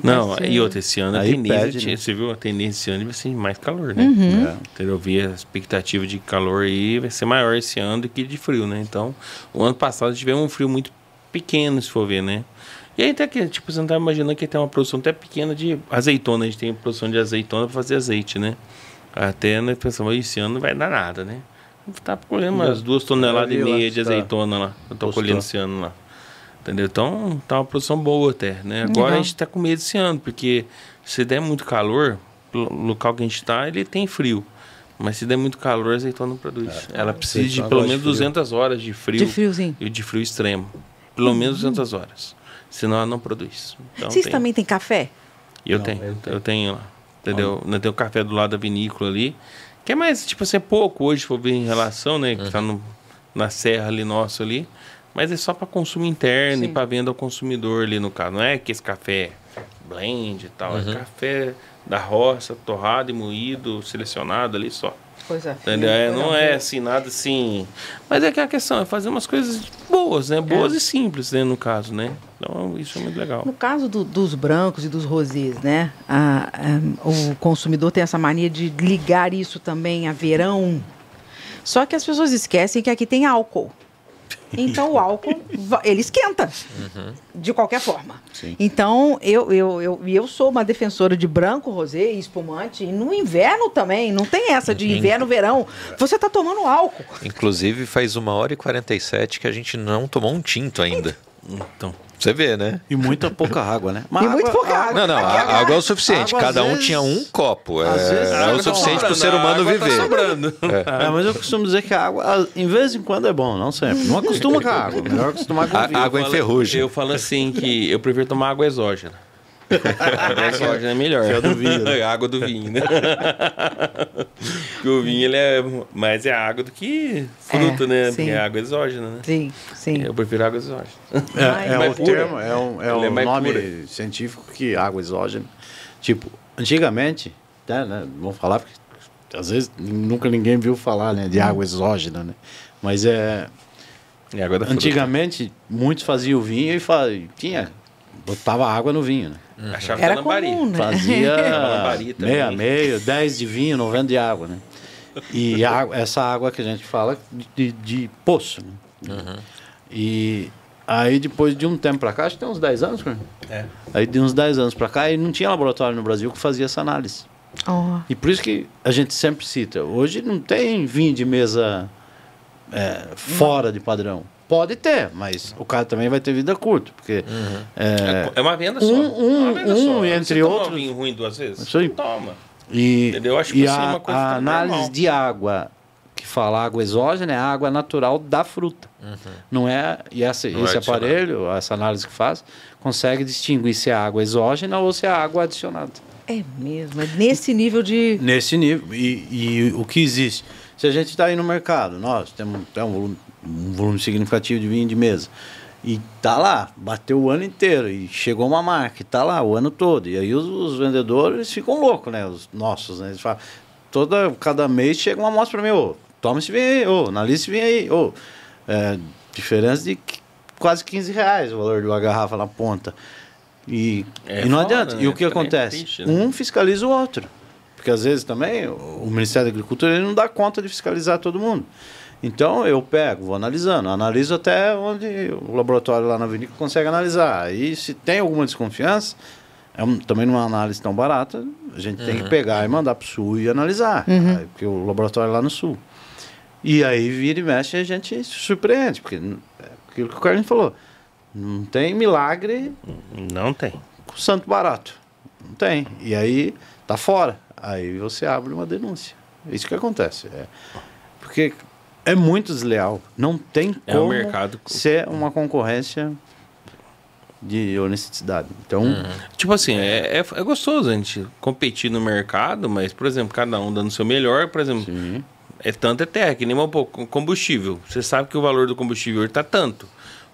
Não, e outra, esse ano a tendência, pede, né? você viu, a tendência esse ano vai ser mais calor, né? Uhum. É. Então, eu vi a expectativa de calor aí vai ser maior esse ano do que de frio, né? Então, o ano passado tivemos um frio muito pequeno, se for ver, né? E aí até que, tipo, você não tá imaginando que tem uma produção até pequena de azeitona, a gente tem produção de azeitona para fazer azeite, né? Até nós pensamos, esse ano não vai dar nada, né? Tá colhendo umas duas toneladas e meia de tá. azeitona lá. Eu tô colhendo esse ano lá. Entendeu? Então tá uma produção boa até, né? Agora Legal. a gente está com medo esse ano, porque se der muito calor, o local que a gente está, ele tem frio. Mas se der muito calor, a azeitona não produz. É, Ela precisa de pelo menos de 200 horas de frio. De friozinho. E de frio extremo. Pelo uhum. menos 200 horas. Senão ela não produz. Então, Vocês tem... também têm café? Eu não, tenho, eu tenho, eu tenho lá. Entendeu? Eu tenho o café do lado da vinícola ali. Que é mais, tipo assim, é pouco hoje, se for ver em relação, né? Que está uhum. na serra ali nosso ali. Mas é só para consumo interno Sim. e para venda ao consumidor ali no caso. Não é que esse café blend e tal. É uhum. É café da roça, torrado e moído, selecionado ali só. Coisa fina, é, não é assim, nada assim. Mas é que a questão é fazer umas coisas boas, né? Boas é. e simples, né? No caso, né? Então, isso é muito legal. No caso do, dos brancos e dos rosés, né? A, a, o consumidor tem essa mania de ligar isso também a verão. Só que as pessoas esquecem que aqui tem álcool. Então o álcool ele esquenta uhum. de qualquer forma. Sim. Então eu, eu, eu, eu sou uma defensora de branco, rosé e espumante. E no inverno também, não tem essa de inverno, verão. Você está tomando álcool. Inclusive faz uma hora e 47 que a gente não tomou um tinto ainda. Então. Você vê, né? E muita pouca água, né? Mas e muito pouca água. Não, não, a, água é o suficiente. Água, Cada um vezes, tinha um copo. É, é o suficiente para o ser humano tá viver. Tá é. mas eu costumo dizer que a água, em vez em quando, é bom, não sempre. Não acostuma com a água. Melhor acostumar com a vinho. Água em ferrugem. Eu falo assim que eu prefiro tomar água exógena. Água exógena é melhor. Que é do vinho. Né? <laughs> água do vinho, né? <laughs> Porque o vinho ele é mais é água do que fruto, é, né? Sim. Porque é água exógena, né? Sim, sim. Eu prefiro água exógena. É, é, um termo, é um, é um é nome pura. científico que água exógena. Tipo, antigamente, né, né, vamos falar porque às vezes nunca ninguém viu falar né, de água exógena, né? Mas é. é água da antigamente, fruta. muitos faziam vinho e fa... tinha. Botava água no vinho, né? Uhum. Achava Era comum, né? Fazia meia, meio, 10 de vinho, 90 de água, né? E água, essa água que a gente fala de, de poço. Né? Uhum. E aí depois de um tempo para cá, acho que tem uns 10 anos, cara. É. Aí de uns 10 anos para cá, e não tinha laboratório no Brasil que fazia essa análise. Oh. E por isso que a gente sempre cita, hoje não tem vinho de mesa é, fora de padrão. Pode ter, mas o cara também vai ter vida curta, porque uhum. é, é, uma venda só. Um, um, venda um só. entre Você outros. um vinho ruim duas vezes? Isso aí. Toma. E, Entendeu? Acho que e a, é a análise normal. de água que fala água exógena é a água natural da fruta. Uhum. Não é e essa, Não esse é aparelho, essa análise que faz, consegue distinguir se é água exógena ou se é água adicionada. É mesmo, é nesse nível de. Nesse nível. E, e o que existe? Se a gente está aí no mercado, nós temos, temos um volume um volume significativo de vinho de mesa. E tá lá, bateu o ano inteiro e chegou uma marca, e tá lá o ano todo. E aí os, os vendedores ficam loucos, né? Os nossos, né? Eles falam, toda, cada mês chega uma amostra para mim, ô, toma esse vinho aí, ô, analisa esse vinho aí, ô. É, diferença de quase 15 reais o valor de uma garrafa na ponta. E, é e não foda, adianta. Né? E o que acontece? Triste, né? Um fiscaliza o outro. Porque às vezes também o Ministério da Agricultura ele não dá conta de fiscalizar todo mundo. Então eu pego, vou analisando, analiso até onde o laboratório lá na vinícola consegue analisar. E se tem alguma desconfiança, é um, também não é uma análise tão barata, a gente uhum. tem que uhum. pegar e mandar para o sul e analisar, uhum. aí, porque o laboratório é lá no sul. E aí vira e mexe a gente se surpreende, porque é aquilo que o Carlinhos falou, não tem milagre. Não tem. Com santo barato. Não tem. E aí tá fora. Aí você abre uma denúncia. É isso que acontece. É, porque é muito desleal. Não tem é como um mercado... ser uma concorrência de honestidade. Então, uhum. tipo assim, é, é, é, gostoso a gente competir no mercado, mas, por exemplo, cada um dando o seu melhor, por exemplo, Sim. é tanto é terra, que nem um pouco combustível. Você sabe que o valor do combustível está tanto.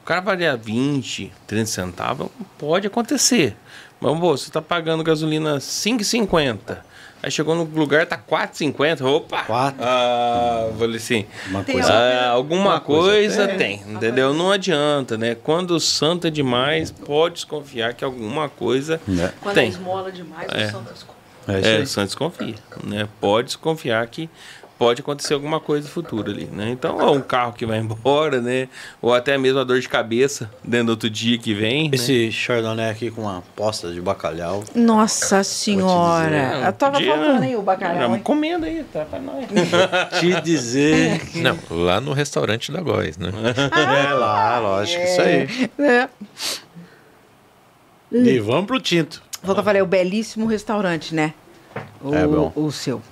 O cara valia 20, 30 centavos, pode acontecer. Mas, pô, você está pagando gasolina 5,50 Aí chegou no lugar, tá 4,50. Opa! 4? Ah, falei assim. Uma coisa, ah, alguma uma coisa, coisa tem, tem, entendeu? Não adianta, né? Quando o santo é demais, pode desconfiar que alguma coisa é. Quando tem. esmola demais, é. o santo desconfia. É, é o santo desconfia. Né? Pode desconfiar que pode acontecer alguma coisa futura ali, né? Então, ou um carro que vai embora, né? Ou até mesmo a dor de cabeça dentro do outro dia que vem. Né? Esse né? Chardonnay aqui com uma posta de bacalhau. Nossa senhora! eu tava dia, falando aí o bacalhau. Não, comendo aí, tá pra nós. Te dizer. Não, lá no restaurante da Góis, né? Ah, <laughs> é lá, lógico, é. isso aí. É. E vamos pro tinto. Foi o que eu falei, o belíssimo restaurante, né? O, é bom. O seu.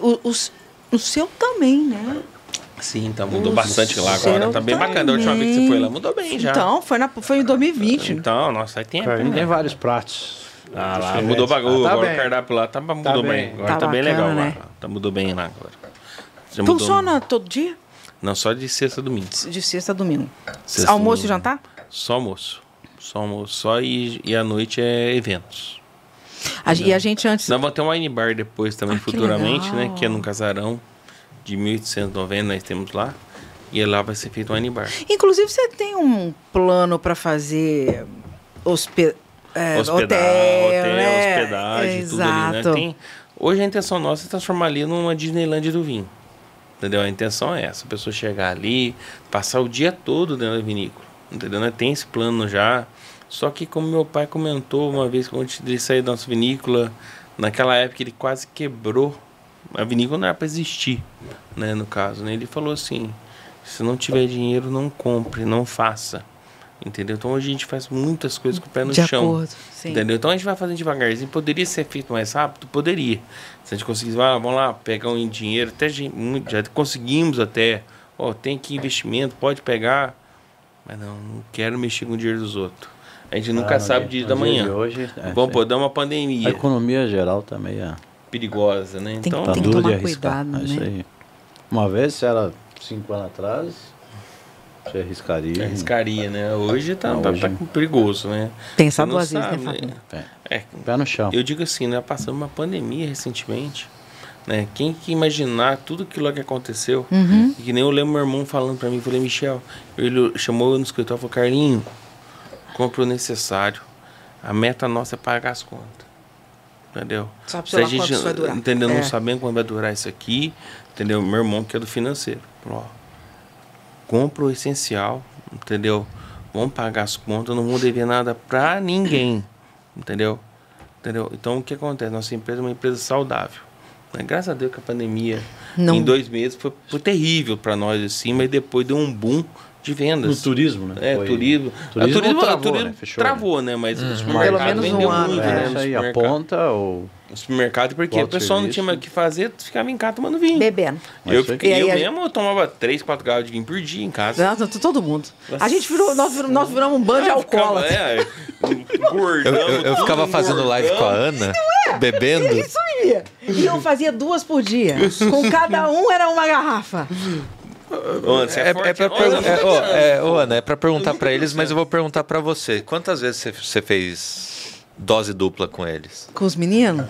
O, os, o seu também, né? Sim, tá, mudou o bastante lá agora. Tá bem também. bacana. A última vez que você foi lá mudou bem já. Então, foi, na, foi em 2020. Então, nossa, aí tem. Né? Tem vários pratos. Ah, lá mudou bagulho. Ah, tá agora bem. o cardápio lá tá, mudou tá bem. bem. Agora tá, tá bem legal né? lá. Tá, mudou bem lá agora. Já Funciona mudou... todo dia? Não, só de sexta a domingo. De sexta a domingo. Sexta almoço domingo. e jantar? Só almoço. Só almoço. Só e, e à noite é eventos. A, e a gente antes. Nós vamos ter um wine bar depois também, ah, futuramente, né? Que é num casarão de 1890, nós temos lá. E lá vai ser feito um wine bar. Inclusive, você tem um plano para fazer hospe... É, hotel, hotel né? hospedagem, Exato. tudo ali, né? Tem... Hoje a intenção nossa é transformar ali numa Disneyland do vinho. Entendeu? A intenção é essa, a pessoa chegar ali, passar o dia todo dentro da vinícola. Entendeu? Né? Tem esse plano já. Só que como meu pai comentou uma vez antes de sair da nossa vinícola, naquela época ele quase quebrou. A vinícola não era para existir, né, no caso, né? Ele falou assim: "Se não tiver dinheiro, não compre, não faça". Entendeu? Então hoje a gente faz muitas coisas com o pé no De chão. acordo, sim. Entendeu? Então a gente vai fazendo devagarzinho. Poderia ser feito mais rápido? Poderia. Se a gente conseguisse, ah, vamos lá, pegar um dinheiro, até gente- já conseguimos até. Ó, tem aqui investimento, pode pegar. Mas não, não quero mexer com o dinheiro dos outros. A gente nunca Ah, sabe o dia- dia da dia manhã. de hoje, é, Vamos dar uma A pandemia economia geral também é. perigosa, né? Tem- Então, Tá tem que duro de tomar cuidado, É isso né? aí. Uma vez, se era cinco anos atrás, você arriscaria. arriscaria, né? Hoje tá, Não, tá- hoje- tá perigoso, né? Pensar duas vezes, né, Fábio? É, É, pé no chão. Eu digo assim, né? Passamos uma pandemia recentemente. Né? Quem que imaginar tudo aquilo que aconteceu? Uhum. E que nem eu lembro meu irmão falando pra mim, falei, Michel, ele chamou eu no escritório e falou, Carlinho, compra o necessário. A meta nossa é pagar as contas. Entendeu? Só Se a gente vai durar. entendeu, não É. sabendo quando vai durar isso aqui, entendeu? Meu irmão que é do financeiro. Ó, compra o essencial, entendeu? Vamos pagar as contas, não vamos dever nada pra ninguém, entendeu? Entendeu? Então o que acontece? Nossa empresa é uma empresa saudável. Graças a Deus que a pandemia Não. em dois meses foi, foi terrível para nós assim, mas depois deu um boom de No vendas. turismo, né? É, Foi- turismo. turismo a turismo, travou, a turismo né? Fechou, travou, né? Mas o Pelo menos vendeu um ano, muito, É, né? isso no aí, aponta ou. No supermercado, porque o pessoal não tinha mais o que fazer, ficava em casa tomando vinho. Bebendo. Eu, foi que- eu E aí a- mesmo eu tomava 3, 4 garrafas de vinho por dia em casa. T- todo mundo. A gente virou, nós, viramos- nós viramos um bando de alcoólatras. É, gordão. Eu, eu- eu ficava fazendo live com a. Ana, bebendo. Isso ia. E eu fazia duas por dia. Com cada um era uma garrafa. Ô, Ana, É, é, é, pra, é, é, Ana, é perguntar pra eles, mas eu vou perguntar pra você. Quantas vezes você, você fez dose dupla com eles? Com os meninos.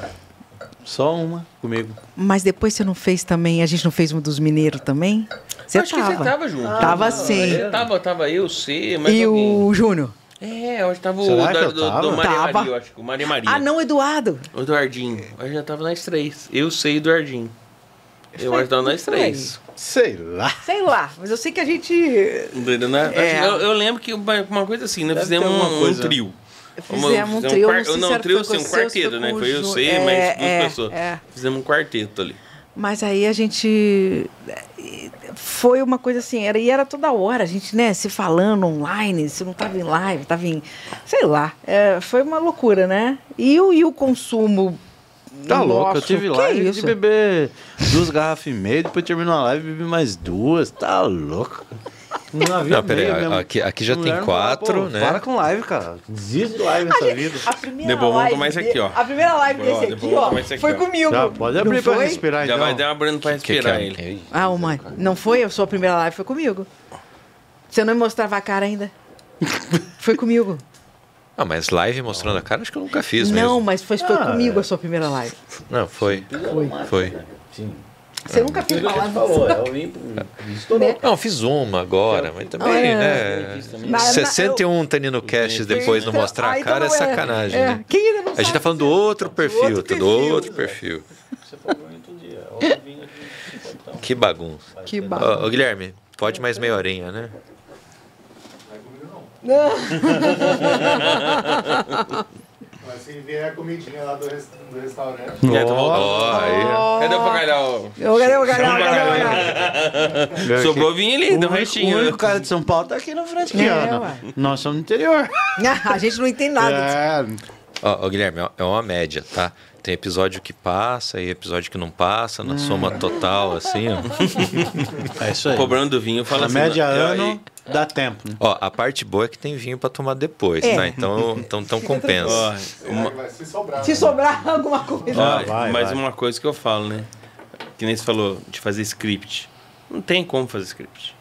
Só uma comigo. Mas depois você não fez também, a gente não fez uma dos mineiros também? Você Acho que tava. você tava junto. Tava sim. Eu tava, tava eu, você, mas E alguém. o Júnior. É, hoje tava Será o que da, eu do, tava? do Maria Tava. Maria, eu acho que o Maria Maria. Ah, não, Eduardo. O Eduardinho. Eu já tava nós três. Eu sei o Eduardinho. Eu acho que tava nós três. Sei lá. Sei lá, mas eu sei que a gente. Entendeu, né? É. Eu, eu lembro que uma, uma coisa assim, nós Deve fizemos ter um, alguma um coisa. trio. Fizemos um Fizemos trio. quar- não era- trio, foi assim, um quarteto, né? Foi eu, sei, é, mais duas é, pessoas. é. Fizemos um quarteto ali. Mas aí a gente. Foi uma coisa assim, era, e era toda hora, a gente, né, se falando online, se não tava em live, tava em. Sei lá. é, foi uma loucura, né? E o, e o consumo. Tá louco, eu nosso, tive live isso? de beber duas garrafas e meia, depois terminou a live e bebi mais duas. Tá louco. Não, havia Não, peraí, aqui- aqui já tem não quatro, pô, né? Para com live, cara. Desiste de live nessa vida. A primeira vamos tomar esse aqui, ó. A primeira live desse aqui, ó, aqui, foi ó. comigo. Já, pode abrir Não pra foi? respirar Já então. vai dar uma abrindo pra Que que respirar é? ele. Ah, ô mãe, não foi? A sua primeira live foi comigo. Você não me mostrava a cara ainda? foi comigo. Ah, mas live mostrando a cara, acho que eu nunca fiz não, mesmo. mas foi, foi Ah, comigo é. a sua primeira live. Não, foi. Foi. Sim. Você nunca fez uma live. falou, eu vim Né? Não, fiz uma agora, mas também, Ah, é. né? Na- 61 Tanino Casts depois não Então, mostrar ah, a então cara é não é. sacanagem, É, né? Quem ainda não A gente tá falando do outro perfil, outro tá do perfil. outro perfil. Você falou muito dia. Então. Que bagunça. Que barra. ô, Guilherme, pode mais meia horinha, né? <laughs> Mas se vier a comidinha lá do, res- do restaurante. É, voltando. Ó, aí. Cadê o bacalhau? Eu eu ganhei, eu ganhei, eu ganhei. Sobrou vinho ali, O deu um único, restinho. o né? único cara de São Paulo tá aqui na frente, aqui, É, ué. Nós somos do interior. <laughs> A gente não entende nada. É, Ó, ô, Guilherme, é uma média, tá? Tem episódio que passa e episódio que não passa, na soma total, assim, ó. <laughs> é isso aí. Cobrando do vinho, fala A assim. média eu- ano dá tempo, né? Ó, a parte boa é que tem vinho pra tomar depois, É. tá? Então, então, então <laughs> Ó, compensa. Será uma, que vai se sobrar? Se né? sobrar alguma coisa. ó, vai, mas vai. uma coisa que eu falo, né? Que nem você falou de fazer script. Não tem como fazer script.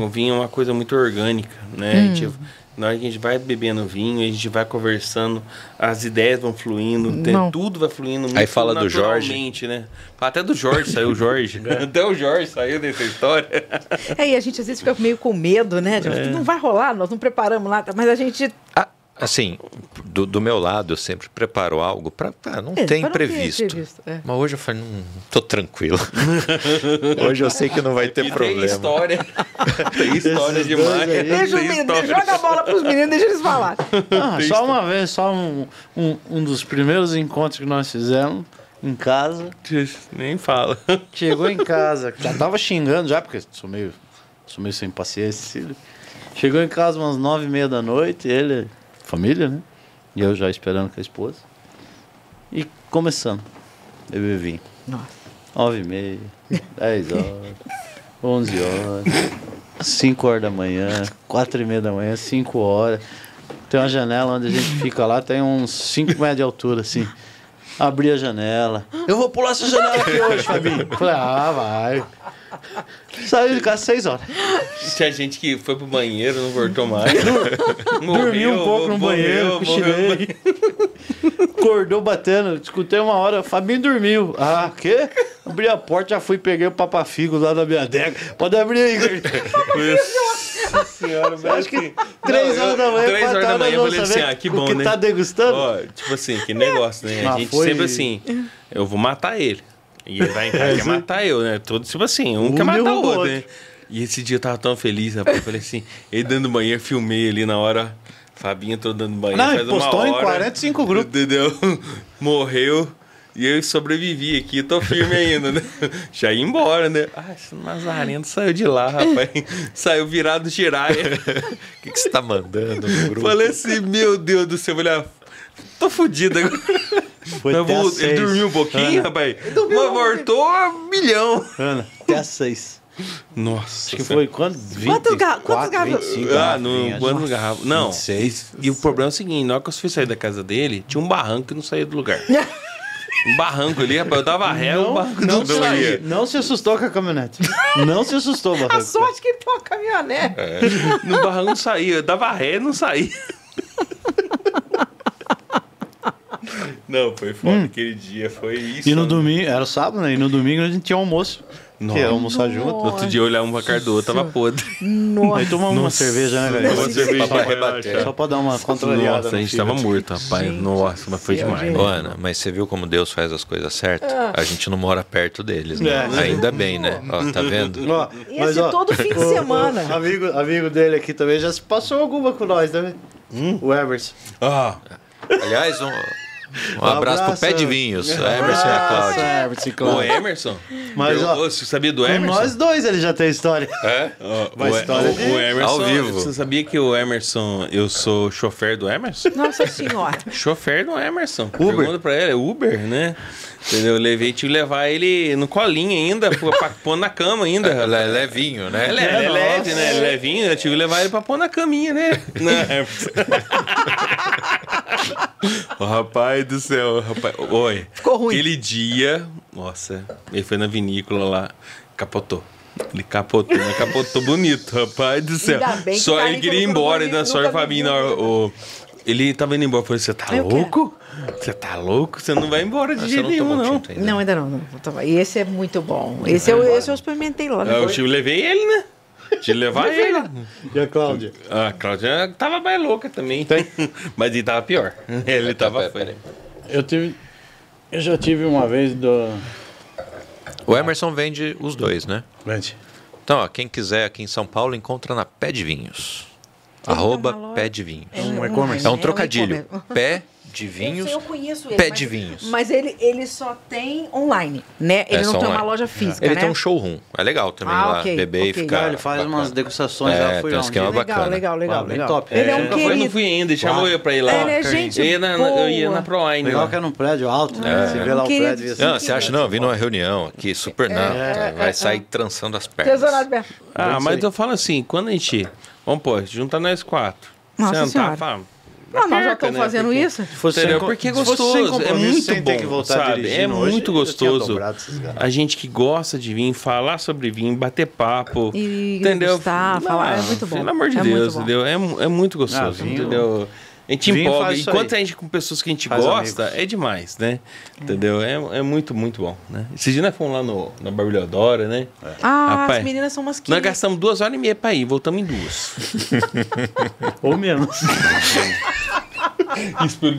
O vinho é uma coisa muito orgânica, né? A gente, na hora que a gente vai bebendo vinho, a gente vai conversando, as ideias vão fluindo, tem- tudo vai fluindo muito Aí fala do Jorge. né? Até do Jorge saiu o Jorge. <laughs> Até o Jorge saiu dessa história. É, e a gente às vezes fica meio com medo, né? Tipo, Não vai rolar, nós não preparamos nada, mas a gente. Ah, assim, do, do meu lado, eu sempre preparo algo pra. Ah, não É, tem imprevisto. é. Mas hoje eu falei, não, tô tranquilo. <laughs> hoje eu sei que não vai ter E tem problema. história. <laughs> tem história demais. Deixa o Tem menino, história. joga a bola pros meninos, deixa eles falar. <laughs> Ah, só uma vez, só um, um, um dos primeiros encontros que nós fizemos em casa. Nem fala. Chegou em casa, já tava xingando já, porque sou meio, sou meio sem paciência. Chegou em casa umas nove e meia da noite, ele, família, né? E eu já esperando com a esposa. E começando. Beber vinho. Nossa. Nove e meia, dez horas, <laughs> onze horas, cinco horas da manhã, quatro e meia da manhã, cinco horas. Tem uma janela onde a gente fica lá, tem uns cinco metros de altura, assim. Abri a janela. Eu vou pular essa janela aqui hoje, <laughs> Fabinho. Falei, ah, vai. <laughs> Saiu de casa seis horas. Tinha gente que foi pro banheiro, não voltou mais. <laughs> Dormi um pouco no banheiro, cochilei. Acordou batendo, escutei uma hora, Fabinho dormiu. Ah, quê? Abri a porta, já fui, peguei o papafigo lá da minha adega. Pode abrir aí, <laughs> Nossa senhora. Acho que três horas da manhã, Três horas da manhã, eu falei assim, ah, que o bom, que né? tá degustando? Ó, tipo assim, que negócio, né? A Ah, gente foi- sempre assim, eu vou matar ele. E ele vai entrar e quer matar eu, né? Todo tipo assim, um, Um quer matar o outro, né? E esse dia eu tava tão feliz, rapaz. Eu falei assim, ele dando banheiro, filmei ali na hora. Fabinho tô dando banheiro. Não, faz postou uma em hora, 45 grupos. Entendeu? <laughs> Morreu. E eu sobrevivi aqui, tô firme ainda, né? <laughs> Já ia embora, né? Ah, esse Nazareno saiu de lá, rapaz. <laughs> Saiu virado giraia. O que, que você tá mandando no grupo? Falei assim, meu Deus do céu, olha, tô fudido agora. Foi até vou- ele dormiu um pouquinho, Ana, rapaz. Mas voltou a milhão. Ana, até às seis. Nossa. Acho que foi quanto? 20, Quantos ga- quantos garrafas? 25 Ah, no garrafinhas. quando garrafa. Não. 26. E o problema é o seguinte: na hora que eu fui sair da casa dele, tinha um barranco que não saía do lugar. <laughs> Um barranco ali, rapaz. Eu dava ré, o Não, barranco não, não, se, saía. não se assustou com a caminhonete. Não se assustou, A Barranco. sorte que ele tem uma caminhonete. No barranco não saía. Eu dava ré, não saía. Não, foi foda aquele dia. Foi isso. E no domingo, era sábado, né? E no domingo a gente tinha almoço. Que é almoçar junto. Outro dia eu olhava um pra cara do outro, tava podre. Nossa. Aí tomamos uma cerveja, né, galera? Uma cerveja pra rebater. Só pra dar uma contrariada. Nossa, a no gente tava morto, rapaz. Nossa, mas foi céu, demais. gente. Ana, mas você viu como Deus faz as coisas certas? A gente não mora perto deles, né? É. Ainda bem, né? Ó, tá vendo? Ó, Esse todo fim de o- semana. o amigo, amigo dele aqui também já se passou alguma com nós, né? O Everson. Ah, Aliás, um, um abraço pro pé de vinhos, <laughs> Emerson e a Cláudia. Everson e o. Emerson? Mas, Eu- ó, Ô, você sabia do Com Emerson? nós dois ele já tem história. É? Uma o, história o- de- o Emerson, Ao vivo. Você sabia que o Emerson, eu sou chofer do Emerson? Nossa senhora. chofer do Emerson. Uber. Pergunta pra ele, é Uber, né? Entendeu? Eu levei, tive que levar ele no colinho ainda, pra, pra pôr na cama ainda. <laughs> Ele é levinho, né? Ele é, ele é leve, né? Ele é levinho, eu tive que levar ele pra pôr na caminha, né? Não, <laughs> <laughs> Ô, rapaz do céu, rapaz. Oi. Ficou ruim. Aquele dia, nossa, ele foi na vinícola lá, capotou. Ele capotou, mas capotou bonito, rapaz do céu. Ainda bem que Só ele queria ir embora, ainda só Fabinho viu. hora. o- ele tava indo embora, eu falei, você tá Eu quero. louco? Você tá louco? Você não vai embora de jeito nenhum, não. ainda. Não, ainda não. não. E esse é muito bom. Esse, eu, esse eu experimentei lá. Eu, Né? eu levei ele, né? Que levar ele. E a Cláudia? A Cláudia tava mais louca também. <laughs> Mas ele tava pior. Ele tava. Eu tive. Eu já tive uma vez do. O Emerson vende os dois, né? Vende. Então, ó, quem quiser aqui em São Paulo, encontra na Pé de Vinhos. Tem Arroba. Pé de Vinhos. um e-commerce. É um É um trocadilho. e-commerce. Pé de vinhos. Eu, sei, eu conheço ele. Pé mas- de vinhos. Mas ele, ele só tem online, né? Ele É não tem uma online. loja física, Ele né? tem um showroom. É legal também Ah, lá ok, beber e ok. ficar. Ah, ele faz bacana. umas degustações É, lá. Tem um esquema dia. bacana. Legal, legal, legal. Ah, bem legal. top. Ele é É, um Nunca foi, não querido. fui ainda, chamou eu pra ir lá. Ele é gente eu, ia na, eu ia na ProWine Legal lá. que é num prédio alto, né? Você vê lá o Querido. prédio e assim. Não, você acha, não, eu vim numa reunião aqui, super não. cara, vai sair trançando as pernas. Ah, mas eu falo assim, quando a gente. Vamos pô, junta nós quatro. Nossa sentar, Senhora. fala. Ah, nós já estamos né? fazendo Porque- isso? Se fosse Entendeu? Porque é gostoso, é muito bom, voltar sabe? É muito gostoso. A gente que gosta de vinho, falar sobre vinho, bater papo, E entendeu? degustar, falar, é muito bom. Pelo amor de É muito Deus, entendeu? É, é muito gostoso, Ah, vinho- entendeu? A gente vinho empolga. Enquanto a gente com pessoas que a gente Faz gosta, amigos. é demais, né? Entendeu? É, é muito, muito bom, né? Esses dias nós fomos lá no, na Barbulhadora, né? Ah, Rapaz, as meninas são umas Nós gastamos duas horas e meia pra ir, voltamos em duas. <laughs> Ou menos. <laughs> <laughs> Isso pelo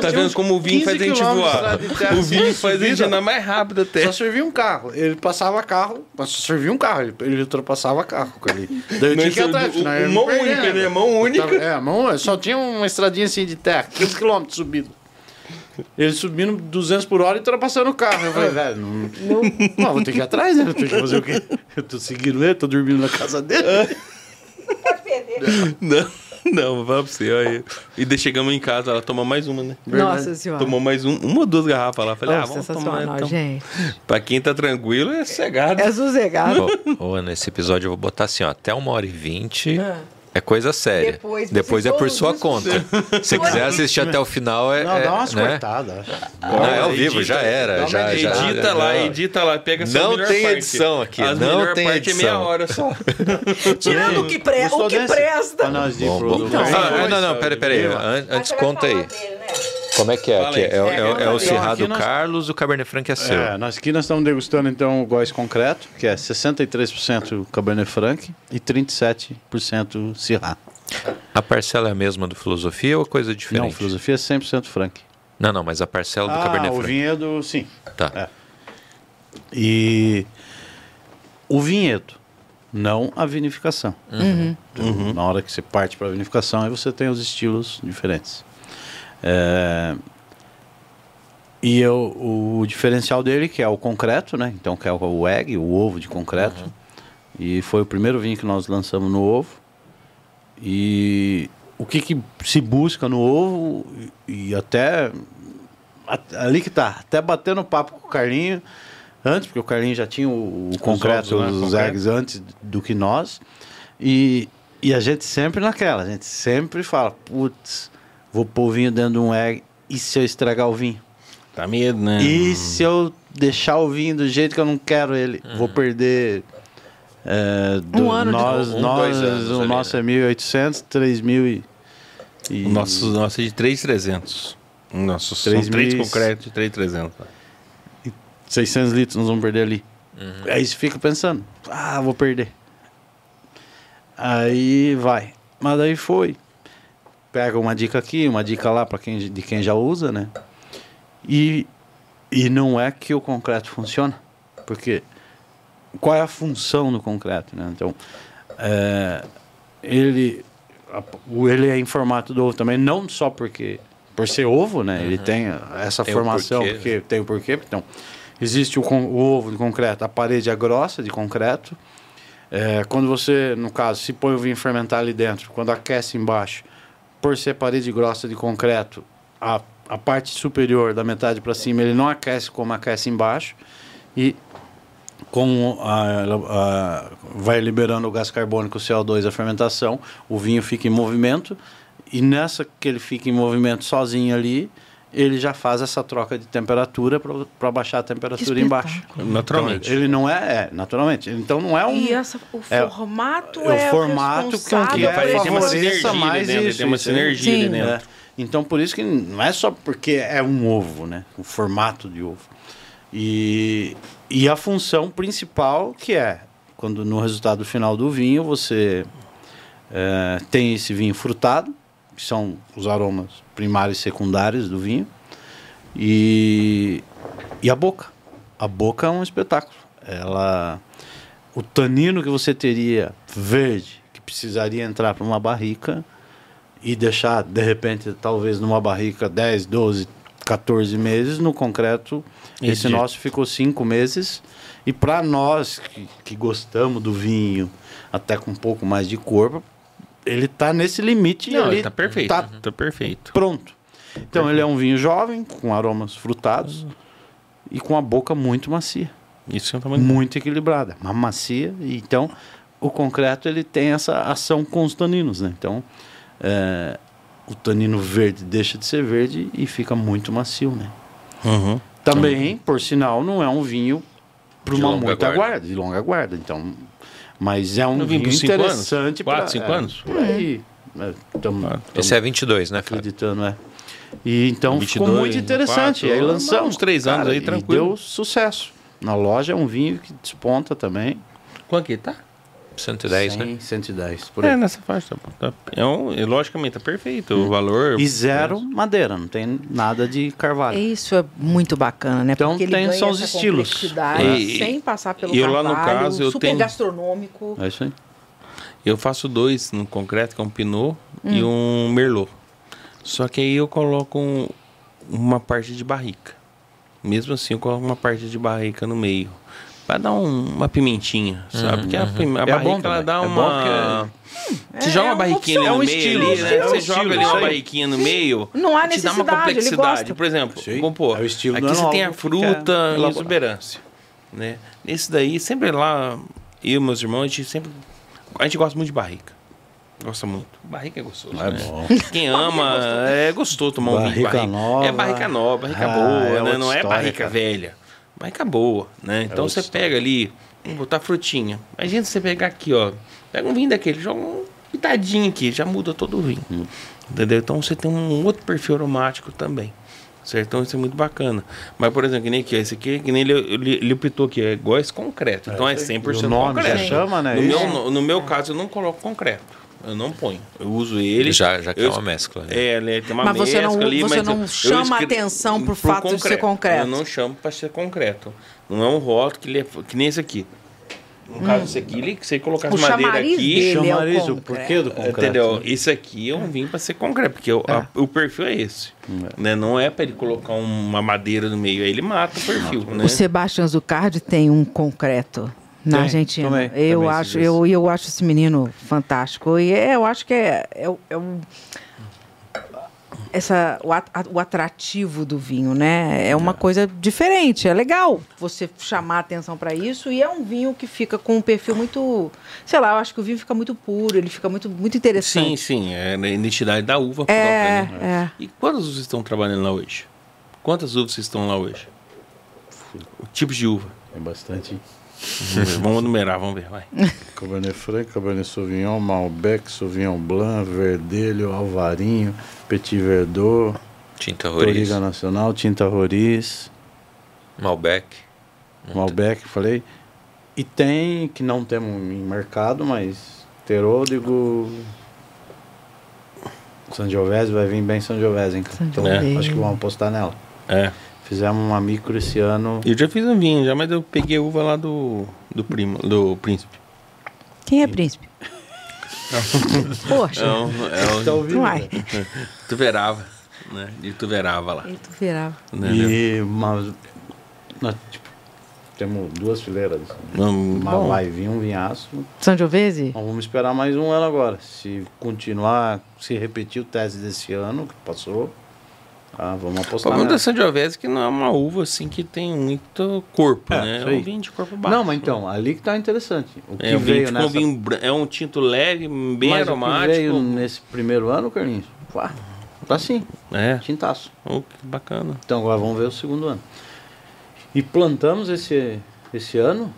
Tá vendo como o vinho faz a gente voar? O vinho faz a gente andar mais rápido até. Só servia um carro. Ele passava carro, mas só servia um carro. Ele, ele ultrapassava carro com ele. Daí eu tinha que ir Mas atrás. o- senão eu o- ia me mão única, né? Mão Eu única. tava- É, mão, só tinha uma estradinha assim de terra, 15 km subido. Ele subindo 200 por hora e ultrapassando o carro. Eu falei, velho, não, não, não, vou ter que ir atrás, né? Eu tenho que fazer o quê? Eu tô seguindo ele, tô dormindo na casa dele. <laughs> Pode perder. Não, <laughs> não, vou falar pra você. Aí. E daí chegamos em casa, ela tomou mais uma, né? Nossa senhora. Tomou mais um, uma ou duas garrafas lá. Falei, Oh, ah, vamos tomar sensacional, então. gente. Pra quem tá tranquilo, é cegado. É sossegado. Ô, ô, nesse episódio eu vou botar assim, ó, até uma hora e vinte Ah. É coisa séria. Depois Depois, é por sua conta. Se quiser assistir até o final, é. Não, é, dá umas né? cortadas. Não, é ao vivo, já era. Já, já, Edita já- lá, não. edita lá, pega só Não tem parte. edição aqui, As não melhor tem parte é meia edição. hora só. <laughs> Tirando o que, pre... o que desse? presta. Bom, bom. Então, Ah, não, não, peraí, peraí. Antes conta aí. dele, né? Como é que é aqui? É, o- é, o- é o Então, Cerrado nós- Carlos, o Cabernet Franc é seu. É, nós aqui nós estamos degustando então o góis concreto, que é 63% Cabernet Franc e 37% Syrah. A parcela é a mesma do Filosofia ou coisa Não, diferente? filosofia é 100% Franc. Não, não, mas a parcela do Ah, Cabernet o Franc. vinhedo, sim. Tá. É. E o vinhedo, não a vinificação. Então, Na hora que você parte para a vinificação, aí você tem os estilos diferentes. É, E eu- o diferencial dele, que é o concreto, né? Então, que é o egg, o ovo de concreto. E foi o primeiro vinho que nós lançamos no ovo. E o que, que se busca no ovo, e até ali que tá, até batendo papo com o Carlinho, antes, porque o Carlinho já tinha o, o concreto, ovos, né? os eggs antes do que nós. E, e a gente sempre naquela, a gente sempre fala, putz, vou pôr o vinho dentro de um egg, e se eu estragar o vinho? Tá medo, né? E se eu deixar o vinho do jeito que eu não quero ele, vou perder. é, do- Um ano de- nós, um, nós, dois anos o ali, nosso né? é 1.800, 3.000 e, e O nosso, nosso é de 3,300. Nossos são Três três mil e- concretos de 3,300. 600 litros nós vamos perder ali. Uhum. Aí você fica pensando, ah, vou perder. Aí vai. Mas daí foi. Pega uma dica aqui, uma dica lá para quem de quem já usa, né? E e não é que o concreto funciona, porque qual é a função do concreto, né? Então, é, ele ele é em formato do ovo também, não só porque por ser ovo, né? Ele tem essa Tem formação porque tem o porquê. Então, existe o, o ovo de concreto, a parede é grossa de concreto. É, quando você, no caso, se põe o vinho fermentar ali dentro, quando aquece embaixo, por ser parede grossa de concreto, a, a parte superior da metade para cima ele não aquece como aquece embaixo e com a, a- vai liberando o gás carbônico, o CO2, a fermentação, o vinho fica em movimento e nessa que ele fica em movimento sozinho ali, ele já faz essa troca de temperatura para baixar a temperatura embaixo. Naturalmente. Então, ele não é, é, naturalmente. Então não é um E essa, o é- formato é o é, formato que- responsável que é tem uma sinergia mais dentro, isso, tem uma sinergia ali Sim. dentro. É. Então, por isso que não é só porque é um ovo, né? O formato de ovo. E, e a função principal que é, quando no resultado final do vinho você é, tem esse vinho frutado, que são os aromas primários e secundários do vinho, e, e a boca. A boca é um espetáculo. Ela, o tanino que você teria verde, que precisaria entrar para uma barrica, e deixar, de repente, talvez numa barrica 10, 12, 14 meses, no concreto, esse Entendi. nosso ficou 5 meses. E para nós que, que gostamos do vinho, até com um pouco mais de corpo, ele tá nesse limite Não, ele tá perfeito. Tá Tá perfeito. pronto. Então ele é um vinho jovem, com aromas frutados e com a boca muito macia, Isso é um tamanho. muito equilibrada, mas macia. Então o concreto ele tem essa ação com os taninos, né? Então é, o tanino verde deixa de ser verde e fica muito macio, né? Uhum. Também, por sinal, não é um vinho para uma muita guarda. guarda, de longa guarda. Então, mas é um Um vinho cinco anos? interessante Quatro, pra- cinco é, anos? Por aí. É, tamo- Ah, Esse é 22, né, Fábio? acreditando, é. E então ficou 22, muito interessante. 24, e aí lançamos. uns três anos aí, e tranquilo. deu sucesso. Na loja é um vinho que desponta também. Quanto que tá? 110, né? 100, 110, por aí. É, nessa faixa. Tá, é um, e logicamente, tá perfeito. O valor. E zero madeira, não tem nada de carvalho. Isso é muito bacana, né? Então, Porque ele tem- ganha são os estilos. complexidade E- sem passar pelo e eu lá no carvalho, caso, eu super tenho- gastronômico. É isso aí. Eu faço dois no concreto, que é um Pinot e Hum. um Merlot. Só que aí eu coloco um, uma parte de barrica. Mesmo assim, eu coloco uma parte de barrica no meio. Pra dar um, uma pimentinha, sabe? Uhum. Porque a, a é barrica ela dá uma. Você joga uma barriquinha ali é no um meio estilo, ali, né? é Você joga ali uma barriquinha no meio. Não há te dá uma necessidade, ele complexidade. gosta. Por exemplo, vamos pôr. é aqui você tem a que fruta quer e exuberância. Né? Nesse daí, sempre lá, eu e meus irmãos, a gente sempre. A gente gosta muito de barrica. Gosta muito. Barrica é gostoso. É né? bom. Quem ama, é gostoso tomar um vinho de Barrica nova. É barrica nova, barrica Ah, boa, é né? Não é história, barrica cara. velha. Barrica boa, né? Então outra você pega ali, vamos botar frutinha. Imagina você pegar aqui, ó. Pega um vinho daquele, joga um pitadinho aqui, já muda todo o vinho. Hum. Entendeu? Então você tem um outro perfil aromático também. Certo? Então isso é muito bacana. Mas, por exemplo, que nem aqui, esse aqui, que nem ele, ele, ele optou aqui, é igual esse concreto. Então é 100% E o nome já concreto. chama, né? No meu, no, no meu caso, eu não coloco concreto. Eu não ponho. Eu uso ele. Já, já que é eu- uma mescla. né? É, né, tem uma Mas você não- mescla ali, você mas não eu- eu chama atenção pro pro fato de ser concreto. Eu não chamo para ser concreto. Não é um rótulo que, ele é, que nem esse aqui. No caso, esse aqui, ele, que você colocasse O madeira chamariz aqui. dele é o Chamariz, o concreto. porquê do concreto. Entendeu? né? Esse aqui é um vinho para ser concreto, porque o, a- o perfil é esse. Né? Não é para ele colocar uma madeira no meio, aí ele mata o perfil. Né? O Sebastian Zucardi tem um concreto na Tem, Argentina. também, eu também acho, eu, eu acho esse menino fantástico. E é, eu acho que é, é, o- é o- essa, o, at- o atrativo do vinho, né? É uma coisa diferente, é legal você chamar atenção para isso e é um vinho que fica com um perfil muito, sei lá, eu acho que o vinho fica muito puro, ele fica muito, muito Sim, interessante. sim, é a identidade da uva É, própria. Né? é. E quantas uvas estão trabalhando lá hoje? Quantas uvas estão lá hoje? O tipo de uva. É bastante. Vamos numerar, vamos ver, vai. <laughs> Cabernet Franc, Cabernet Sauvignon, Malbec, Sauvignon Blanc, Verdelho, Alvarinho, Petit Verdot, Tinta Roriz, Toriga Nacional, Tinta Roriz, Malbec. Malbec, falei. E tem, que não temos em mercado, mas Terôdigo, Sangiovese, vai vir bem Sangiovese, hein? cara? Então, Sangiovese. acho que vamos apostar nela. É. Fizemos uma micro esse ano. Eu já fiz um vinho, já, mas eu peguei a uva lá do, do primo, do príncipe. Quem é príncipe? Poxa, Não, é o Tá ouvindo? Uai. Tuverava, né? De Tuverava lá. ele tu virava. Né? E mas, nós, tipo, temos duas fileiras. Não, Mas bom, vai vir um vinhaço. Sangiovese? Nós vamos esperar mais um ano agora. Se continuar, se repetir o teste desse ano que passou, ah, vamos O apostar. problema da. Sangiovese é que não é uma uva assim que tem muito corpo, É, né? É um vinho de corpo baixo. Não, mas então, ali que tá interessante. O que É um vinho, veio tipo, nessa... um vinho é um tinto leve, bem mas o que aromático. veio nesse primeiro ano, Carlinhos, uá, tá sim, É, tintaço. oh, que bacana. Então agora vamos ver o segundo ano. E plantamos esse, esse ano,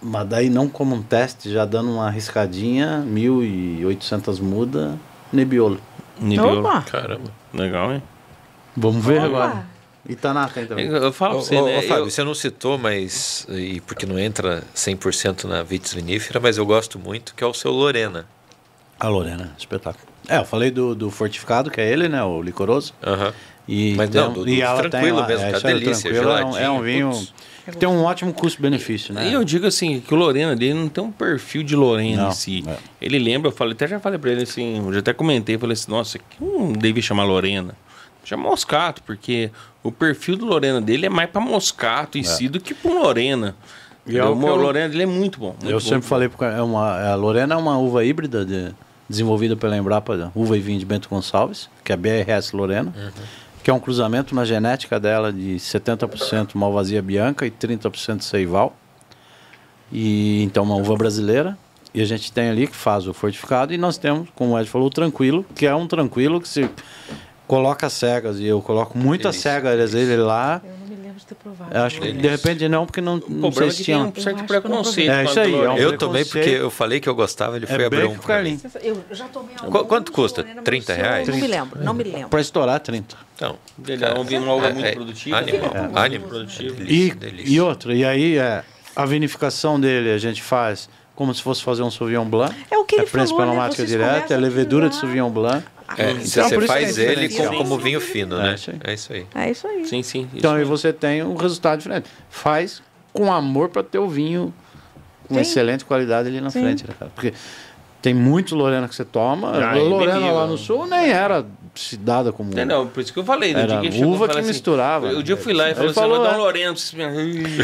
mas daí não como um teste, já dando uma arriscadinha, 1.800 muda, Nebbiolo. Nebbiolo. Opa! Caramba. Legal, hein? Vamos ver Opa! agora. E tá na também. Eu, eu falo pra você, ô, né? ô, Fábio, eu- você não citou, mas. E porque não entra 100% na Vitis vinífera, mas eu gosto muito, que é o seu Lorena. A Lorena, espetáculo. É, eu falei do, do fortificado, que é ele, né? O licoroso. Aham. E Mas tem- não, do- do e ela tranquilo tem mesmo, é, é o delícia, é um, é um vinho putz. que tem um ótimo custo-benefício, né? E eu digo assim, que o Lorena dele não tem um perfil de Lorena Não, em si. é. Ele lembra, eu falei, até já falei pra ele assim, eu já até comentei, falei assim, nossa, que não devia chamar Lorena. Chama Moscato, porque o perfil do Lorena dele é mais pra Moscato em si do que um Lorena. E é o eu- Lorena dele é muito bom. muito Eu bom, sempre falei, porque é uma, a Lorena é uma uva híbrida de- desenvolvida pela Embrapa, uva e vinho de Bento Gonçalves, que é a BRS Lorena, que é um cruzamento na genética dela de 70% Malvasia Bianca e 30% Seival. E então uma uva brasileira. E a gente tem ali que faz o fortificado e nós temos, como o Ed falou, o tranquilo, que é um tranquilo que se coloca cegas e eu coloco muitas cegas dele lá. Eu não me lembro de ter provado. Eu acho que de repente não, porque não, O não sei é se que tem tinha. um certo preconceito. É isso aí, é um. Eu tomei porque eu falei que eu gostava, ele foi É abrir bem um. Eu já tomei Qu- quanto custa? Lorena, mas 30 eu reais? Não me lembro, não me lembro. Para estourar 30. Então, Ele é um vinho uva É, muito é, produtiva. animal, né? é. animal. produtivo. E, delícia. e outra, e aí é, a vinificação dele a gente faz como se fosse fazer um Sauvignon Blanc. É o que ele prensa falou, né? direta, é levedura de lá. Sauvignon Blanc. É, Então, você por isso que faz é ele com- como vinho fino, É, né? É isso aí. É isso aí. Sim, sim. Então aí você tem um resultado diferente. Faz com amor para ter o vinho com Sim. excelente qualidade ali na Sim. frente, né, cara? Porque tem muito Lorena que você toma. Ah, é Lorena lá no sul nem era dada como. Não, não, por isso que eu falei. No Era dia que ele uva falei que assim, misturava. O dia eu fui lá e Ele falou assim: falou, um é. Lorena.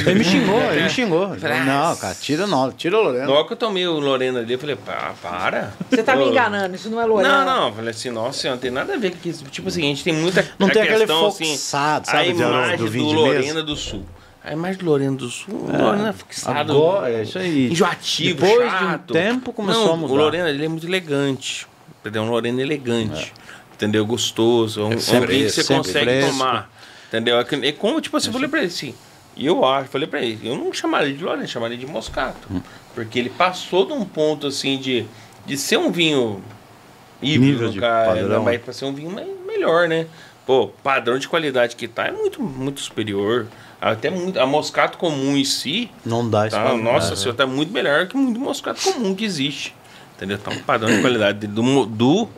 Ele me xingou, ele me xingou. Ele falou, não, cara, tira não, tira o Lorena. Na hora que eu tomei o Lorena ali, eu falei, pá, para. Você tá me enganando, isso não é Lorena. Não, não, eu falei assim, nossa, não tem nada a ver com isso. Tipo assim, a gente tem muita Não a tem aquele questão, assim, a sabe, aroma imagem do Lorena do Sul. A imagem do Lorena do Sul, o Lorena é fixado, Agora, é isso aí. enjoativo, Depois chato. de um tempo começou Não, a mudar. O Lorena, ele é muito elegante. Entendeu? Um Lorena elegante. Entendeu? Gostoso. É um, é um vinho que você consegue fresco. tomar. Entendeu? É, como, tipo assim, eu falei pra ele assim. E eu acho, falei pra ele, eu não chamaria de Lorena, chamaria de Moscato. Hum. Porque ele passou de um ponto assim de, de ser um vinho híbrido, cara, mas pra ser um vinho me- melhor, né? Pô, padrão de qualidade que tá é muito, muito superior. Até muito, a Moscato comum em si, Não dá isso Tá, nossa, é. o senhor tá muito melhor que muito moscato comum que existe. Entendeu? Tá um padrão de qualidade do, do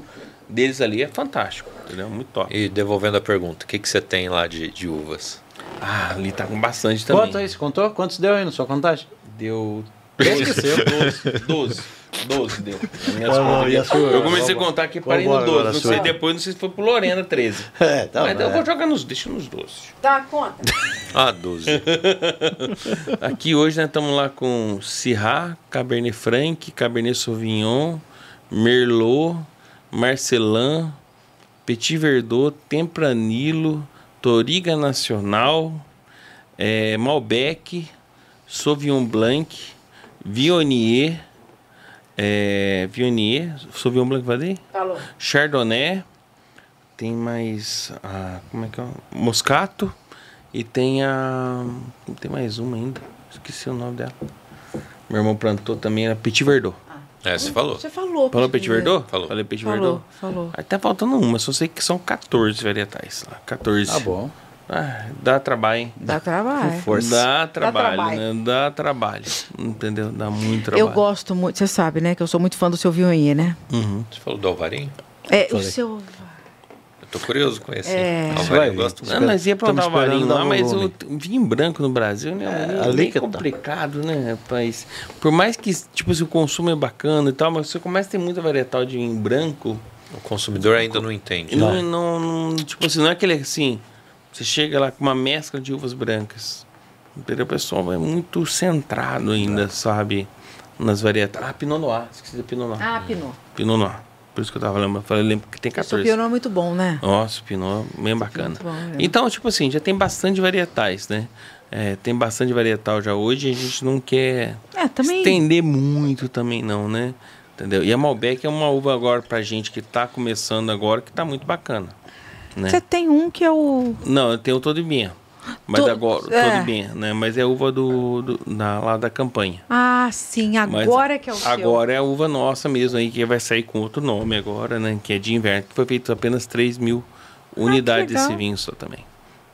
deles ali é fantástico. Entendeu? Muito top. E devolvendo a pergunta, o que, que você tem lá de, de uvas? Ah, ali tá com bastante também. Quanto aí? Você contou? Quantos deu aí na sua contagem? Deu. Esqueceu. 12. 12. 12 deu. E a aqui. sua? eu comecei a contar aqui, parei no embora 12. agora, Não sei depois, não sei se foi pro Lorena 13. <laughs> É, tá. Mas eu é. vou jogar nos. Deixa nos 12. Dá conta. <laughs> Ah, 12. <laughs> Aqui hoje nós estamos lá com Syrah, Cabernet Franc, Cabernet Sauvignon, Merlot, Marcelin, Petit Verdot, Tempranillo, Toriga Nacional, eh, Malbec, Sauvignon Blanc, Viognier, eh, Viognier, Sauvignon Blanc, falei? Falou. Chardonnay, tem mais, ah, como é que é? Moscato e tem a, tem mais uma ainda, esqueci o nome dela. Meu irmão plantou também, era Petit Verdot. É, você falou. Você falou. Falou Petit Verdot? Falou. Falei Petit Falou, Verdot. falou. Aí tá faltando uma, só sei que são 14 varietais lá, 14. Tá bom. Ah, dá trabalho, hein? Dá trabalho. Força. Dá trabalho, trabalho. né? Dá trabalho, entendeu? Dá muito trabalho. Eu gosto muito, você sabe, né? Que eu sou muito fã do seu Viognier, né? Uhum. Você falou do Alvarinho? É, o seu. Eu tô curioso com esse. É. Alvarinho eu gosto. Não, nós ia plantar o varinho esperando lá, mas o vinho branco no Brasil né, é, bem que tá. complicado, né, rapaz? Por mais que, tipo, se o consumo é bacana e tal, mas você começa a ter muita varietal de vinho branco, O consumidor ainda não entende. não, não, não- tipo assim, não é aquele assim, você chega lá com uma mescla de uvas brancas, entendeu? O pessoal é muito centrado ainda, sabe, nas varietais. Ah, Pinot Noir, esqueci da Pinot Noir. Ah, Pinot. Pinot Noir, por isso que eu tava lembrando, eu falei, lembro que tem O seu 14. Pinot é muito bom, né? Nossa, o Pinot, bem bacana. bom, então, tipo assim, já tem bastante varietais, né? É, tem bastante varietal já hoje e a gente não quer É, também. estender muito também não, né? Entendeu? E a Malbec é uma uva agora pra gente que tá começando agora que tá muito bacana, né? Você tem um que é o. Não, eu tenho o todo bem. Mas To- agora, é. todo bem, né? Mas é uva do, do- da, lá da campanha. Ah, sim, Mas agora é que é o seu. Agora é a uva nossa mesmo aí, que vai sair com outro nome agora, né? Que é de inverno, que foi feito apenas 3 mil unidades legal. desse vinho só também.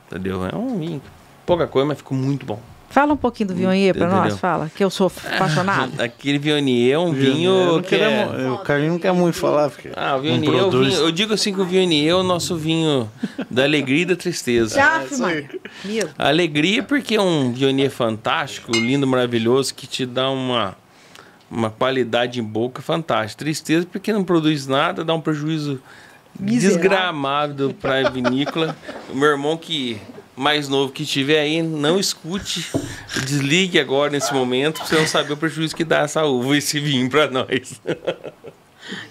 Entendeu? É um vinho. Pouca coisa, mas ficou muito bom. Fala um pouquinho do Viognier pra Entendeu? nós, fala. Que eu sou apaixonado. <laughs> Aquele Viognier é um vinho que é... O Carlinhos não quer muito falar. Porque Ah, o é o produz. vinho, eu digo assim que o Viognier é o nosso vinho da alegria e da tristeza. Meu. A alegria porque é um Viognier fantástico, lindo, maravilhoso, que te dá uma, uma qualidade em boca fantástica. Tristeza porque não produz nada, dá um prejuízo Miserável. desgramável para a vinícola. O meu irmão que mais novo que estiver aí, não escute, desligue agora nesse momento, pra você não saber o prejuízo que dá essa uva, esse vinho para nós. <laughs>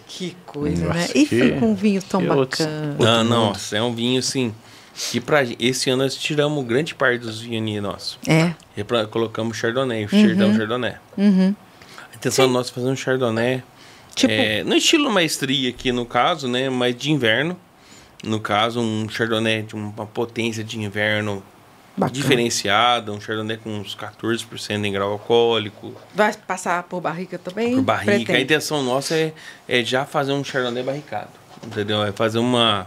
Que coisa, Nossa, né? E que- fica um vinho tão que outros- bacana. Ah, nossa, é um vinho assim que pra esse ano nós tiramos grande parte dos vinhos nossos. É. E pra- colocamos Chardonnay, Chardonnay, Chardonnay. Uhum. A intenção nossa é fazer um Chardonnay. Tipo- é, no estilo maestria aqui no caso, né? Mas de inverno. No caso, um Chardonnay de uma potência de inverno Bacana. diferenciada. Um Chardonnay com uns 14% em grau alcoólico. Vai passar por barrica também? Por barrica. A Pretende. intenção nossa é, é já fazer um Chardonnay barricado. Entendeu? É fazer uma,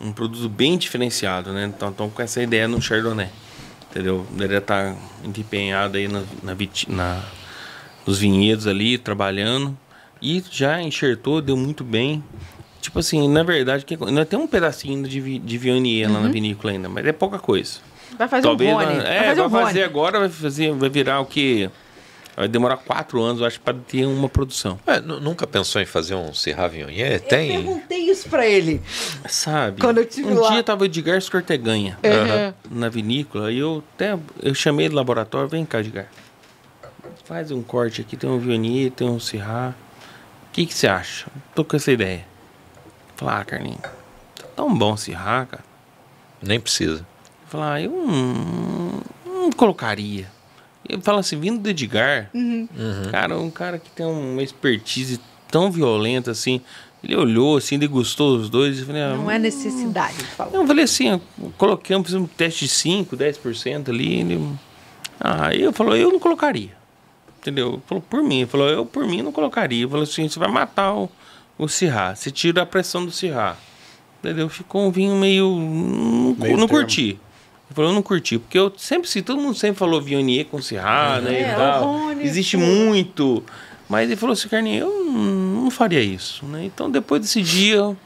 um produto bem diferenciado, né? Então, estamos com essa ideia no Chardonnay. Entendeu? Ele tá empenhado aí na, na, na- nos vinhedos ali, trabalhando. E já enxertou, deu muito bem. Tipo assim, na verdade, que, nós temos um pedacinho de, de Viognier lá na vinícola ainda, mas é pouca coisa. Vai fazer Talvez um Rony. nós- vai é, fazer vai um fazer agora, vai fazer, vai virar o que Vai demorar quatro anos, eu acho, para ter uma produção. É, nunca pensou em fazer um Syrah Viognier? Tem. Eu perguntei isso para ele. Sabe? Quando eu tive um lá. dia tava o Edgar Scorteganha Uhum. na vinícola e eu até eu chamei do laboratório, vem cá, Edgar. Faz um corte aqui, tem um Viognier, tem um Syrah. O que que você acha? Tô com essa ideia. Falar, ah, Carlinhos, tá tão bom Syrah, cara. Nem precisa. Falar, eu não, não colocaria. Ele fala assim, vindo do Edgar, cara, um cara que tem uma expertise tão violenta assim. Ele olhou assim, degustou os dois e falei, ah, Não é necessidade de falar. eu falei assim, eu coloquei, fiz um teste de 5, 10% ali. Ele... Aí eu falou, eu não colocaria. Entendeu? Ele falou, por mim. Ele falou, eu por mim não colocaria. Ele falou assim, você vai matar o, o Cirrá. Você tira a pressão do Cirrá. Entendeu? Ficou um vinho meio. Não, Meio não curti. Ele falou, eu não curti. Porque eu sempre, se todo mundo sempre falou Viognier com Cirrá, né? É, e tal. Rony, Existe tudo. muito. Mas ele falou assim, Carninho, eu não faria isso. Né? Então depois desse dia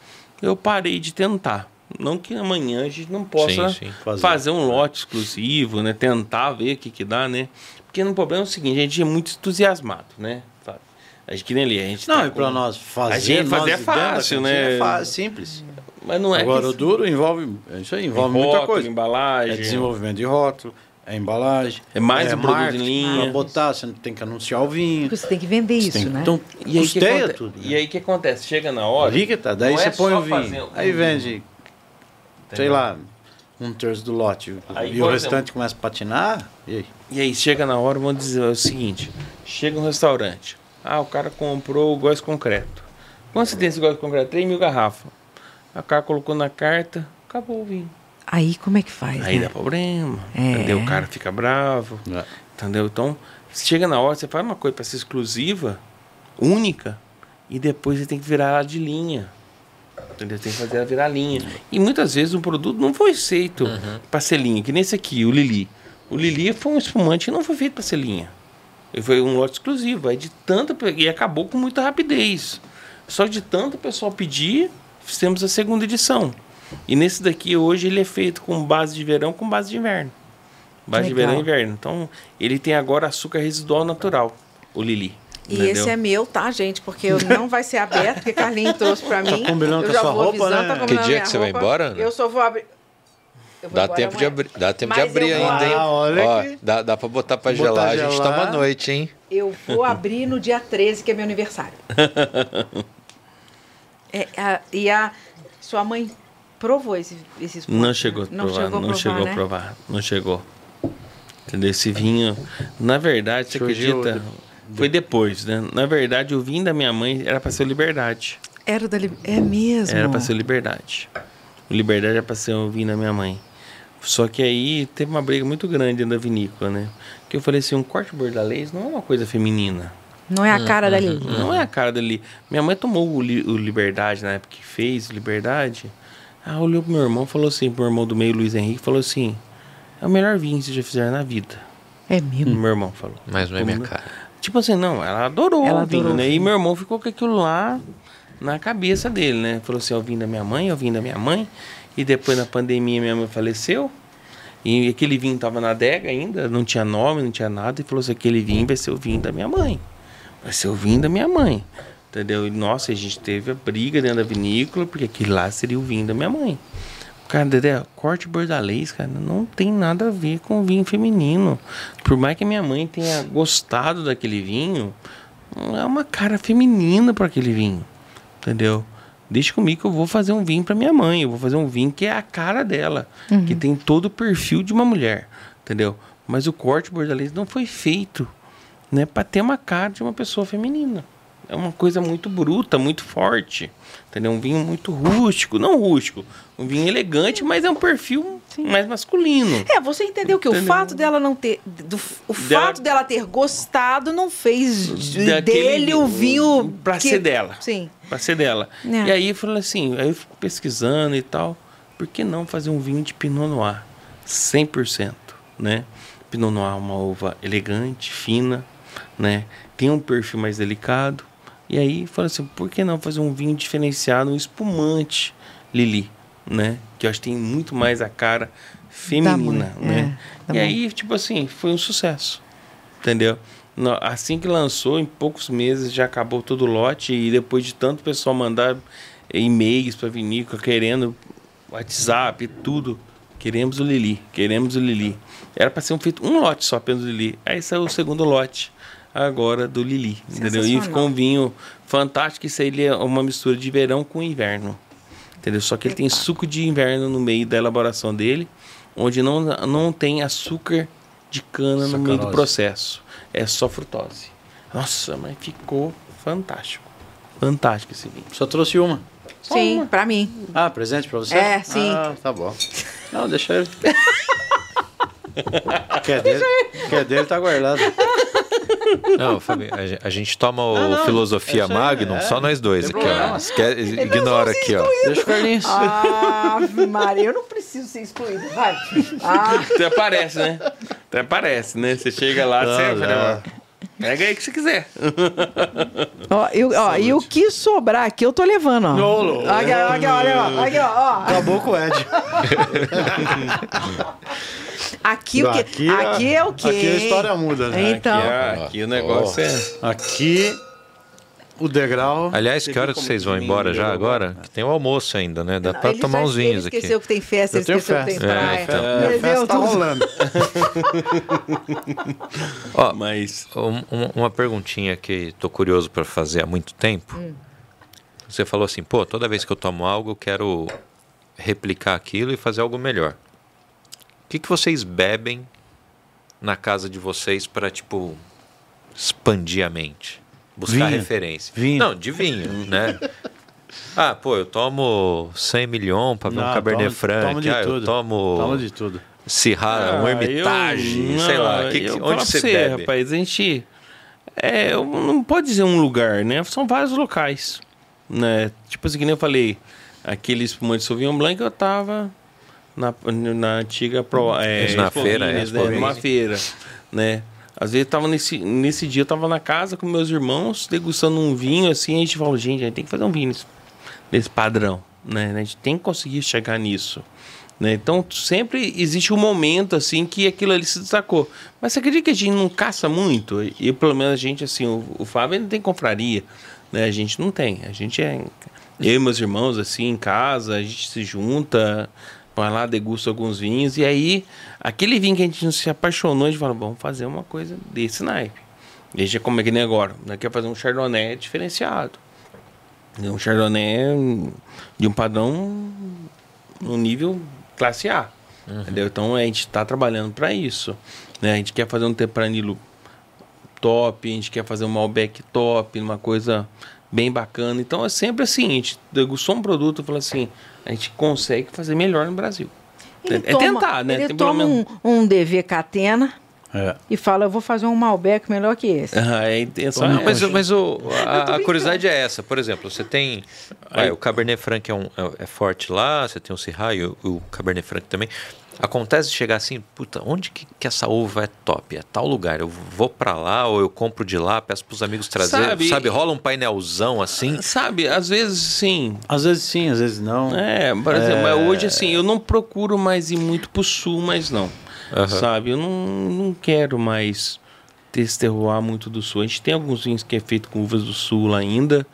eu parei de tentar. Não que amanhã a gente não possa Sim, sim. Fazer. fazer. um lote exclusivo, né? Tentar ver o que, que dá, né? Porque no problema é o seguinte, a gente é muito entusiasmado, né? Fábio? A gente que nem ali, a gente Não, tá e para com- nós fazer, A gente fazer nós é fácil, né? É fácil, simples. Mas não é Agora que o duro envolve, é isso aí, envolve rótulo, muita coisa. embalagem. É desenvolvimento de rótulo, é embalagem. É mais um produto em linha. Pra botar, você tem que anunciar o vinho. Você tem que vender Você isso, tem- né? Então, E aí, que custeia aconte- tudo. né? e aí o que acontece? Chega na hora. Que tá, daí você é põe o vinho. um Aí vende, sei Entendeu? lá, um terço do lote. Aí, e o restante começa a patinar. E aí? E aí chega na hora, vamos dizer o seguinte: chega um restaurante. Ah, o cara comprou o gás concreto. Quanto você tem esse gás concreto? 3 mil garrafas. A cara colocou na carta, acabou o vinho. Aí como é que faz? Aí né? dá problema. É. Entendeu? O cara fica bravo. É. Entendeu? Então, chega na hora, você faz uma coisa para ser exclusiva, única, e depois você tem que virar ela de linha. Entendeu? Tem que fazer ela virar linha. E muitas vezes o produto não foi feito para ser linha, que nem esse aqui, o Lili. O Lili foi um espumante que não foi feito para ser linha. Ele foi um lote exclusivo. Aí de tanta, e acabou com muita rapidez. Só que de tanto o pessoal pedir, fizemos a segunda edição. E nesse daqui hoje ele é feito com base de verão com base de inverno. Base de Legal. verão e inverno. Então ele tem agora açúcar residual natural, o Lili. E entendeu? esse é meu, tá, gente? Porque eu não vai ser aberto, porque Carlinhos trouxe pra mim. combinando eu com a sua roupa, avisando, né? tá Que dia que você vai roupa. embora, Ana? Eu só vou abrir. Eu vou Dá tempo, de abrir, dá tempo de Mas abrir eu vou- ainda, hein? Ah, olha Ó, que- dá, dá pra botar pra Botar gelar, a gente toma à noite, hein? Eu vou abrir no dia 13, que é meu aniversário. <laughs> É, a- e a sua mãe provou esse, esse espumante, Não né? chegou a Não provar, chegou a não provar, chegou né? a provar, não chegou. Entendeu? Esse vinho, na verdade, você Surgiu acredita? Foi depois, né? Na verdade, o vinho da minha mãe era para ser o Liberdade. Era da... Li- É mesmo? Era para ser o Liberdade. O Liberdade era para ser o vinho da minha mãe. Só que aí teve uma briga muito grande dentro da vinícola, né? Que eu falei assim, um corte bordalês não é uma coisa feminina. Não é a cara da Lili. Não é a cara dali. Minha mãe tomou o, Li- o Liberdade na época que fez o Liberdade. Ah, olhou pro meu irmão e falou assim, pro meu irmão do meio, Luiz Henrique, falou assim: é o melhor vinho que vocês já fizeram na vida. É mesmo? Meu irmão falou. Mas não é minha cara. Tipo assim, não, ela adorou Ela o vinho, adorou o né? E vinho. meu irmão ficou com aquilo lá na cabeça dele, né? Falou assim, é o vinho da minha mãe, é o vinho da minha mãe. E depois na pandemia minha mãe faleceu. E aquele vinho tava na adega ainda, não tinha nome, não tinha nada. E falou assim, aquele vinho vai ser o vinho da minha mãe. Vai ser o vinho da minha mãe. Entendeu? E nossa, a gente teve a briga dentro da vinícola, porque aquele lá seria o vinho da minha mãe. Cara, Dedé, corte bordalês, cara, não tem nada a ver com vinho feminino. Por mais que minha mãe tenha gostado daquele vinho, é uma cara feminina para aquele vinho. Entendeu? Deixa comigo que eu vou fazer um vinho para minha mãe. Eu vou fazer um vinho que é a cara dela, que tem todo o perfil de uma mulher. Entendeu? Mas o corte bordalês não foi feito né, para ter uma cara de uma pessoa feminina. É uma coisa muito bruta, muito forte. Entendeu? Um vinho muito rústico. Não rústico. Um vinho elegante, mas é um perfil mais masculino. É, você entendeu que o Entendeu? fato dela não ter. do- o Dela- fato dela ter gostado não fez de- dele o vinho. Pra que- ser dela. Sim. Pra ser dela. É. E aí eu falei assim, aí eu fico pesquisando e tal. Por que não fazer um vinho de Pinot Noir? 100%, né? Pinot Noir é uma uva elegante, fina, né? Tem um perfil mais delicado. E aí falei assim, por que não fazer um vinho diferenciado, um espumante Lili, né? Que eu acho que tem muito mais a cara feminina, mãe, né? é, da e aí, tipo assim, foi um sucesso. Entendeu? assim que lançou, em poucos meses já acabou todo o lote e depois de tanto pessoal mandar e-mails para vinícola querendo WhatsApp, tudo, queremos o Lili, queremos o Lili. Era para ser um feito um lote só apenas do Lili. Aí saiu o segundo lote agora do Lili, entendeu? E ficou um vinho fantástico, isso aí é uma mistura de verão com inverno. Entendeu? Só que ele tem suco de inverno no meio da elaboração dele, onde não, não tem açúcar de cana Sacarose. no meio do processo. É só frutose. Nossa, mas ficou fantástico. Fantástico esse vinho. Só trouxe uma. Sim, para mim. Ah, presente para você? É, sim. Ah, tá bom. Não, deixa ele. <laughs> quer dele, quer dele tá guardado. <laughs> Não, Fabi, a, gente toma o não, não, Filosofia é Magnum, é, só nós dois aqui, ó. Esquece, ignora aqui, ó. Deixa o Carlinhos. Ah, Maria, eu não preciso ser excluído, vai. Ah. Até parece, né? Até parece, né? Você chega lá, não, você fala, Pega aí que você quiser. <laughs> ó, eu, ó, e o que sobrar aqui eu tô levando, ó. Não. Aqui, aqui, olha, ó. Aqui, ó. Acabou com o Ed. <laughs> Aqui, o que, aqui, aqui é o quê? Aqui a história muda, né? Então. Aqui, é, aqui o negócio oh. é. Aqui o degrau. Aliás, que hora que vocês vão embora já agora? Que tem o almoço ainda, né? Dá para tomar uns vinhos aqui. Ele esqueceu que tem festa, ele esqueceu festa. que tem praia. É, então. é, festa tá rolando. <laughs> Ó, Mas... Um, uma perguntinha que tô curioso para fazer há muito tempo. Hum. Você falou assim, pô, toda vez que eu tomo algo, eu quero replicar aquilo e fazer algo melhor. O que, que vocês bebem na casa de vocês para, tipo, expandir a mente? Buscar vinho. referência. Vinho. Não, de vinho, né? <laughs> Ah, pô, eu tomo 100 milhões para ver um Cabernet Franc. Tomo de ah, tudo. eu tomo... Tomo de tudo. Sirra, ah, um Hermitage, eu, sei não, lá. Que, onde você, você bebe? rapaz, a gente... É, não pode dizer um lugar, né? São vários locais, né? Tipo assim, que nem eu falei, aquele espumante Sauvignon Blanc eu tava na, na antiga pro, é, na feira, né? numa feira, né? Às vezes tava nesse, nesse dia eu tava na casa com meus irmãos degustando um vinho assim, a gente falou, gente, a gente tem que fazer um vinho nesse, nesse padrão, né? A gente tem que conseguir chegar nisso. Né? Então sempre existe um momento assim que aquilo ali se destacou. Mas você acredita que a gente não caça muito? E pelo menos a gente, assim, o, o Fábio não tem confraria, né? A gente não tem. A gente é. Eu e meus irmãos, assim, em casa, a gente se junta, vai lá, degusta alguns vinhos, e aí, aquele vinho que a gente se apaixonou, a gente fala, vamos fazer uma coisa desse naipe. A gente, como é que nem agora, né? quer fazer um Chardonnay diferenciado. Um Chardonnay de um padrão no nível classe A. Uhum. Entendeu? Então a gente está trabalhando para isso. Né? A gente quer fazer um Tempranillo top, a gente quer fazer um Malbec top, uma coisa bem bacana. Então é sempre assim, a gente degustou um produto e fala assim, a gente consegue fazer melhor no Brasil. Ele é, toma, tentar, né? Ele Tem toma um, um DV Catena é. e fala, eu vou fazer um Malbec melhor que esse. Ah, é intenção é Mas, mas o, a, a, curiosidade é essa. Por exemplo, você tem... Vai, o Cabernet Franc é, um, é, é, forte lá, você tem o Syrah e o, o Cabernet Franc também. Acontece de chegar assim, puta, onde que, que, essa uva é top? É tal lugar. Eu vou para lá ou eu compro de lá, peço pros amigos trazer. Sabe, sabe, rola um painelzão assim. Sabe, às vezes sim. Às vezes sim, às vezes não. É, por exemplo, é... hoje assim, eu não procuro mais ir muito pro sul, mas não. Uhum. Sabe, eu não, não quero mais ter esse terroir muito do sul. A gente tem alguns vinhos que é feito com uvas do sul ainda,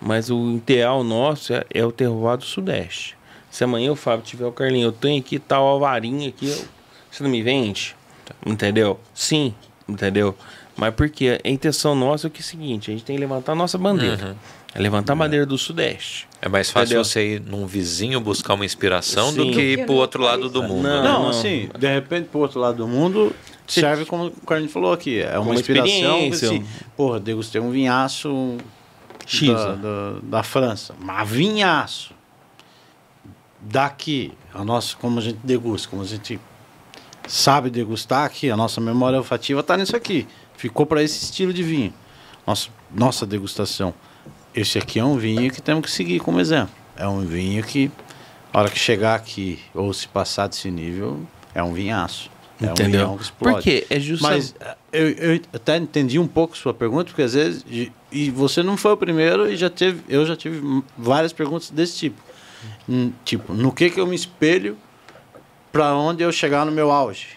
mas o ideal nosso é, é o terroir do sudeste. Se amanhã o Fábio tiver o Carlinho, eu tenho aqui tal alvarinha aqui, eu, você não me vende? Entendeu? Sim, entendeu? Mas porque a intenção nossa é, que é o seguinte, a gente tem que levantar a nossa bandeira. Uhum. É levantar a bandeira do Sudeste. É mais fácil entendeu? você ir num vizinho buscar uma inspiração Sim. do que ir pro outro lado do mundo. Não, né? não, assim, de repente pro outro lado do mundo serve como o Carlinho falou aqui. É uma, uma inspiração. Assim, porra, degustei um vinhaço X, da, né? da, da França. Mas vinhaço daqui, a nossa, como a gente degusta, como a gente sabe degustar aqui, a nossa memória olfativa está nisso aqui. Ficou para esse estilo de vinho. Nossa, nossa degustação. Esse aqui é um vinho que temos que seguir como exemplo. É um vinho que, a hora que chegar aqui, ou se passar desse nível, é um vinhaço. É Entendeu? Um que explode. Por quê? É justamente... Mas eh, eu, eu até entendi um pouco sua pergunta, porque às vezes... E você não foi o primeiro e já teve... Eu já tive várias perguntas desse tipo. Hum, tipo, no que que eu me espelho para onde eu chegar no meu auge.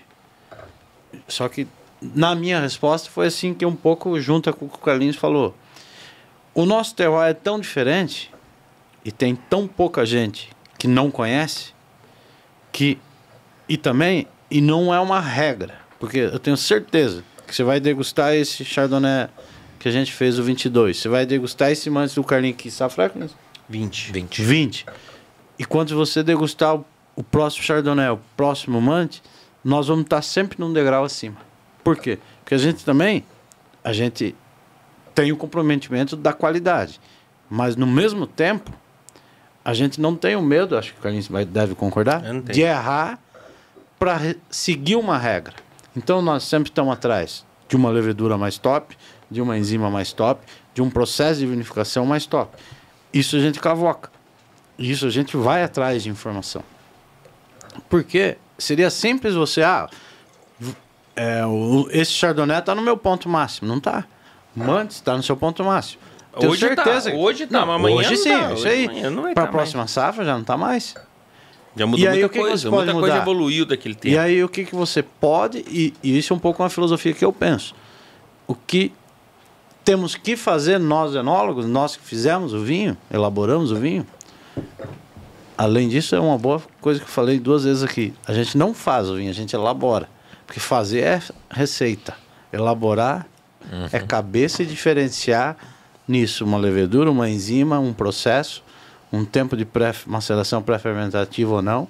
Só que na minha resposta foi assim que um pouco junta com o que o Carlinhos falou. O nosso terroir é tão diferente e tem tão pouca gente que não conhece que e também e não é uma regra, porque eu tenho certeza que você vai degustar esse Chardonnay que a gente fez o 22, você vai degustar esse antes do Carlinhos que safra 20. 20. 20. E quando você degustar o, o próximo Chardonnay, o próximo Mante, nós vamos estar sempre num degrau acima. Por quê? Porque a gente também a gente tem o comprometimento da qualidade, mas no mesmo tempo a gente não tem o medo, acho que o Carlinhos vai, deve concordar, de errar para seguir uma regra. Então nós sempre estamos atrás de uma levedura mais top, de uma enzima mais top, de um processo de vinificação mais top. Isso a gente cavoca. Isso a gente vai atrás de informação. Porque seria simples você, ah, é, o, esse Chardonnay está no meu ponto máximo. Não está. Mantes está no seu ponto máximo. Tenho hoje tá, certeza. Tá, hoje tá, mas amanhã hoje sim, tá. isso aí. Para a tá próxima mais. safra já não está mais. Já mudou e aí, muita coisa, muita mudar? coisa evoluiu daquele tempo. E aí o que, que você pode, e, e isso é um pouco uma filosofia que eu penso. O que temos que fazer nós enólogos, nós que fizemos o vinho, elaboramos o vinho. Além disso, é uma boa coisa que eu falei duas vezes aqui. A gente não faz o vinho, a gente elabora. Porque fazer é receita. Elaborar uhum. é cabeça e diferenciar nisso uma levedura, uma enzima, um processo, um tempo de pré maceração pré-fermentativa ou não,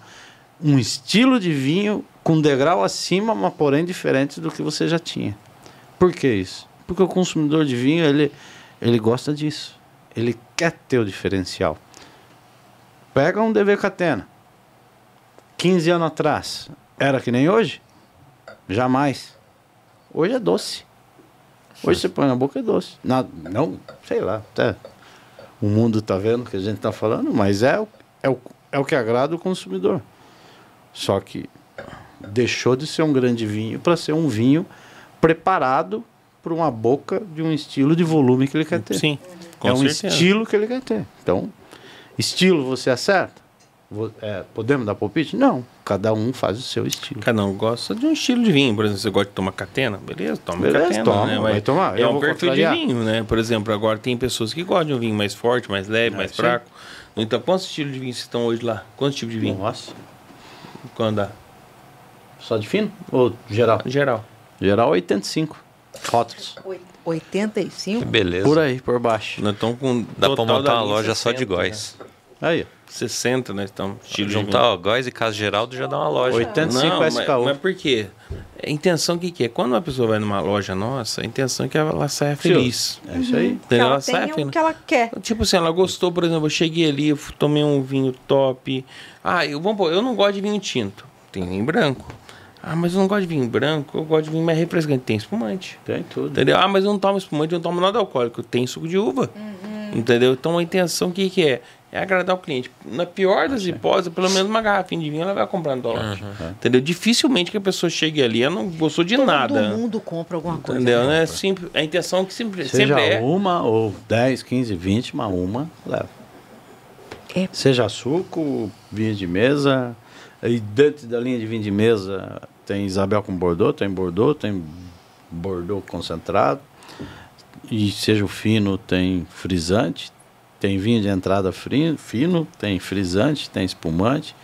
um estilo de vinho com degrau acima, mas porém diferente do que você já tinha. Por que isso? Porque o consumidor de vinho, ele, ele gosta disso. Ele quer ter o diferencial. Pega um DV Catena. 15 anos atrás, era que nem hoje? Jamais. Hoje é doce. Hoje você põe na boca é doce. Não, não sei lá, até o mundo está vendo o que a gente está falando, mas é, é, o, é o que agrada o consumidor. Só que deixou de ser um grande vinho para ser um vinho preparado para uma boca de um estilo de volume que ele quer ter. Sim, É um estilo que ele quer ter. Então, estilo você acerta? É, podemos dar palpite? Não. Cada um faz o seu estilo. Cada um gosta de um estilo de vinho. Por exemplo, você gosta de tomar catena? Beleza, toma Beleza, catena. Toma, né? vai tomar. É um perfil de vinho, né? Por exemplo, agora tem pessoas que gostam de um vinho mais forte, mais leve, é, mais fraco. Então, quantos estilos de vinho vocês estão hoje lá? Quantos tipos de vinho? Nossa. Quando dá? Só de fino? Ou geral? Geral. Geral 85 rótulos. 85? Beleza. Por aí, por baixo. Nós estamos com. Dá pra montar uma loja 60, só de góis. Né? Aí. 60, nós estamos. Juntar ó, Góis e Casa Geraldo já dá uma loja. 85 Não, SKU. Mas, mas por quê? A intenção que, que é? Quando uma pessoa vai numa loja nossa, a intenção é que ela saia feliz. É isso aí. Uhum. Que ela, ela saia feliz. o que ela quer. Tipo assim, ela gostou, por exemplo, eu cheguei ali, eu tomei um vinho top. Ah, eu, vamos, eu não gosto de vinho tinto. Tem vinho branco. Ah, mas eu não gosto de vinho branco, eu gosto de vinho mais refrescante. Tem espumante. Tem tudo. Entendeu? Ah, mas eu não tomo espumante, eu não tomo nada alcoólico. Tem suco de uva. Uhum. Entendeu? Então a intenção que, que é? É agradar o cliente. Na pior das hipóteses, pelo menos uma garrafinha de vinho ela vai comprar no dólar. Uhum. Entendeu? Dificilmente que a pessoa chegue ali ela não gostou de Todo nada. Todo mundo compra alguma coisa. Entendeu? Né? Sempre, a intenção é que sempre, Seja sempre é. uma ou 10, 15, 20, mas uma leva. É. Seja suco, vinho de mesa. E dentro da linha de vinho de mesa tem Isabel com Bordeaux, tem Bordeaux, tem Bordeaux concentrado. E seja o fino, tem frisante, tem vinho de entrada fino, tem frisante, tem espumante.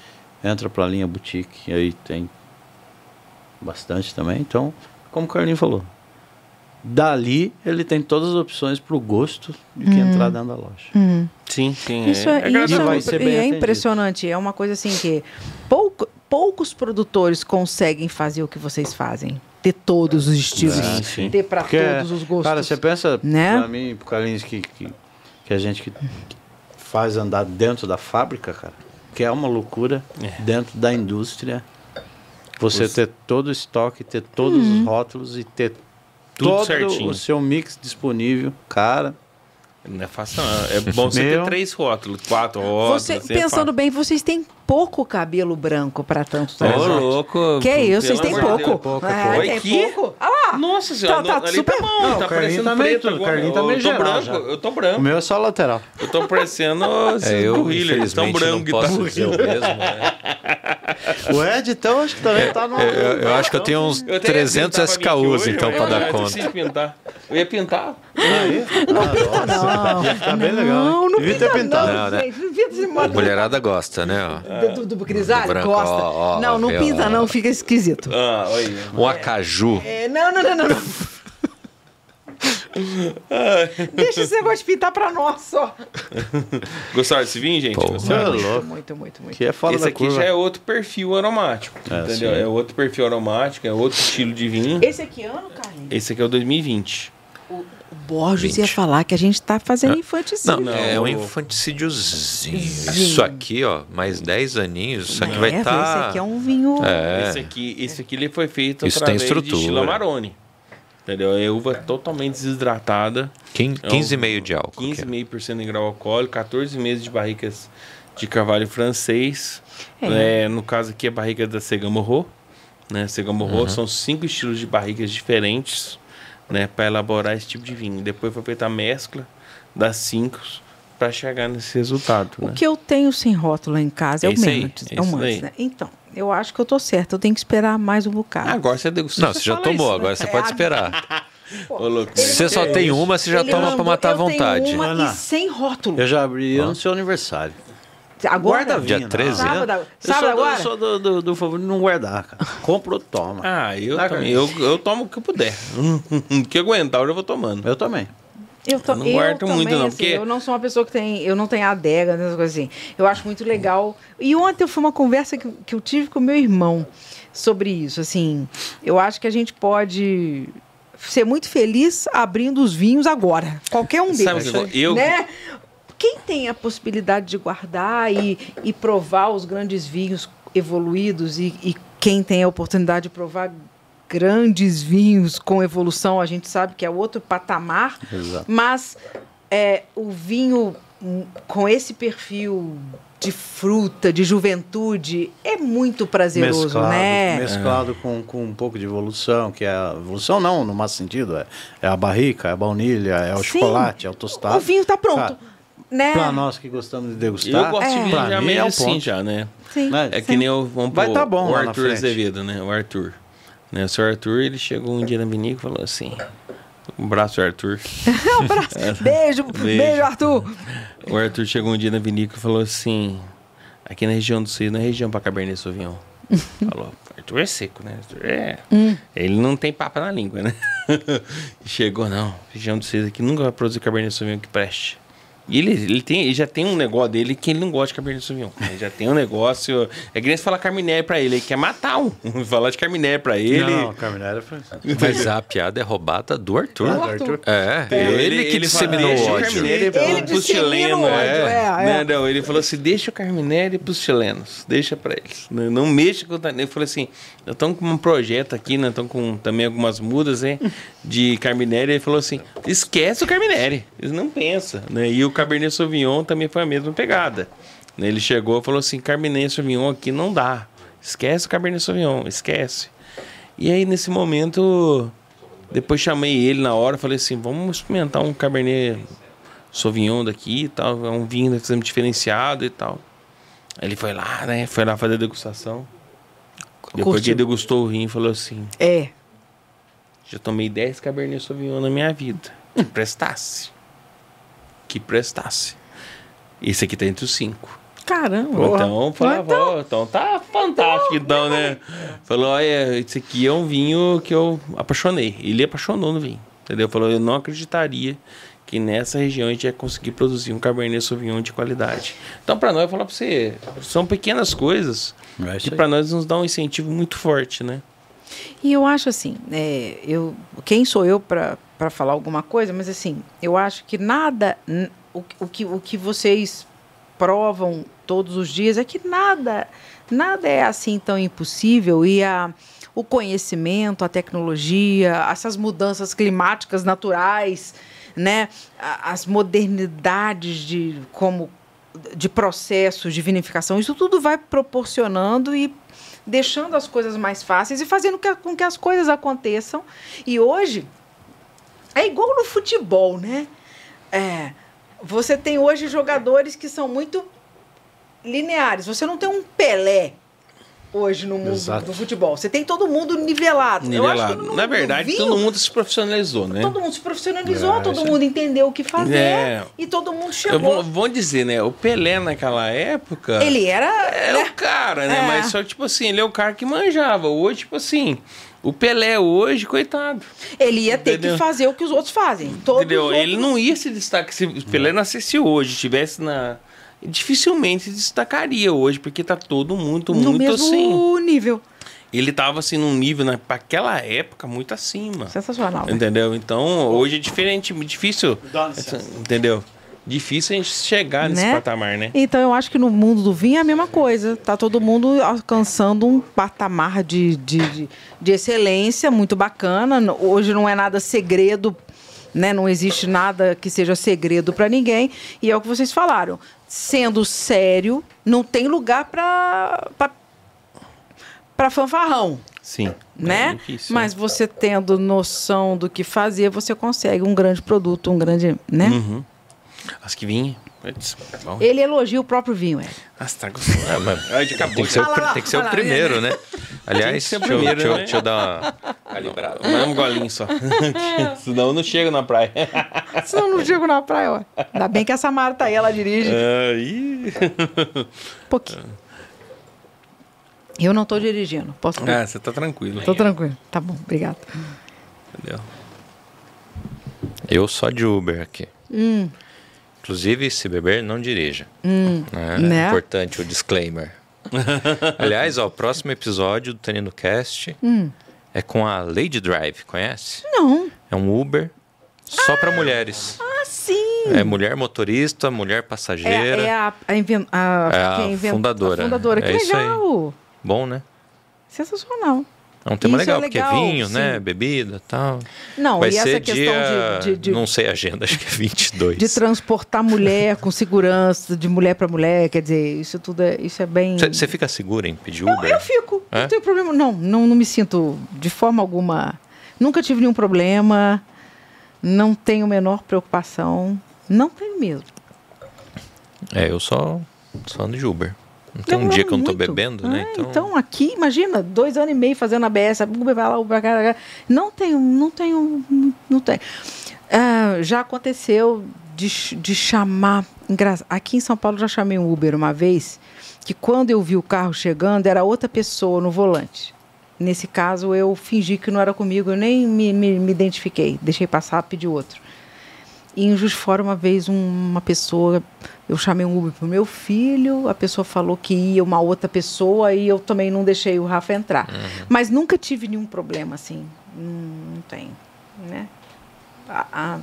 Entra para a linha boutique, aí tem bastante também. Então, como o Carlinho falou, dali ele tem todas as opções para o gosto de quem uhum. entrar dentro da loja. Uhum. Sim, sim. Isso é, é, é, isso é, é impressionante. É uma coisa assim que pouco, poucos produtores conseguem fazer o que vocês fazem. Ter todos os estilos, sim, ter para todos os gostos. Cara, você pensa, né? para mim, pro Carlinhos, que, que, que, a gente que faz andar dentro da fábrica, cara, que é uma loucura é. dentro da indústria. Você os... ter todo o estoque, ter todos uhum. os rótulos e ter Tudo todo certinho. o seu mix disponível, cara. Não é fácil, não. É bom você Meu. ter três rótulos, quatro rótulos. Você, assim, é pensando é bem, vocês têm pouco cabelo branco para tanto Ô, oh, louco. Que é isso, vocês têm pouco. Deus, pouco, ah, pouco. Tem Aqui? pouco. Ah lá. Nossa senhora, tá, tá, super... tá bom. Não, tá parecendo tá preto agora. Carlinho tá meio eu tô branco, já. eu tô branco. O meu é só lateral. Eu tô parecendo <laughs> é, eu, infelizmente, não posso tá dizer o mesmo, né? o Ed, então, acho que também tá no. Eu, eu, eu acho que eu tenho uns eu 300 SKUs, então, para dar conta. Eu pintar. Eu ia pintar. Não ah, pinta, não. Ia ficar bem legal. Não, não Devia ter pintado. Não, né? A mulherada gosta, né? Ó. Do, do, do grisalho? Gosta. Ó, ó, não, não pinta, não, fica esquisito. Ah, Um acaju. É, não, não, não, não. não. <laughs> Deixa esse negócio de pintar pra nós só. Gostaram desse vinho, gente? Pô, Gostaram? Muito, muito, muito, muito, muito. Que é fora esse aqui curva. já é outro perfil aromático. É, entendeu? Sim. É outro perfil aromático, é outro estilo de vinho. Esse aqui é ano, Carlinhos? Esse aqui é o 2020. O, Borges 20. ia falar que a gente tá fazendo ah. infanticídio. Não, não, é um infanticídiozinho. Isso aqui, ó, mais 10 aninhos, isso aqui vai estar. Tá... Esse aqui é um vinho. É. Esse aqui, esse aqui ele foi feito isso através tem estrutura. de estilo Amarone. Entendeu? É uva totalmente desidratada. 15,5% é de álcool. 15,5% em grau alcoólico, 14 meses de barricas de carvalho francês. É. É, no caso aqui, a barriga da Segamorro. Né? Segamorro uhum. são cinco estilos de barrigas diferentes né? para elaborar esse tipo de vinho. Depois foi feita a mescla das cinco para chegar nesse resultado. O né? que eu tenho sem rótulo em casa é, é o Mendes. É o Mendes, né? Então, eu acho que eu tô certo. Eu tenho que esperar mais um bocado. Agora você degustou. Não, você, já tomou, isso, agora né? você é, pode esperar. <laughs> Pô, Ô, você só tem uma, você já toma mandou, pra matar a vontade. Tenho uma e sem rótulo. Eu já abri no seu aniversário. Agora? Guarda Dia 13? Sábado, eu sábado agora? Eu sou do, do, do favor de não guardar, cara. Compro, toma. Ah, eu também. Eu, eu tomo o que eu puder. <laughs> O que aguentar, eu já vou tomando. Eu também. Eu, to, eu não guardo também, muito, não. Assim, porque... Eu não sou uma pessoa que tem. Eu não tenho adega, essas coisas assim. Eu acho muito legal. E ontem foi uma conversa que, que eu tive com meu irmão sobre isso. Assim, eu acho que a gente pode ser muito feliz abrindo os vinhos agora. Qualquer um deles. Sabe, eu... né? Quem tem a possibilidade de guardar e, e provar os grandes vinhos evoluídos e, e quem tem a oportunidade de provar grandes vinhos com evolução, a gente sabe que é outro patamar, Exato. mas é, o vinho com esse perfil de fruta, de juventude, é muito prazeroso, mesclado, né? Mesclado é. com, com um pouco de evolução, que é a evolução não, no mais sentido, é, é a barrica, é a baunilha, é o Sim, chocolate, é o tostado. O vinho está pronto. Cara, né? Pra nós que gostamos de degustar, eu gosto é. de vinho já meio é assim já, né? Sim, é que nem o, vamos Vai tá bom o Arthur Azevedo, né? O Arthur. Né? O senhor Arthur, ele chegou um dia na vinícola e falou assim... Um abraço, Arthur. <laughs> um abraço. <laughs> Beijo, beijo, beijo, Arthur. O Arthur chegou um dia na vinícola e falou assim... Aqui na região do Sul, na região para Cabernet Sauvignon. <laughs> falou, Arthur é seco, né? Arthur é... Hum. Ele não tem papo na língua, né? chegou, não. Região do Sul aqui nunca vai produzir Cabernet Sauvignon que preste. E ele, ele, tem, ele já tem um negócio dele que ele não gosta de Cabernet Sauvignon. Ele já tem um negócio... É que nem se falar Carminé pra ele, ele quer matar um. <laughs> falar de Carminé pra ele... Não, Carminé foi... Mas a piada é roubada do Arthur. Do Arthur. É, é ele, ele, que disseminou o ódio. Ele pro chileno. É. É, é. Não, ele falou assim, deixa o Carminéria pros chilenos. Deixa pra eles. Não, não mexa com o... Ele falou assim, nós estamos com um projeto aqui, nós estamos com também algumas mudas, né? De Carminéria. Ele falou assim, esquece o Carminéria. Eles não pensam, né? E o Cabernet Sauvignon também foi a mesma pegada. Ele chegou e falou assim: Cabernet Sauvignon aqui não dá. Esquece o Cabernet Sauvignon, esquece. E aí, nesse momento, depois chamei ele na hora, falei assim: vamos experimentar um Cabernet Sauvignon daqui e tal. É um vinho diferenciado e tal. Ele foi lá, né? Foi lá fazer a degustação. Curtiu. Depois que ele degustou o vinho, falou assim: É. Já tomei 10 Cabernet Sauvignon na minha vida. Que prestasse que prestasse. Esse aqui tá entre os cinco. Caramba! Então, falou, então, então tá fantástico, então, né? Falou, olha, esse aqui é um vinho que eu apaixonei. Ele apaixonou no vinho, entendeu? Falou, eu não acreditaria que nessa região a gente ia conseguir produzir um Cabernet Sauvignon de qualidade. Então, para nós, eu falar para você, são pequenas coisas é que para nós nos dá um incentivo muito forte, né? E eu acho assim, é, eu, quem sou eu para falar alguma coisa, mas assim, eu acho que nada, o, o, que, o que vocês provam todos os dias é que nada, nada é assim tão impossível. E a, o conhecimento, a tecnologia, essas mudanças climáticas naturais, né, as modernidades de como de processos de vinificação, isso tudo vai proporcionando e deixando as coisas mais fáceis e fazendo com que as coisas aconteçam. E hoje é igual no futebol, né? É, você tem hoje jogadores que são muito lineares. Você não tem um Pelé hoje no mundo Exato. do futebol. Você tem todo mundo nivelado. Nivelado. Na verdade, vinho, todo mundo se profissionalizou, né? Todo mundo se profissionalizou, é, todo mundo entendeu o que fazer é. e todo mundo chegou. Vou, vou, dizer, né? O Pelé naquela época. Ele era. É né? o cara, né? É. Mas só, tipo assim, ele é o cara que manjava. Hoje, tipo assim. O Pelé hoje, coitado. Ele ia ter Entendeu? que fazer o que os outros fazem. Todos Entendeu? Outros... Ele não ia se destacar. Se o Pelé nascesse hoje, estivesse na dificilmente destacaria hoje, porque tá todo mundo no muito mesmo assim. nível. Ele tava assim num nível, né, para aquela época, muito acima. Sensacional. Né? Entendeu? Então, hoje é diferente, difícil. Entendeu? Difícil a gente chegar nesse né? patamar, né? Então eu acho que no mundo do vinho é a mesma coisa. Tá todo mundo alcançando um patamar de, de, de, de excelência muito bacana. Hoje não é nada segredo né? Não existe nada que seja segredo para ninguém. E é o que vocês falaram sendo sério, não tem lugar para para fanfarrão. Sim. Né? É difícil, Mas você tendo noção do que fazer, você consegue um grande produto, um grande, né? Uhum. As que vinham. Ele elogia o próprio vinho, é. Ah, tá gostando. Ah, mano. Tem que ser, o, tem que ser o primeiro, né? Aliás, deixa, primeiro, deixa, né? deixa eu dar uma calibrada. Mas um golinho só. <laughs> Senão eu não chego na praia. <laughs> Senão eu não chego na praia, ó. Ainda bem que a Samara tá aí, ela dirige. Aí. Um pouquinho. Eu não tô dirigindo. Posso Ah, você tá tranquilo. Tô tranquilo. Tá bom, obrigado. Entendeu? Eu só de Uber aqui. Hum. Inclusive, se beber, não dirija. Hum, é, né? importante o disclaimer. <laughs> Aliás, ó, o próximo episódio do Tenendo Cast hum. é com a Lady Drive, conhece? Não. É um Uber só ah, para mulheres. Ah, sim. É mulher motorista, mulher passageira. É, é a, a, inven, a, é a fundadora. A fundadora. Que é legal. Bom, né? Sensacional. É um tema legal, é legal, porque é vinho, sim. né? Bebida tal. Não, Vai e ser essa questão dia, de, de, de, Não sei a agenda, acho que é 22. De transportar mulher com segurança, de mulher para mulher, quer dizer, isso tudo é, isso é bem. Você fica segura em pedir Uber? Não, eu fico. É? Não tenho problema. Não, não, não me sinto de forma alguma. Nunca tive nenhum problema. Não tenho menor preocupação. Não tenho mesmo. É, eu só, só ando de Uber. Não tem um dia que eu não estou bebendo, né? É, então... então... aqui, imagina, dois anos e meio fazendo ABS, Uber vai lá, vai cá. Não tenho, não tenho, não tenho. Uh, já aconteceu de, de chamar. Aqui em São Paulo já chamei um Uber uma vez, que quando eu vi o carro chegando, era outra pessoa no volante. Nesse caso, eu fingi que não era comigo, eu nem me, me, me identifiquei. Deixei passar, pedi outro. E em Juiz Fora, uma vez, uma pessoa, eu chamei um Uber para o meu filho, a pessoa falou que ia uma outra pessoa e eu também não deixei o Rafa entrar. Uhum. Mas nunca tive nenhum problema assim. Não, não tem, né? A, a,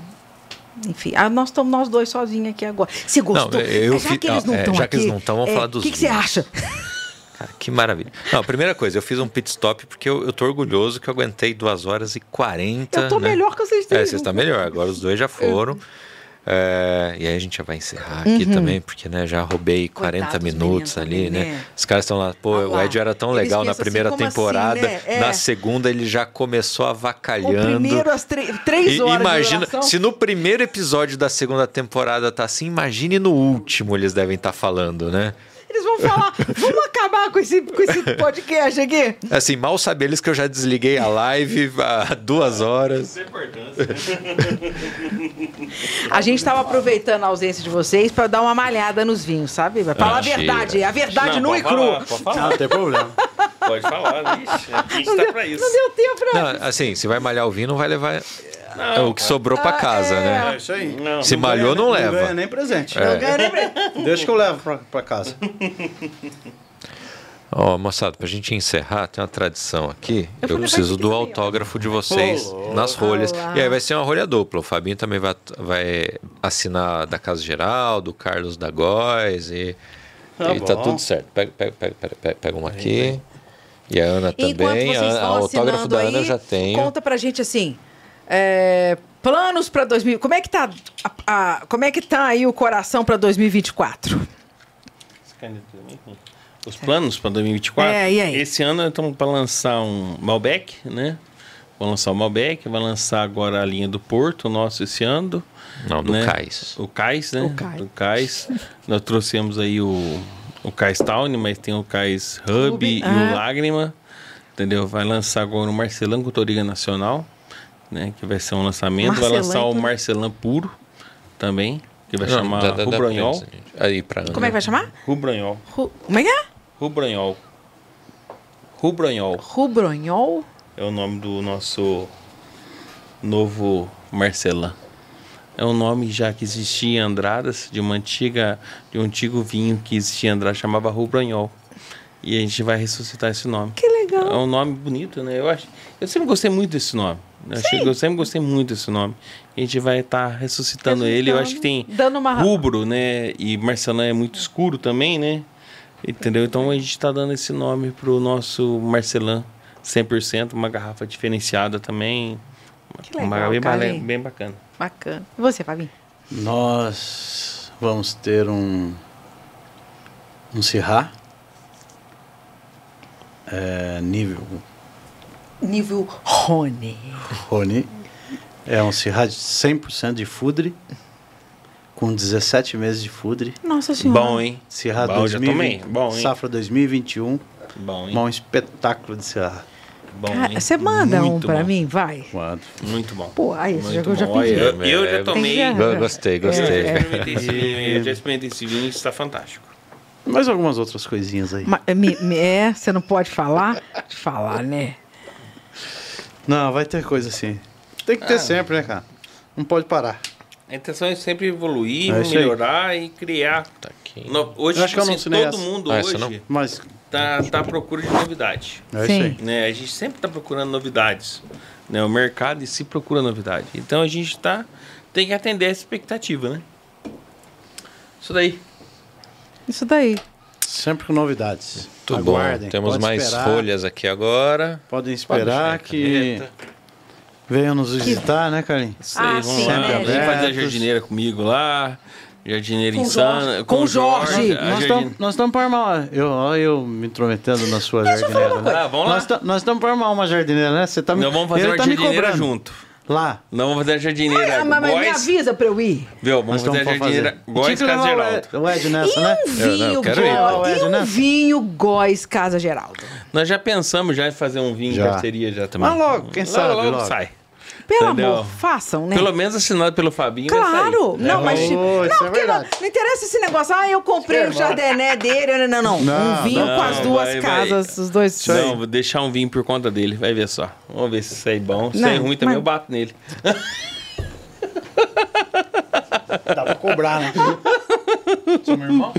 enfim, a, nós estamos nós dois sozinhos aqui agora. Você gostou? Não, eu, já que eles não estão é, Já aqui, que eles não estão, vamos é, falar dos O que, que você acha? <laughs> Cara, que maravilha. Não, a primeira coisa, eu fiz um pit stop porque eu, eu tô orgulhoso que eu aguentei 2 horas e 40. Eu tô né? melhor que vocês três. É, você está melhor. Agora os dois já foram. É, e aí a gente já vai encerrar aqui uhum. também, porque né, já roubei 40 Coitados minutos ali, né? né? Os caras estão lá, pô, ah, o Ed era tão legal na assim, primeira assim, temporada, assim, né? é. na segunda ele já começou avacalhando. O primeiro às três horas. imagina, se no primeiro episódio da segunda temporada tá assim, imagine no último eles devem estar tá falando, né? Falar, vamos acabar com esse, com esse podcast aqui. Assim, mal sabem eles que eu já desliguei a live há duas horas. a gente estava aproveitando a ausência de vocês para dar uma malhada nos vinhos, sabe? Pra falar a verdade, a verdade não, nu e cru. Pode falar, não tem problema. Pode falar, vixe. A gente não tá deu, pra isso. Não deu tempo pra não, Assim, se vai malhar o vinho, não vai levar não, é o que sobrou para ah, casa, é. né? É isso aí. Não, Se não malhou, não leva. Não ganha nem presente. É. Não ganha nem presente. Deixa que eu levo para casa. <laughs> Ó, oh, moçada, pra gente encerrar, tem uma tradição aqui. Eu, eu preciso do autógrafo de vocês oh, nas rolhas. Olá. E aí vai ser uma rolha dupla. O Fabinho também vai, vai assinar da Casa Geral, do Carlos da Góes e, tá, e tá tudo certo. Pega, pega, pega, pega, pega uma aqui. E a Ana também. A, o autógrafo da Ana eu já tenho. Conta pra gente assim. É, planos para 2000. Como é que tá a, a, como é que tá aí o coração para 2024? Os planos para 2024? É, e aí? Esse ano estamos para lançar um Malbec, né? Vou lançar o Malbec, vai lançar agora a linha do Porto, nosso esse ano. Não, do né? Cais. O Cais, né? O Cais. Do Cais. <laughs> Nós trouxemos aí o o Cais Town, mas tem o Cais Hub Hub, e ah. o Lágrima. Entendeu? Vai lançar agora o Marcelão Cotoriga Nacional, né? Que vai ser um lançamento. vai Marcelão, lançar o então. Marcelão Puro também, que vai Não, chamar Rubranhol. Aí, pra Como é que vai chamar? Rubranhol. Ru... Como é que é? Rubranhol. Rubranhol Rubronhol? é o nome do nosso novo Marcelã. É um nome já que existia em Andradas, de uma antiga, de um antigo vinho que existia em Andradas, chamava Rubranhol. E a gente vai ressuscitar esse nome. Que legal. É um nome bonito, né? Eu acho, eu sempre gostei muito desse nome. Eu, achei- eu sempre gostei muito desse nome. A gente vai estar ressuscitando ele. Eu acho que tem Dando uma- rubro, né? E Marcelã é muito escuro também, né? Entendeu? Então a gente está dando esse nome pro nosso Marcelã 100%, uma garrafa diferenciada também. Que legal, uma bem, bale- Carlinhos. bem bacana. Bacana. E você, Fabinho? Nós vamos ter um um Syrah é, nível Nível Rony. Rony. É um Syrah de 100% de fudre com 17 meses de fudre. Nossa senhora. Bom, hein? Bom, já 2020, tomei. Bom, hein? Safra 2021. Bom, hein? Um espetáculo de Syrah. Bom, Cara, hein? você manda um Muito pra bom. mim? Vai. Mano. Muito bom. Pô, aí, Muito já, eu já bom. pedi. Eu, eu já tomei. Go- Gostei, gostei. Eu já experimentei esse vinho, eu está <laughs> fantástico. Mais algumas outras coisinhas aí. Ma- me- me- é, você não pode falar? Falar, né? Não, vai ter coisa assim. Tem que ter sempre, né, cara? Não pode parar. A intenção é sempre evoluir, É melhorar e criar. Tá aqui. No- hoje, Eu acho que eu não assim, todo essa. mundo Ah, hoje não? Mas tá, tá à procura de novidade. é Sim. isso aí. Né? A gente sempre está procurando novidades. Né? O mercado em si procura novidade. Então a gente tá, tem que atender essa expectativa, né? Isso daí. Isso daí. Sempre com novidades. Tudo Aguardem. bom. Temos pode mais esperar, folhas aqui agora. Podem esperar Pode que venham nos visitar, né, Carlinhos? Aí, Ah, vamos sim, lá. Vem fazer a jardineira comigo lá. Jardineira Com insana. Jorge. Com o Jorge. a Nós estamos para armar. Eu, ó, eu me intrometendo na sua jardineira. né? Ah, vamos lá. Nós ta- Nós estamos para armar uma jardineira, né? Você tá me, Nós vamos fazer ele uma tá jardineira junto. Lá. Não vamos fazer a jardineira Ah, mas, mas me avisa pra eu ir. Viu? Nós Vamos fazer a jardineira fazer. Góis Casa o Geraldo. O Ed nessa, né? E um vinho, Eu quero ir. Ah, Ed, e um né? vinho Góis Casa Geraldo. Nós já pensamos já em fazer um vinho Já. em parceria já também. Mas logo, quem sabe, Logo, logo. sai. Pelo Entendeu? amor, façam, né? Pelo menos assinado pelo Fabinho vai Claro! sair. Não, É, mas. Oh, isso não, é porque não, verdade. não interessa esse negócio. Ah, eu comprei o Chardonnay dele. Não, não, não. Não, um vinho não, com as duas vai, vai. casas, os dois. Não, vou deixar um vinho por conta dele, vai ver só. Vamos ver se sai bom. Se Não, é ruim também mas- eu bato nele. Dá pra cobrar, né? <laughs> <laughs> Seu meu irmão?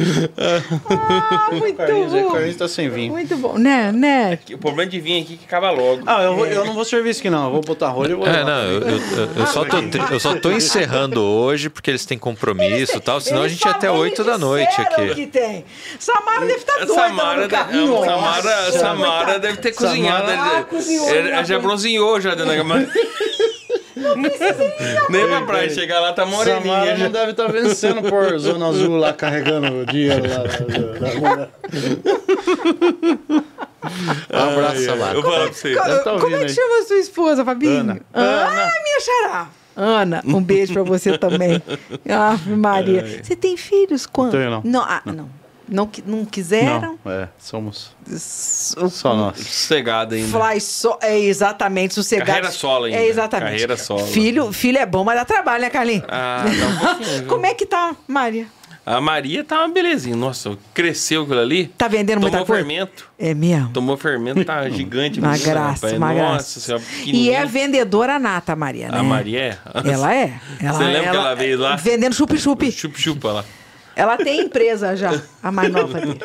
Ah, muito Carlinhos, o bom. Carlinhos tá sem vinho. Muito bom, né? né? O problema de vinho aqui é que acaba logo. Ah, eu, vou- eu não vou servir isso aqui, não. Eu vou botar rolho e vou. É, não, eu, eu- eu- só tô, eu só tô encerrando hoje porque eles têm compromisso e tal, senão a gente ia até falam- 8 eles da noite aqui. que tem. Samara deve estar A doida Samara, no carro. Samara, Samara deve ter cozinhado. Ah, cozinhou já bronzeou já dentro da cama. <laughs> Nem pra praia chegar lá, tá Samara moreninha. não já. deve estar vencendo por Zona Azul lá, carregando o dinheiro lá. da- da- da mulher. <laughs> Um abraço, Samara. Eu vou falar pra você. Deve tá Como é que aí. chama a sua esposa, Fabinho? Ana. Ah, minha xará. Ana, um beijo pra você também. <laughs> Ave Maria. Você tem filhos quando? Tenho, não. Não, ah, não. Não, qui- não quiseram? Não, é, somos S- só nós. Sossegado ainda. Fly so, é exatamente sossegado. Carreira solo ainda. É exatamente. Carreira solo. Filho, filho é bom, mas dá trabalho, né, Carlinhos? Ah, um? <laughs> Como é que tá, Maria? A Maria tá uma belezinha. Nossa, cresceu aquilo ali. Tá vendendo Tomou muita coisa? fermento. É mesmo? Tomou fermento, tá <laughs> gigante. Uma menina, graça, rapaz. uma Nossa graça. senhora, E é vendedora nata, Maria, né? A Maria é? Ela é. Ela, Você lembra que ela veio lá? Vendendo chup-chup. Chupa-chupa lá. Ela tem empresa já, a mais nova dele.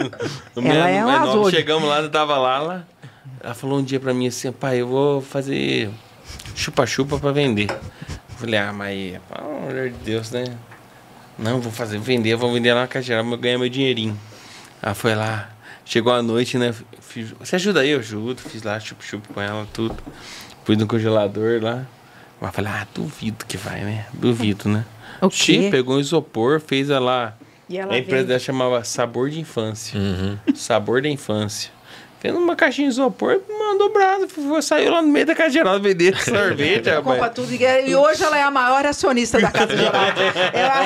No Ela é um mais nova, azul. Chegamos lá, eu tava lá, ela, ela falou um dia pra mim assim, pai, eu vou fazer chupa-chupa pra vender. Eu falei, ah, mas, pelo amor de Deus, né? Não, vou fazer, vender, vou vender lá na Caixa Geral, vou ganhar meu dinheirinho. Ela foi lá, chegou à noite, né? fiz- você ajuda aí? Eu ajudo, fiz lá chup-chup com ela, tudo. Pus no congelador lá. Mas falei, ah, duvido que vai, né? Duvido, né? O quê? pegou um isopor, fez ela. E ela a empresa vende. dela chamava Sabor de Infância. Uhum. Sabor da Infância. Fez uma caixinha de isopor, mandou o braço, foi- saiu lá no meio da Casa Geral vender <laughs> sorvete, Compra rapaz. tudo. E hoje ela é a maior acionista da Casa Geral. <laughs> ela...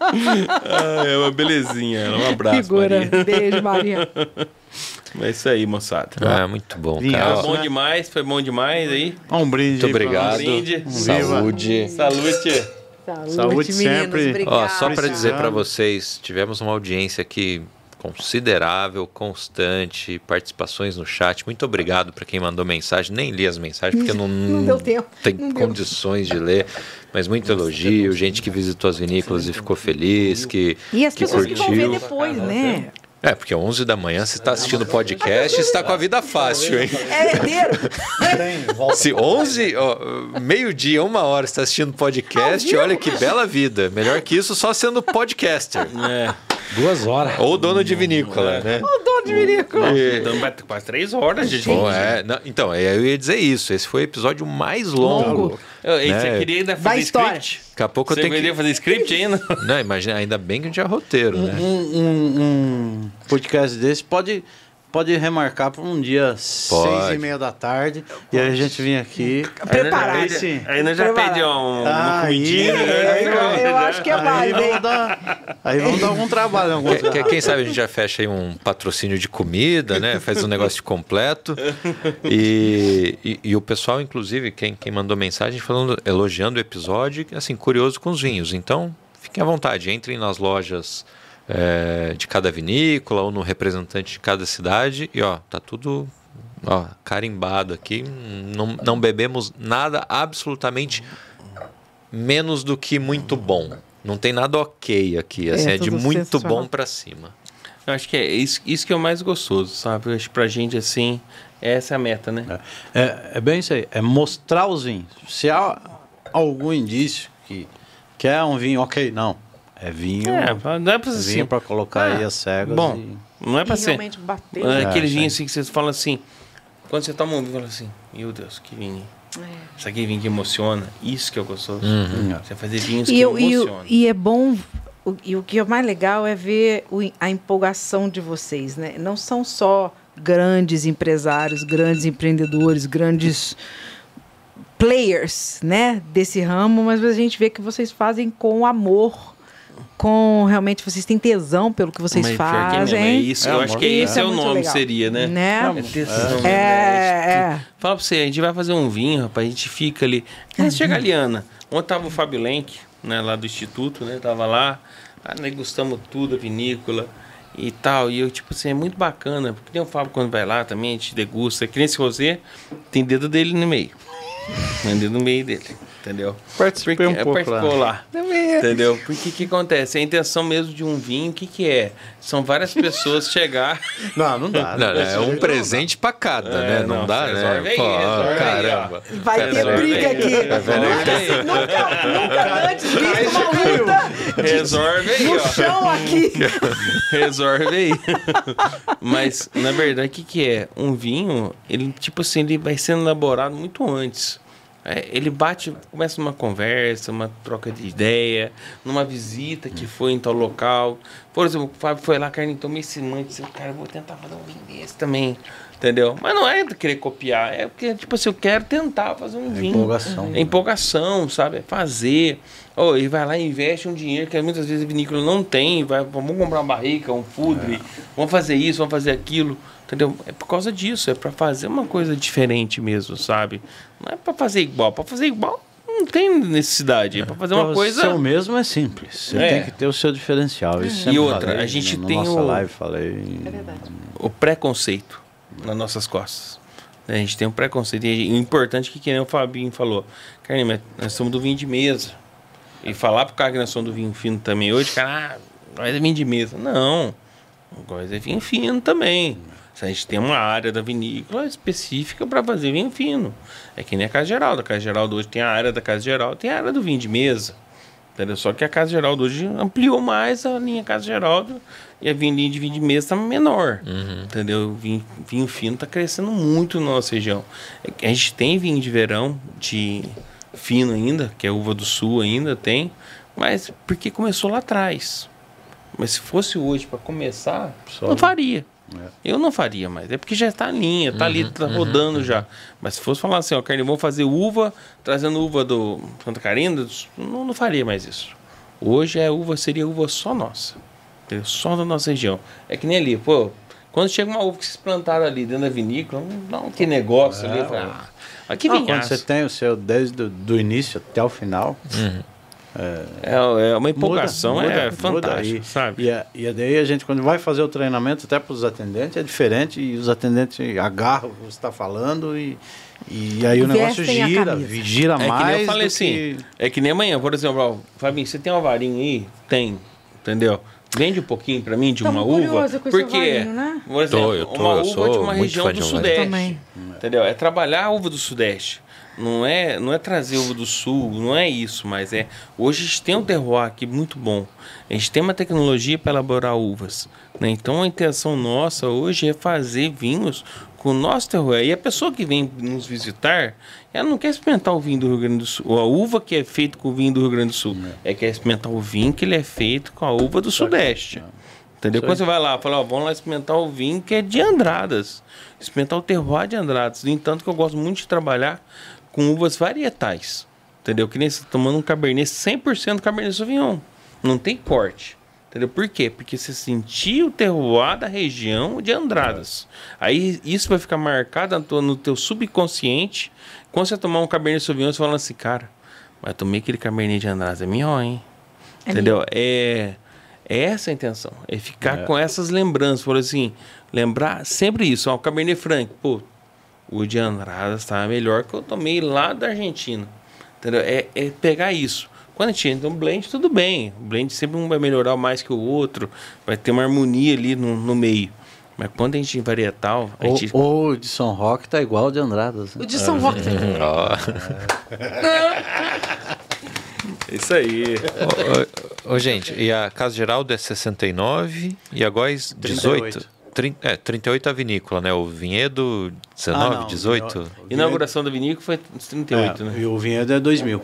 ah, é uma belezinha. Um abraço, Figura. Maria. Beijo, Maria. <laughs> É isso aí, moçada. Ah, muito bom, Vinhaço, cara. Foi bom né? demais, foi bom demais aí. Um brinde. Muito obrigado. nós. brinde. Saúde. Salute. Saúde, Saúde meninos. sempre. Ó, só para dizer para vocês, tivemos uma audiência aqui considerável, constante, participações no chat. Muito obrigado para quem mandou mensagem. Nem li as mensagens porque não, <laughs> Não deu tempo, tem não deu. condições de ler. Mas muito elogio, gente que visitou as vinícolas e ficou feliz, que E as que pessoas que vão ver curtiu. depois, né? É, porque 11 da manhã você está assistindo podcast e está com a vida fácil, hein? É herdeiro. Se 11, ó, meio-dia, uma hora você está assistindo podcast, olha que bela vida. Melhor que isso, só sendo podcaster. É. Duas horas. Ou dono de vinícola, né? O dono de vinícola. E- Então vai ter quase três horas, gente. Bom, é, não, então, é, eu ia dizer isso. Esse foi o episódio mais longo. Longo. Eu, Né? Você queria ainda fazer script? Daqui a pouco eu Você tenho queria que. fazer script ainda? Não, imagina, ainda bem que a gente é roteiro, né? Um, um- um podcast desse pode, pode remarcar para um dia Pode. seis e meia da tarde e aí a gente vir aqui. Preparado. Aí sim. Aí nós já pedimos um, uma Aí, comidinha. aí, né? Eu, eu acho que é Aí mais, hein? vamos dar, aí vamos dar algum trabalho. Algum Que- que- quem sabe a gente já fecha aí um patrocínio de comida, né? Faz um negócio completo. E, e, e o pessoal, inclusive, quem, quem mandou mensagem falando, elogiando o episódio, assim, curioso com os vinhos. Então, fiquem à vontade, entrem nas lojas é, de cada vinícola ou no representante de cada cidade e ó, tá tudo ó, carimbado aqui. Não, não bebemos nada absolutamente menos do que muito bom. Não tem nada ok aqui, assim, É, é, de muito bom pra cima. Eu acho que é isso, isso que é o mais gostoso, sabe? Eu acho que pra gente, assim, essa é a meta, né? É, é bem isso aí, é mostrar os vinhos. Se há algum indício que, que é um vinho, ok, não. É vinho, É, não é pra é assim. vinho para colocar Ah, aí as cegas. Bom, e- não é pra E ser. realmente bater. É, É, aquele sim. vinho assim que vocês falam assim. Quando você toma um vinho, fala assim: Meu Deus, que vinho. Isso aqui é vinho que emociona. Isso que é gostoso. Você fazer vinhos E, que eu- e, emocionam. e é bom. o- E o que é mais legal é ver o- a empolgação de vocês, né? Não são só grandes empresários, grandes empreendedores, grandes players, né, desse ramo, mas a gente vê que vocês fazem com amor, com realmente vocês têm tesão pelo que vocês Mas pior que é mesmo, fazem. é isso, É, eu acho que amor. esse Isso é, é o nome, legal. seria, né? Né? É? É, é. Fala pra você, a gente vai fazer um vinho, rapaz, a gente fica ali. Aí chega a Liana. Ontem tava o Fábio Lenk, né, lá do Instituto, né? Tava lá, ah, degustamos tudo, a vinícola e tal. E eu, tipo assim, é muito bacana, porque tem o Fábio quando vai lá também, a gente degusta. Que nem esse rosé, tem dedo dele no meio. Tem dedo no meio dele, entendeu? Participei Porque- um pouco participou lá. Também é. Entendeu? Porque o que acontece? A intenção mesmo de um vinho, o que, que é? São várias pessoas <laughs> chegar. Não, não dá. Não, né? é um presente pra cada, É, né? Não, não, dá, resolve né? aí, Pô, aí, caramba. Vai ter Resolve briga aí. aqui. Resolve aí. Nunca, nunca antes visto uma luta Resolve aí, no ó. chão aqui. <laughs> Resolve aí. Mas, na verdade, o que, que é? Um vinho, ele, tipo assim, ele vai sendo elaborado muito antes. É, ele bate, começa uma conversa, uma troca de ideia, numa visita que foi em tal local. Por exemplo, o Fábio foi lá, Carlinhos, me ensinou, disse, cara, eu vou tentar fazer um vinho desse também. Entendeu? Mas não é querer copiar, é porque, tipo assim, eu quero tentar fazer um vinho. empolgação. É empolgação, sabe? É fazer. Ou e vai lá e investe um dinheiro que muitas vezes a vinícola não tem. Vai, vamos comprar uma barrica, um fudre, vamos fazer isso, vamos fazer aquilo. Entendeu? É por causa disso, é para fazer uma coisa diferente mesmo, sabe? Não é para fazer igual. Para fazer igual não tem necessidade. É para fazer uma coisa. o mesmo é simples. Você É. tem que ter o seu diferencial. Isso E outra, falei, a gente no, tem nossa o- live falei. o preconceito nas nossas costas. A gente tem um preconceito. E o importante é que, que nem o Fabinho falou, Carlinhos, mas nós somos do vinho de mesa. E falar pro cara que nós somos do vinho fino também hoje, cara, ah, nós é vinho de mesa. Não. Nós é vinho fino também. A gente tem uma área da vinícola específica para fazer vinho fino. É que nem a Casa Geraldo. A Casa Geraldo hoje tem a área da Casa Geraldo, tem a área do vinho de mesa. Entendeu? Só que a Casa Geraldo hoje ampliou mais a linha Casa Geraldo e a linha de vinho de mesa está menor. Entendeu? O vinho, vinho fino está crescendo muito na nossa região. A gente tem vinho de verão, de fino ainda, que é uva do sul ainda, tem, mas porque começou lá atrás. Mas se fosse hoje para começar, Só- não faria. Eu não faria mais. É porque já está linha, tá ali, tá rodando já. Mas se fosse falar assim, ó, Carne, vamos fazer uva, trazendo uva do Santa Catarina, não, não faria mais isso. Hoje a uva seria uva só nossa. Só da nossa região. É que nem ali, pô. Quando chega uma uva que se plantaram ali dentro da vinícola, não, não que negócio é, ali. Ah, Quando você tem o seu desde o do início até o final. Uhum. É, é, uma empolgação, muda, muda, é fantástico, sabe? E, e daí a gente, quando vai fazer o treinamento, até para os atendentes, é diferente, e os atendentes agarram o que você está falando e, e aí o negócio gira, gira é mais. Que nem eu falei assim, que... é que nem amanhã, por exemplo, Fabinho, você tem uma varinha aí? Tem, entendeu? Vende um pouquinho para mim de uma uva. Porque, né? por exemplo, tô, eu tô, uma uva de uma região do Sudeste. Entendeu? É trabalhar a uva do Sudeste. Não é, não é trazer uva do sul, não é isso, mas é. Hoje a gente tem um terroir aqui muito bom. A gente tem uma tecnologia para elaborar uvas. Né? Então a intenção nossa hoje é fazer vinhos com o nosso terroir. E a pessoa que vem nos visitar, ela não quer experimentar o vinho do Rio Grande do Sul, ou a uva que é feita com o vinho do Rio Grande do Sul. É, é quer experimentar o vinho que ele é feito com a uva do Sudeste. Entendeu? Quando você vai lá, fala, ó, vamos lá experimentar o vinho que é de Andradas. Experimentar o terroir de Andradas. No entanto, que eu gosto muito de trabalhar com uvas varietais. Entendeu? Que nem você tá tomando um Cabernet 100% Cabernet Sauvignon. Não tem corte. Entendeu? Por quê? Porque você sentiu o terroir da região de Andradas. Aí isso vai ficar marcado no teu subconsciente. Quando você tomar um Cabernet Sauvignon, você fala assim, cara, mas tomei aquele Cabernet de Andradas, é melhor, hein? É Entendeu? É, é essa a intenção. É ficar é. com essas lembranças. Por assim, lembrar sempre isso. Ó, o Cabernet Franc, pô, o de Andradas tá melhor que eu tomei lá da Argentina. Entendeu? É, é pegar isso. Quando a gente entra no blend, tudo bem. O blend sempre um vai melhorar mais que o outro, vai ter uma harmonia ali no, no meio. Mas quando a gente em varietal. A gente... Ou, o de São Roque tá igual ao de Andradas. Né? O de São Roque tá <laughs> Isso aí. Ô, ô, ô, gente, e a Casa Geraldo é 69 e a Góis 18? 38. 30, é, 38 a vinícola, né? O vinhedo 19, ah, não, 18. Vinhedo... Inauguração da vinícola foi 38, é, né? E o vinhedo é 2000.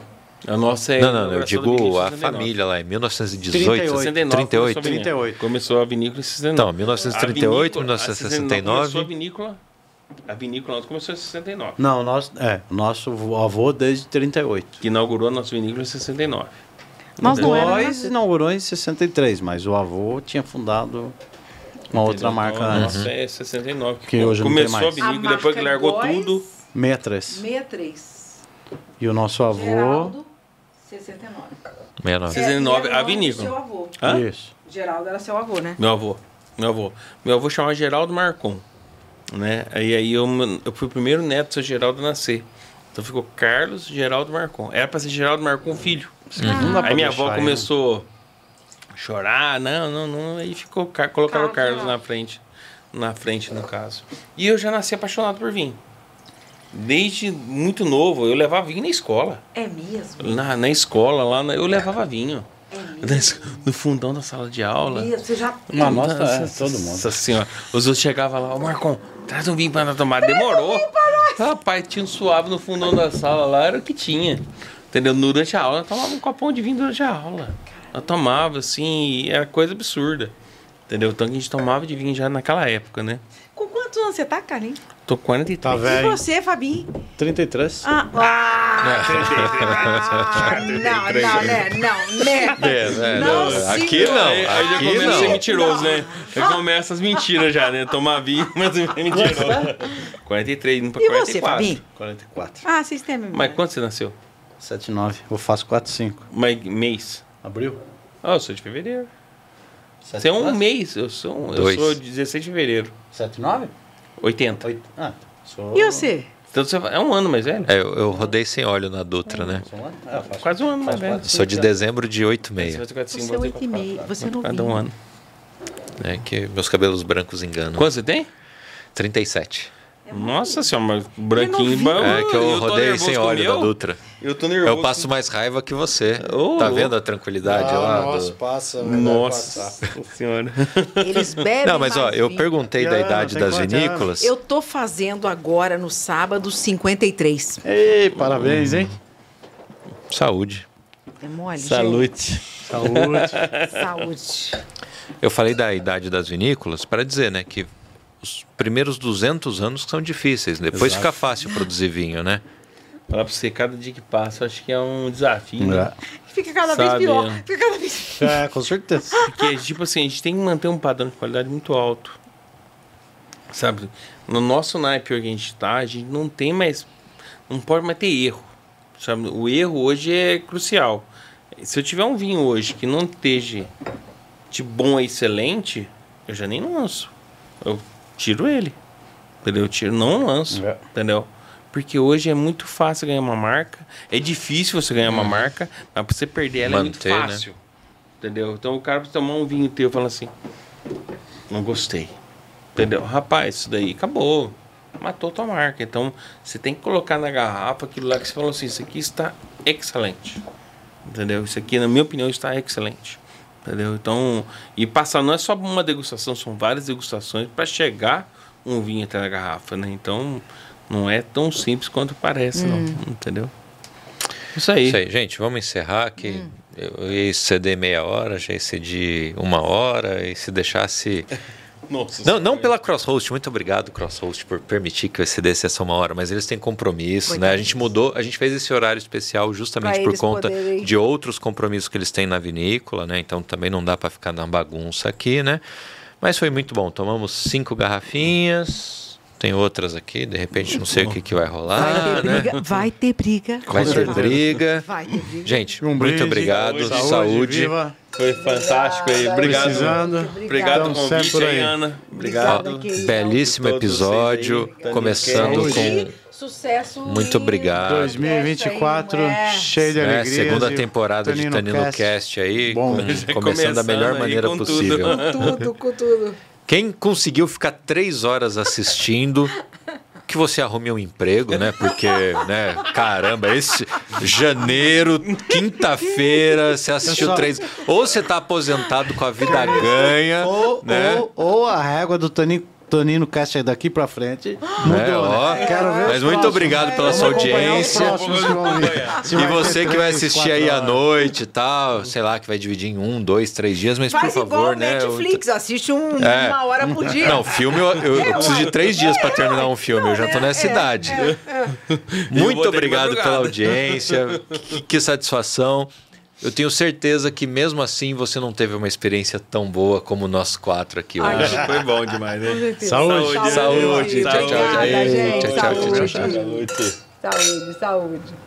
A nossa é Não, não, eu digo a família lá, em 1918. 38, 69, 38. 38. Começou a vinícola em 69. Então, 1938, 1969. Começou a vinícola. A vinícola nossa começou em 69. Não, nosso, é, nosso avô desde 38. Que inaugurou a nossa vinícola em 69. Mas não Nós inaugurou em 63, mas o avô tinha fundado uma outra marca então, antes. Nossa, é 69. Que hoje Começou não tem mais. a vinícola, depois que largou Góis, tudo. 63. 63. E o nosso avô. Geraldo, 69. 69. 69, a vinícola. Seu avô. Hã? Isso. Geraldo era seu avô, né? Meu avô. Meu avô. Meu avô chamava Geraldo Marcon. Né? Aí, aí eu, eu fui o primeiro neto do seu Geraldo nascer. Então ficou Carlos Geraldo Marcon. Era para ser Geraldo Marcon filho. Uhum. Aí minha avó começou chorar, não, não, não. Aí ficou, colocaram o Carlos na frente, na frente no caso. E eu já nasci apaixonado por vinho. Desde muito novo, eu levava vinho na escola. É mesmo? Na, na escola, lá, eu levava vinho. É no fundão da sala de aula. Você já. Uma nossa, é, todo mundo. Nossa senhora. Os outros chegavam lá, ô Marcon, traz um vinho para tomar. Demorou. Rapaz, tinha um suave no fundão da sala lá, era o que tinha. Entendeu? Durante a aula, eu tomava um copão de vinho durante a aula. Eu tomava, assim, era coisa absurda. Entendeu? Então a gente tomava de vinho já naquela época, né? Com quantos anos você tá, Carlinhos? Tô com 43. Tá velho. E você, Fabinho? 33. Ah, ah, ah <laughs> não, não, né? Não, né? É, é, não, não aqui não. Aí, aí já começa a ser mentiroso, né? Aí começa as mentiras já, né? Tomar vinho, mas é mentiroso. 43, indo pra e 44. você, Fabinho? 44. Ah, vocês têm a mesma Mas quando você nasceu? 79. Eu faço 45. Mas mês? Abril? Ah, eu sou de fevereiro. Você é um mês, eu sou, eu sou 16 de fevereiro. 79? 80. Oito. Ah, sou... E você? Então você é um ano mais velho? É, eu, eu rodei sem óleo na Dutra, né? Um ano? É, Quase um ano mais velho. Sou de dezembro de 8,6. Você é 8,6. Você não Cada um ano. É que meus cabelos brancos enganam. Quanto você tem? 37. Nossa senhora, mas branquinho bom. É que eu, eu rodei sem óleo da Dutra. Eu tô nervoso. Eu passo mais raiva que você. Oh, tá vendo a tranquilidade ah, lá? Nossa, do... passa. Nossa <laughs> senhora. Eles bebem Não, mas ó, eu perguntei da idade das vinícolas. Eu tô fazendo agora no sábado 53. Ei, parabéns, hein? Saúde. É mole, Saúde. Saúde. Saúde. Eu falei da idade das vinícolas para dizer, né, que os primeiros 200 anos são difíceis. Depois Exato. fica fácil produzir vinho, né? Falar pra você, cada dia que passa, eu acho que é um desafio. né? Fica cada vez Sabe, pior. é. Fica cada vez É, com certeza. Porque, tipo assim, a gente tem que manter um padrão de qualidade muito alto. Sabe? No nosso naipe que a gente tá, a gente não tem mais. Não pode mais ter erro. Sabe? O erro hoje é crucial. Se eu tiver um vinho hoje que não esteja de bom a excelente, eu já nem lanço. Eu tiro ele. Entendeu? Eu tiro, não lanço. É. Entendeu? Porque hoje é muito fácil ganhar uma marca. É difícil você ganhar uma marca, mas pra você perder ela Manter, é né? muito fácil. Entendeu? Então o cara precisa tomar um vinho teu e fala assim: Não gostei. Entendeu? Rapaz, isso daí acabou. Matou tua marca. Então você tem que colocar na garrafa aquilo lá que você falou assim: Isso aqui está excelente. Entendeu? Isso aqui, na minha opinião, está excelente. Entendeu? Então, e passar não é só uma degustação, são várias degustações para chegar um vinho até a garrafa, né? Então, não é tão simples quanto parece, não. Entendeu? Isso aí. Isso aí, gente, vamos encerrar que eu ia exceder meia hora, já excedi uma hora, e se deixasse. <laughs> Nossa Não, não pela Crosshost, muito obrigado, Crosshost, por permitir que eu excedesse essa uma hora, mas eles têm compromisso, né? A gente mudou, a gente fez esse horário especial justamente Pra por conta poderem- de outros compromissos que eles têm na vinícola, né? Então também não dá para ficar na bagunça aqui, né? Mas foi muito bom. Tomamos cinco garrafinhas. Tem outras aqui, de repente não sei o que, que vai Vai rolar, ter né? briga. Vai ter briga. Vai ter briga. Vai ter briga. Gente, Um muito brinde, obrigado. saúde, Saúde. Foi fantástico aí. Obrigado. Precisando. Obrigado Estamos pelo sempre convite por aí. Ana. Obrigado. belíssimo episódio, aí, começando com Sucesso. Muito obrigado. 2024, É. cheio de né, alegria. segunda temporada de Tanino Cast. Cast aí, Bom. com- <laughs> começando da melhor maneira com possível. tudo. Tudo, com tudo. Quem conseguiu ficar três horas assistindo, que você arrume um emprego, né? Porque, né, caramba, esse janeiro, quinta-feira, você assistiu Pessoal. três. Ou você tá aposentado com a vida ganha, Ou, né? ou, ou a régua do Tonino, Tonino Cast daqui pra frente <gasps> mudou, né? Ó, né? Quero ver mas muito obrade pela sua audiência. <laughs> E você que vai assistir aí à noite e tal, sei lá, que vai dividir em um, dois, três dias, mas Faz por igual favor, o né? eu- Netflix, assiste um- É. uma hora por dia. Não, filme eu, eu- eu preciso de três dias pra terminar um filme. Eu já tô nessa idade. Muito obrigado pela audiência. <laughs> Que, que satisfação. Eu tenho certeza que mesmo assim você não teve uma experiência tão boa como nós quatro aqui hoje. Foi bom demais, né? Saúde. Saúde. Tchau, tchau. Obrigada, Ei, gente. tchau, tchau, tchau, Saúde. tchau, tchau. Saúde, saúde.